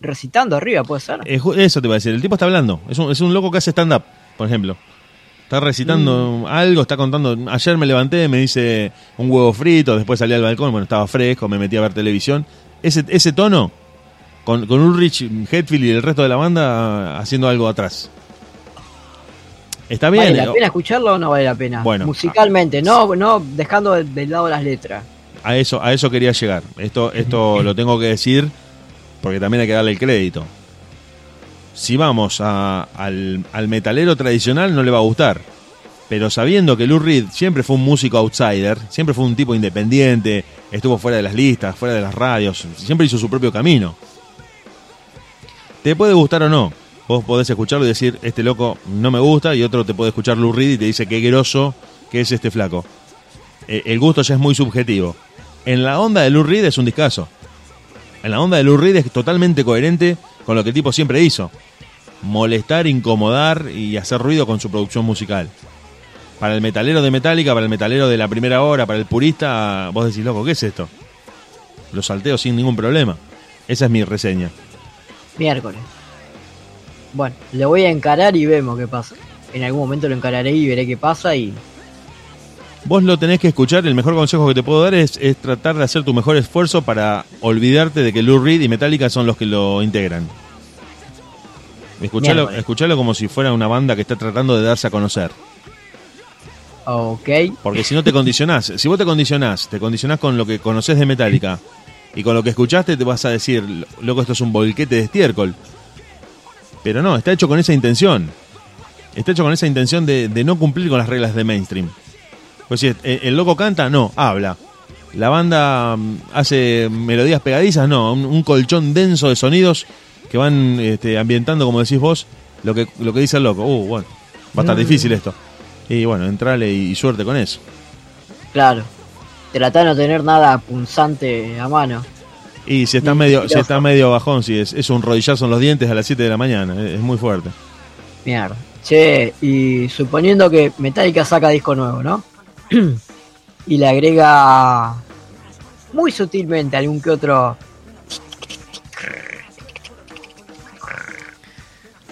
recitando arriba, puede ser. Eh, eso te va a decir. El tipo está hablando. Es un, es un loco que hace stand-up, por ejemplo. Está recitando Mm. algo, está contando. Ayer me levanté, me hice un huevo frito, después salí al balcón, bueno, estaba fresco, me metí a ver televisión. Ese, ese tono, con, con Ulrich, Hetfield y el resto de la banda haciendo algo atrás. Está bien. ¿Vale la pena escucharlo o no vale la pena? Bueno. Musicalmente, no, no dejando de, de lado las letras. A eso, a eso quería llegar. Esto, esto lo tengo que decir porque también hay que darle el crédito. Si vamos al metalero tradicional no le va a gustar. Pero sabiendo que Lou Reed siempre fue un músico outsider, siempre fue un tipo independiente, estuvo fuera de las listas, fuera de las radios, siempre hizo su propio camino. Te puede gustar o no. Vos podés escucharlo y decir, este loco no me gusta, y otro te puede escuchar Lou Reed y te dice, qué groso que es este flaco. Eh, el gusto ya es muy subjetivo. En la onda de Lou Reed es un discazo. En la onda de Lou Reed es totalmente coherente con lo que el tipo siempre hizo. Molestar, incomodar y hacer ruido con su producción musical. Para el metalero de Metallica, para el metalero de la primera hora, para el purista, vos decís, loco, ¿qué es esto? Lo salteo sin ningún problema. Esa es mi reseña. Miércoles. Bueno, lo voy a encarar y vemos qué pasa. En algún momento lo encararé y veré qué pasa y Vos lo tenés que escuchar, el mejor consejo que te puedo dar es, es tratar de hacer tu mejor esfuerzo para olvidarte de que Lou Reed y Metallica son los que lo integran. Escuchalo, escuchalo como si fuera una banda que está tratando de darse a conocer. ok. Porque si no te condicionás, si vos te condicionás, te condicionás con lo que conoces de Metallica y con lo que escuchaste, te vas a decir, loco, esto es un volquete de estiércol. Pero no, está hecho con esa intención. Está hecho con esa intención de, de no cumplir con las reglas de mainstream. Pues si el, loco canta, no, habla. La banda mm, hace melodías pegadizas, no, un, un colchón denso de sonidos que van este, ambientando, como decís vos, lo que, lo que dice el loco. Uh, bueno, va a estar Mm. difícil esto. Y bueno, entrale y, y suerte con eso. Claro. Trata de no tener nada punzante a mano. Y si está Ni medio, si está medio bajón, si es, es un rodillazo en los dientes a las 7 de la mañana, es, es muy fuerte. Mierda. Che, y suponiendo que Metallica saca disco nuevo, ¿no? y le agrega muy sutilmente algún que otro.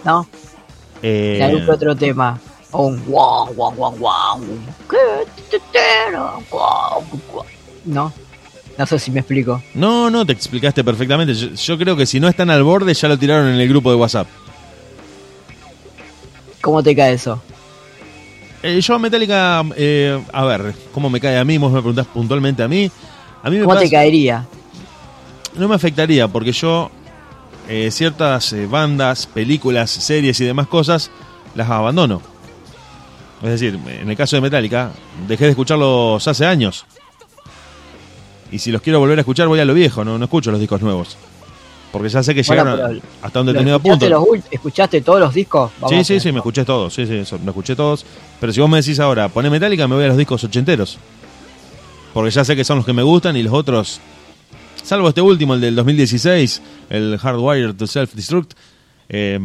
¿No? Eh, algún que otro tema. O un guau, guau. Guau, guau. ¿No? No sé si me explico. no, no, te explicaste perfectamente. Yo, yo creo que si no están al borde, ya lo tiraron en el grupo de WhatsApp. ¿Cómo te cae eso? Eh, yo a Metallica, eh, a ver, ¿cómo me cae a mí? Vos me preguntás puntualmente a mí. A mí me ¿Cómo te caería? no me afectaría porque yo eh, ciertas eh, bandas, películas, series y demás cosas las abandono. Es decir, en el caso de Metallica, dejé de escucharlos hace años. Y si los quiero volver a escuchar, voy a lo viejo, no, no escucho los discos nuevos. Porque ya sé que Bueno, llegaron hasta un ¿Lo determinado escuchaste, punto. los ¿Escuchaste todos los discos? Vamos Sí, sí, sí, me escuché todos, sí, sí, me escuché todos. Pero si vos me decís ahora, poné Metallica, me voy a los discos ochenteros. Porque ya sé que son los que me gustan y los otros, salvo este último, el del 2016, el Hardwired to Self-Destruct, eh,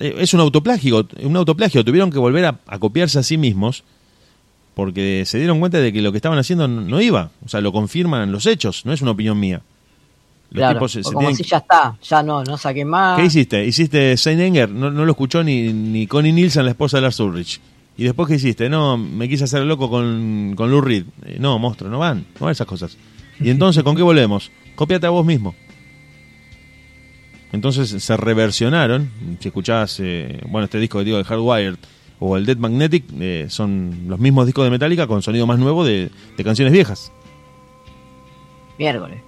eh, es un autoplagio, un autoplagio. Tuvieron que volver a, a copiarse a sí mismos porque se dieron cuenta de que lo que estaban haciendo no iba. O sea, lo confirman los hechos, no es una opinión mía. Los Claro, tipos se- como tienen- si ya está, ya no, no saqué más. ¿Qué hiciste? Hiciste Saint Anger, no, no lo escuchó ni, ni Connie Nielsen, la esposa de Lars Ulrich. ¿Y después qué hiciste? No, me quise hacer loco con, con Lou Reed. Eh, no, monstruo, no van, no van esas cosas. Y entonces, ¿con qué volvemos? Cópiate a vos mismo. Entonces se reversionaron. Si escuchás, eh, bueno, este disco que digo de Hardwired o el Dead Magnetic, eh, son los mismos discos de Metallica con sonido más nuevo de, de canciones viejas. Miércoles.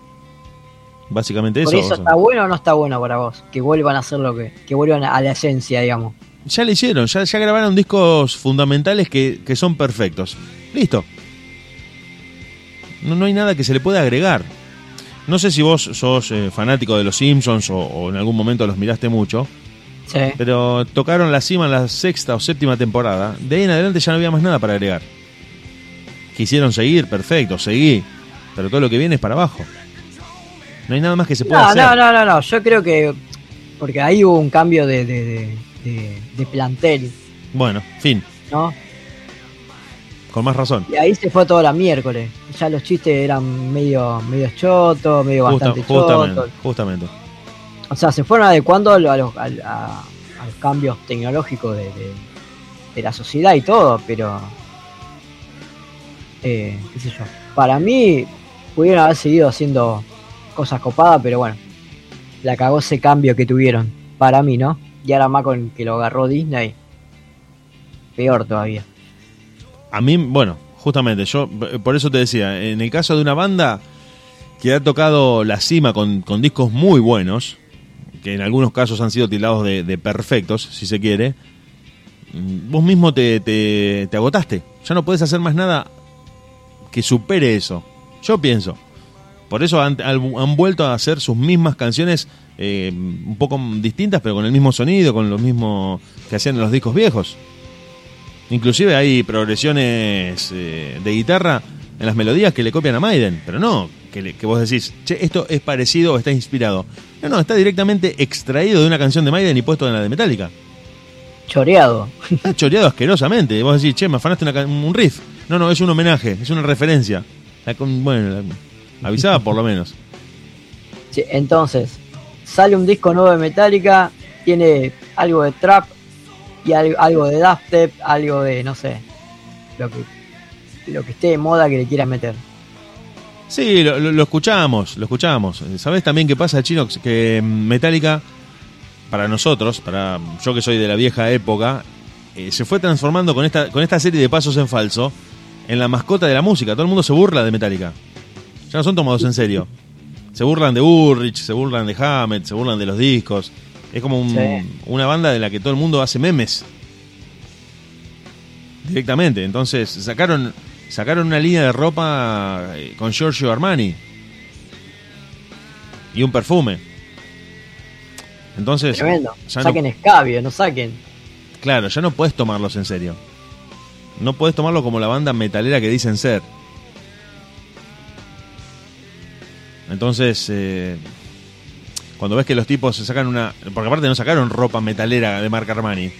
Básicamente Por eso. eso o sea. está bueno o no está bueno para vos. Que vuelvan a hacer lo que. Que vuelvan a la esencia, digamos. Ya le hicieron, ya, ya grabaron discos fundamentales que, que son perfectos. Listo. No, no hay nada que se le pueda agregar. No sé si vos sos eh, fanático de los Simpsons o, o en algún momento los miraste mucho, Sí. pero tocaron la cima en la sexta o séptima temporada. De ahí en adelante ya no había más nada para agregar. Quisieron seguir, perfecto, seguí. Pero todo lo que viene es para abajo. No hay nada más que se pueda No, hacer. no, no, no, no. Yo creo que. Porque ahí hubo un cambio de, de, de, de- de plantel, Bueno, fin, ¿no? con más razón. Y ahí se fue toda la miércoles. Ya los chistes eran medio, medio chotos, medio Justa- bastante justamente, chotos. justamente. O sea, se fueron adecuando a, lo- a los, a- a- a los cambios tecnológicos de, de- de la sociedad y todo, pero. Eh, qué sé yo. Para mí, pudieron haber seguido haciendo cosas copadas, pero bueno. La cagó ese cambio que tuvieron. Para mí, ¿no? Y ahora más con que lo agarró Disney. Peor todavía. A mí, bueno, justamente, yo por eso te decía, en el caso de una banda que ha tocado la cima con, con discos muy buenos, que en algunos casos han sido tildados de, perfectos, si se quiere, vos mismo te, te, te agotaste. Ya no puedes hacer más nada que supere eso. Yo pienso. Por eso han, vuelto a hacer sus mismas canciones eh, un poco distintas, pero con el mismo sonido, con lo mismo que hacían en los discos viejos. Inclusive hay progresiones eh, de guitarra en las melodías que le copian a Maiden, pero no que, le- que vos decís, che, esto es parecido o está inspirado. No, no, está directamente extraído de una canción de Maiden y puesto en la de Metallica. Choreado. Está choreado asquerosamente. Vos decís, che, me afanaste una un riff. No, no, es un homenaje, es una referencia. La bueno, la- avisaba por lo menos. Sí, entonces, sale un disco nuevo de Metallica, tiene algo de trap y algo, algo de dubstep, algo de, no sé, lo que, lo que esté de moda que le quieras meter. Sí, lo, lo- lo escuchamos, lo escuchamos. ¿Sabés también qué pasa, Chino? Que Metallica, para nosotros, para yo que soy de la vieja época, eh, se fue transformando con esta, con esta serie de pasos en falso en la mascota de la música. Todo el mundo se burla de Metallica. Ya no son tomados en serio. Se burlan de Ulrich, se burlan de Hammett, se burlan de los discos. Es como un- Sí. una banda de la que todo el mundo hace memes. Directamente. Entonces sacaron, sacaron una línea de ropa eh, con Giorgio Armani. Y un perfume. Entonces, Tremendo. ya no- saquen escabio, no saquen. claro, ya no puedes tomarlos en serio. No puedes tomarlo como la banda metalera que dicen ser. Entonces, eh, cuando ves que los tipos se sacan una... Porque aparte no sacaron ropa metalera de marca Armani.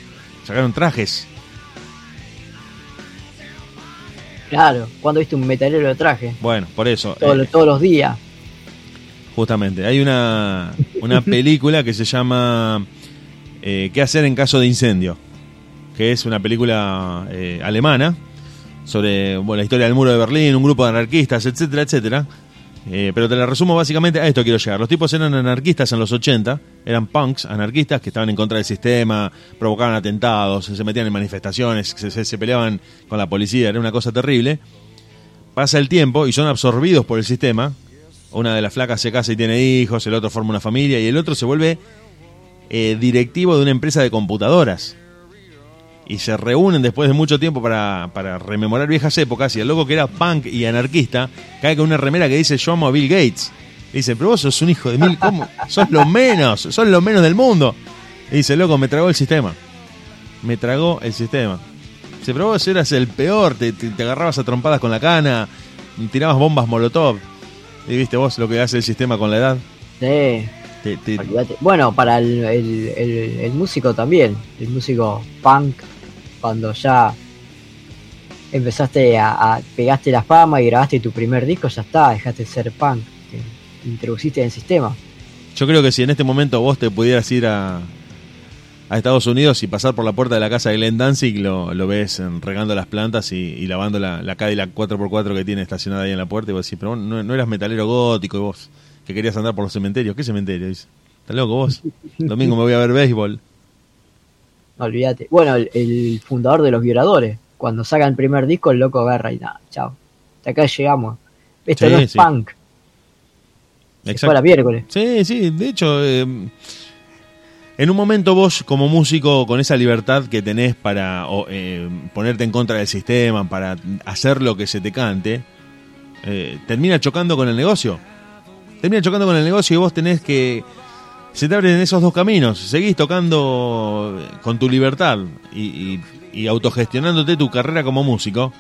Sacaron trajes. Claro, cuando viste un metalero de traje, Bueno, por eso. Todo- eh, todos los días. Justamente. Hay una, una película que se llama eh, ¿Qué hacer en caso de incendio? Que es una película eh, alemana sobre bueno, la historia del muro de Berlín, un grupo de anarquistas, etcétera, etcétera. Eh, pero te la resumo básicamente a esto quiero llegar. Los tipos eran anarquistas en los 80, eran punks anarquistas que estaban en contra del sistema, provocaban atentados, se metían en manifestaciones, se, se- se peleaban con la policía, era una cosa terrible. Pasa el tiempo y son absorbidos por el sistema. Una de las flacas se casa y tiene hijos, el otro forma una familia y el otro se vuelve eh, directivo de una empresa de computadoras. Y se reúnen después de mucho tiempo para, para rememorar viejas épocas y el loco que era punk y anarquista cae con una remera que dice yo amo a Bill Gates. Y dice, pero vos sos un hijo de mil, ¿cómo? Sos lo menos, sos lo menos del mundo. Y dice, loco, me tragó el sistema. Me tragó el sistema. Dice, pero vos eras el peor, te, te- te agarrabas a trompadas con la cana, tirabas bombas molotov. Y viste vos lo que hace el sistema con la edad. Sí. Te-. Bueno, para el, el- el- el músico también, el músico punk, cuando ya empezaste a, a- pegaste la fama y grabaste tu primer disco, ya está, dejaste de ser punk, te introduciste en el sistema. Yo creo que si en este momento vos te pudieras ir a, a Estados Unidos y pasar por la puerta de la casa de Glenn Danzig, lo, lo ves regando las plantas y, y lavando la, la Cadillac 4x4 que tiene estacionada ahí en la puerta y vos decís, pero no, no eras metalero gótico y vos que querías andar por los cementerios. ¿Qué cementerio? Dice, ¿estás loco vos? Domingo me voy a ver béisbol. Olvídate. Bueno, el, el fundador de los violadores, cuando saca el primer disco, el loco agarra y nada, chao. Hasta acá llegamos. Esto Sí, no es sí. punk. Exacto. fue a la miércoles. Sí, sí, de hecho, eh, en un momento vos como músico con esa libertad que tenés para o, eh, ponerte en contra del sistema, para hacer lo que se te cante, eh, termina chocando con el negocio. Termina chocando con el negocio y vos tenés que... Se te abren esos dos caminos. Seguís tocando con tu libertad y, y- y autogestionándote tu carrera como músico,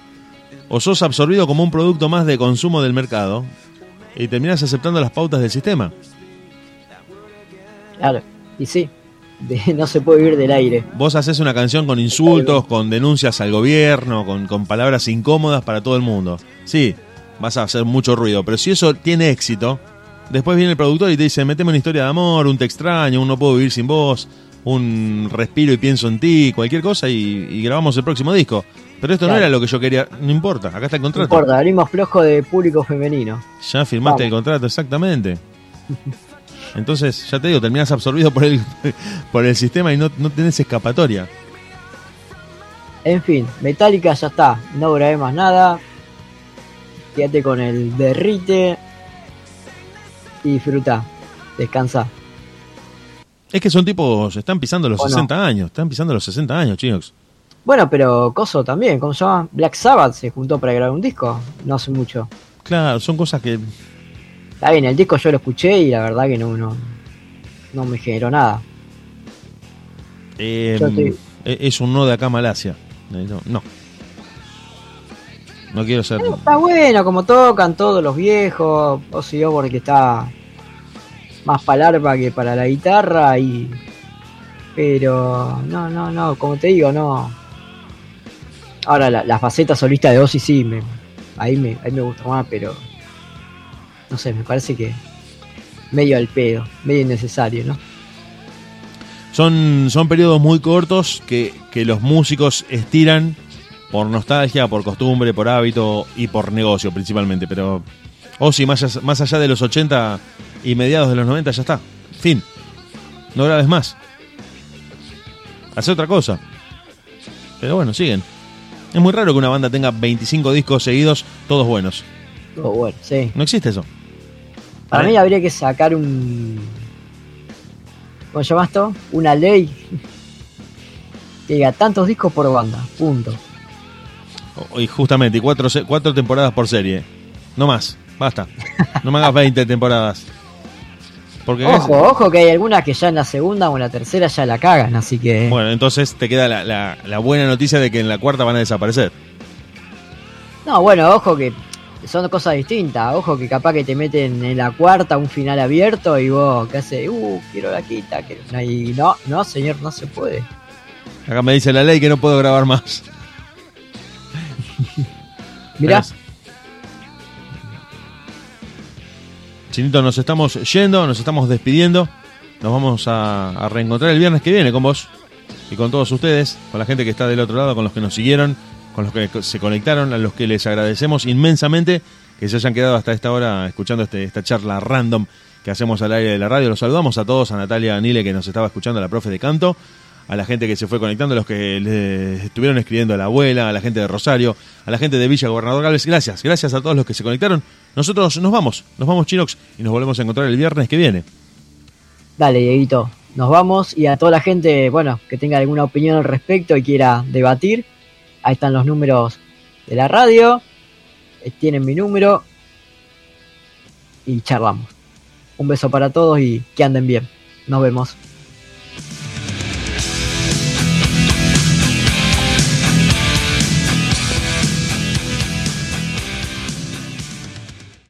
o sos absorbido como un producto más de consumo del mercado y terminás aceptando las pautas del sistema. Claro. Y sí, de- no se puede vivir del aire. Vos haces una canción con insultos, con denuncias al gobierno, con, con palabras incómodas para todo el mundo. Sí, vas a hacer mucho ruido, pero si eso tiene éxito, después viene el productor y te dice, meteme una historia de amor, un te extraño, un no puedo vivir sin vos, un respiro y pienso en ti, cualquier cosa y, y grabamos el próximo disco. Pero esto no era lo que yo quería, no importa, acá está el No contrato. importa, abrimos flojo de público femenino. Ya firmaste Vamos. el contrato, exactamente. Entonces, ya te digo, terminas absorbido por el, por el sistema y no, no tenés escapatoria. En fin, Metallica ya está. No grabé más nada. Quédate con el derrite. Y disfruta. Descansa. Es que son tipos, están pisando los ¿O no? 60 años, están pisando los 60 años, chicos. Bueno, pero Coso también, ¿cómo se llama? Black Sabbath se juntó para grabar un disco. No hace mucho. Claro, son cosas que... Está bien, el disco yo lo escuché y la verdad que no, no, no me generó nada. eh, Yo estoy- e- es un no de acá Malasia. Eh, No, no. No quiero ser... Está bueno como tocan todos los viejos. O si yo porque está más para el arpa que para la guitarra y pero no, no, no, como te digo, no. Ahora la, la faceta solista de Ozzy sí, me, ahí me, ahí me gusta más, pero no sé, me parece que medio al pedo, medio innecesario, ¿no? Son, son periodos muy cortos que, que los músicos estiran por nostalgia, por costumbre, por hábito y por negocio principalmente. Pero, o si más, más allá de los 80 y mediados de los 90 ya está. Fin. No grabes más. Hace otra cosa. Pero bueno, siguen. Es muy raro que una banda tenga 25 discos seguidos, todos buenos. Todo bueno, sí. No existe eso. Para mí habría que sacar un. ¿Cómo se llama esto? Una ley. Que diga tantos discos por banda. Punto. O- Y justamente, y cuatro, cuatro temporadas por serie. No más, basta. No me hagas 20 temporadas. Porque Ojo, ojo que hay algunas que ya en la segunda o en la tercera ya la cagan, así que. Bueno, entonces te queda la, la- la buena noticia de que en la cuarta van a desaparecer. No, bueno, ojo que son cosas distintas. Ojo que capaz que te meten en la cuarta un final abierto y vos, ¿qué haces? Uh, quiero la quita. Que... Y no, no, señor, no se puede. Acá me dice la ley que no puedo grabar más. Mirá. Chinito, nos estamos yendo, nos estamos despidiendo. Nos vamos a, reencontrar el viernes que viene con vos y con todos ustedes, con la gente que está del otro lado, con los que nos siguieron, con los que se conectaron, a los que les agradecemos inmensamente que se hayan quedado hasta esta hora escuchando este, esta charla random que hacemos al aire de la radio. Los saludamos a todos, a Natalia Nile que nos estaba escuchando, a la profe de canto, a la gente que se fue conectando, a los que le estuvieron escribiendo a la abuela, a la gente de Rosario, a la gente de Villa Gobernador Gálvez. Gracias, gracias a todos los que se conectaron. Nosotros nos vamos, nos vamos Chinox y nos volvemos a encontrar el viernes que viene. dale, Dieguito. Nos vamos y a toda la gente, bueno, que tenga alguna opinión al respecto y quiera debatir, ahí están los números de la radio, eh, tienen mi número y charlamos. Un beso para todos y que anden bien. Nos vemos.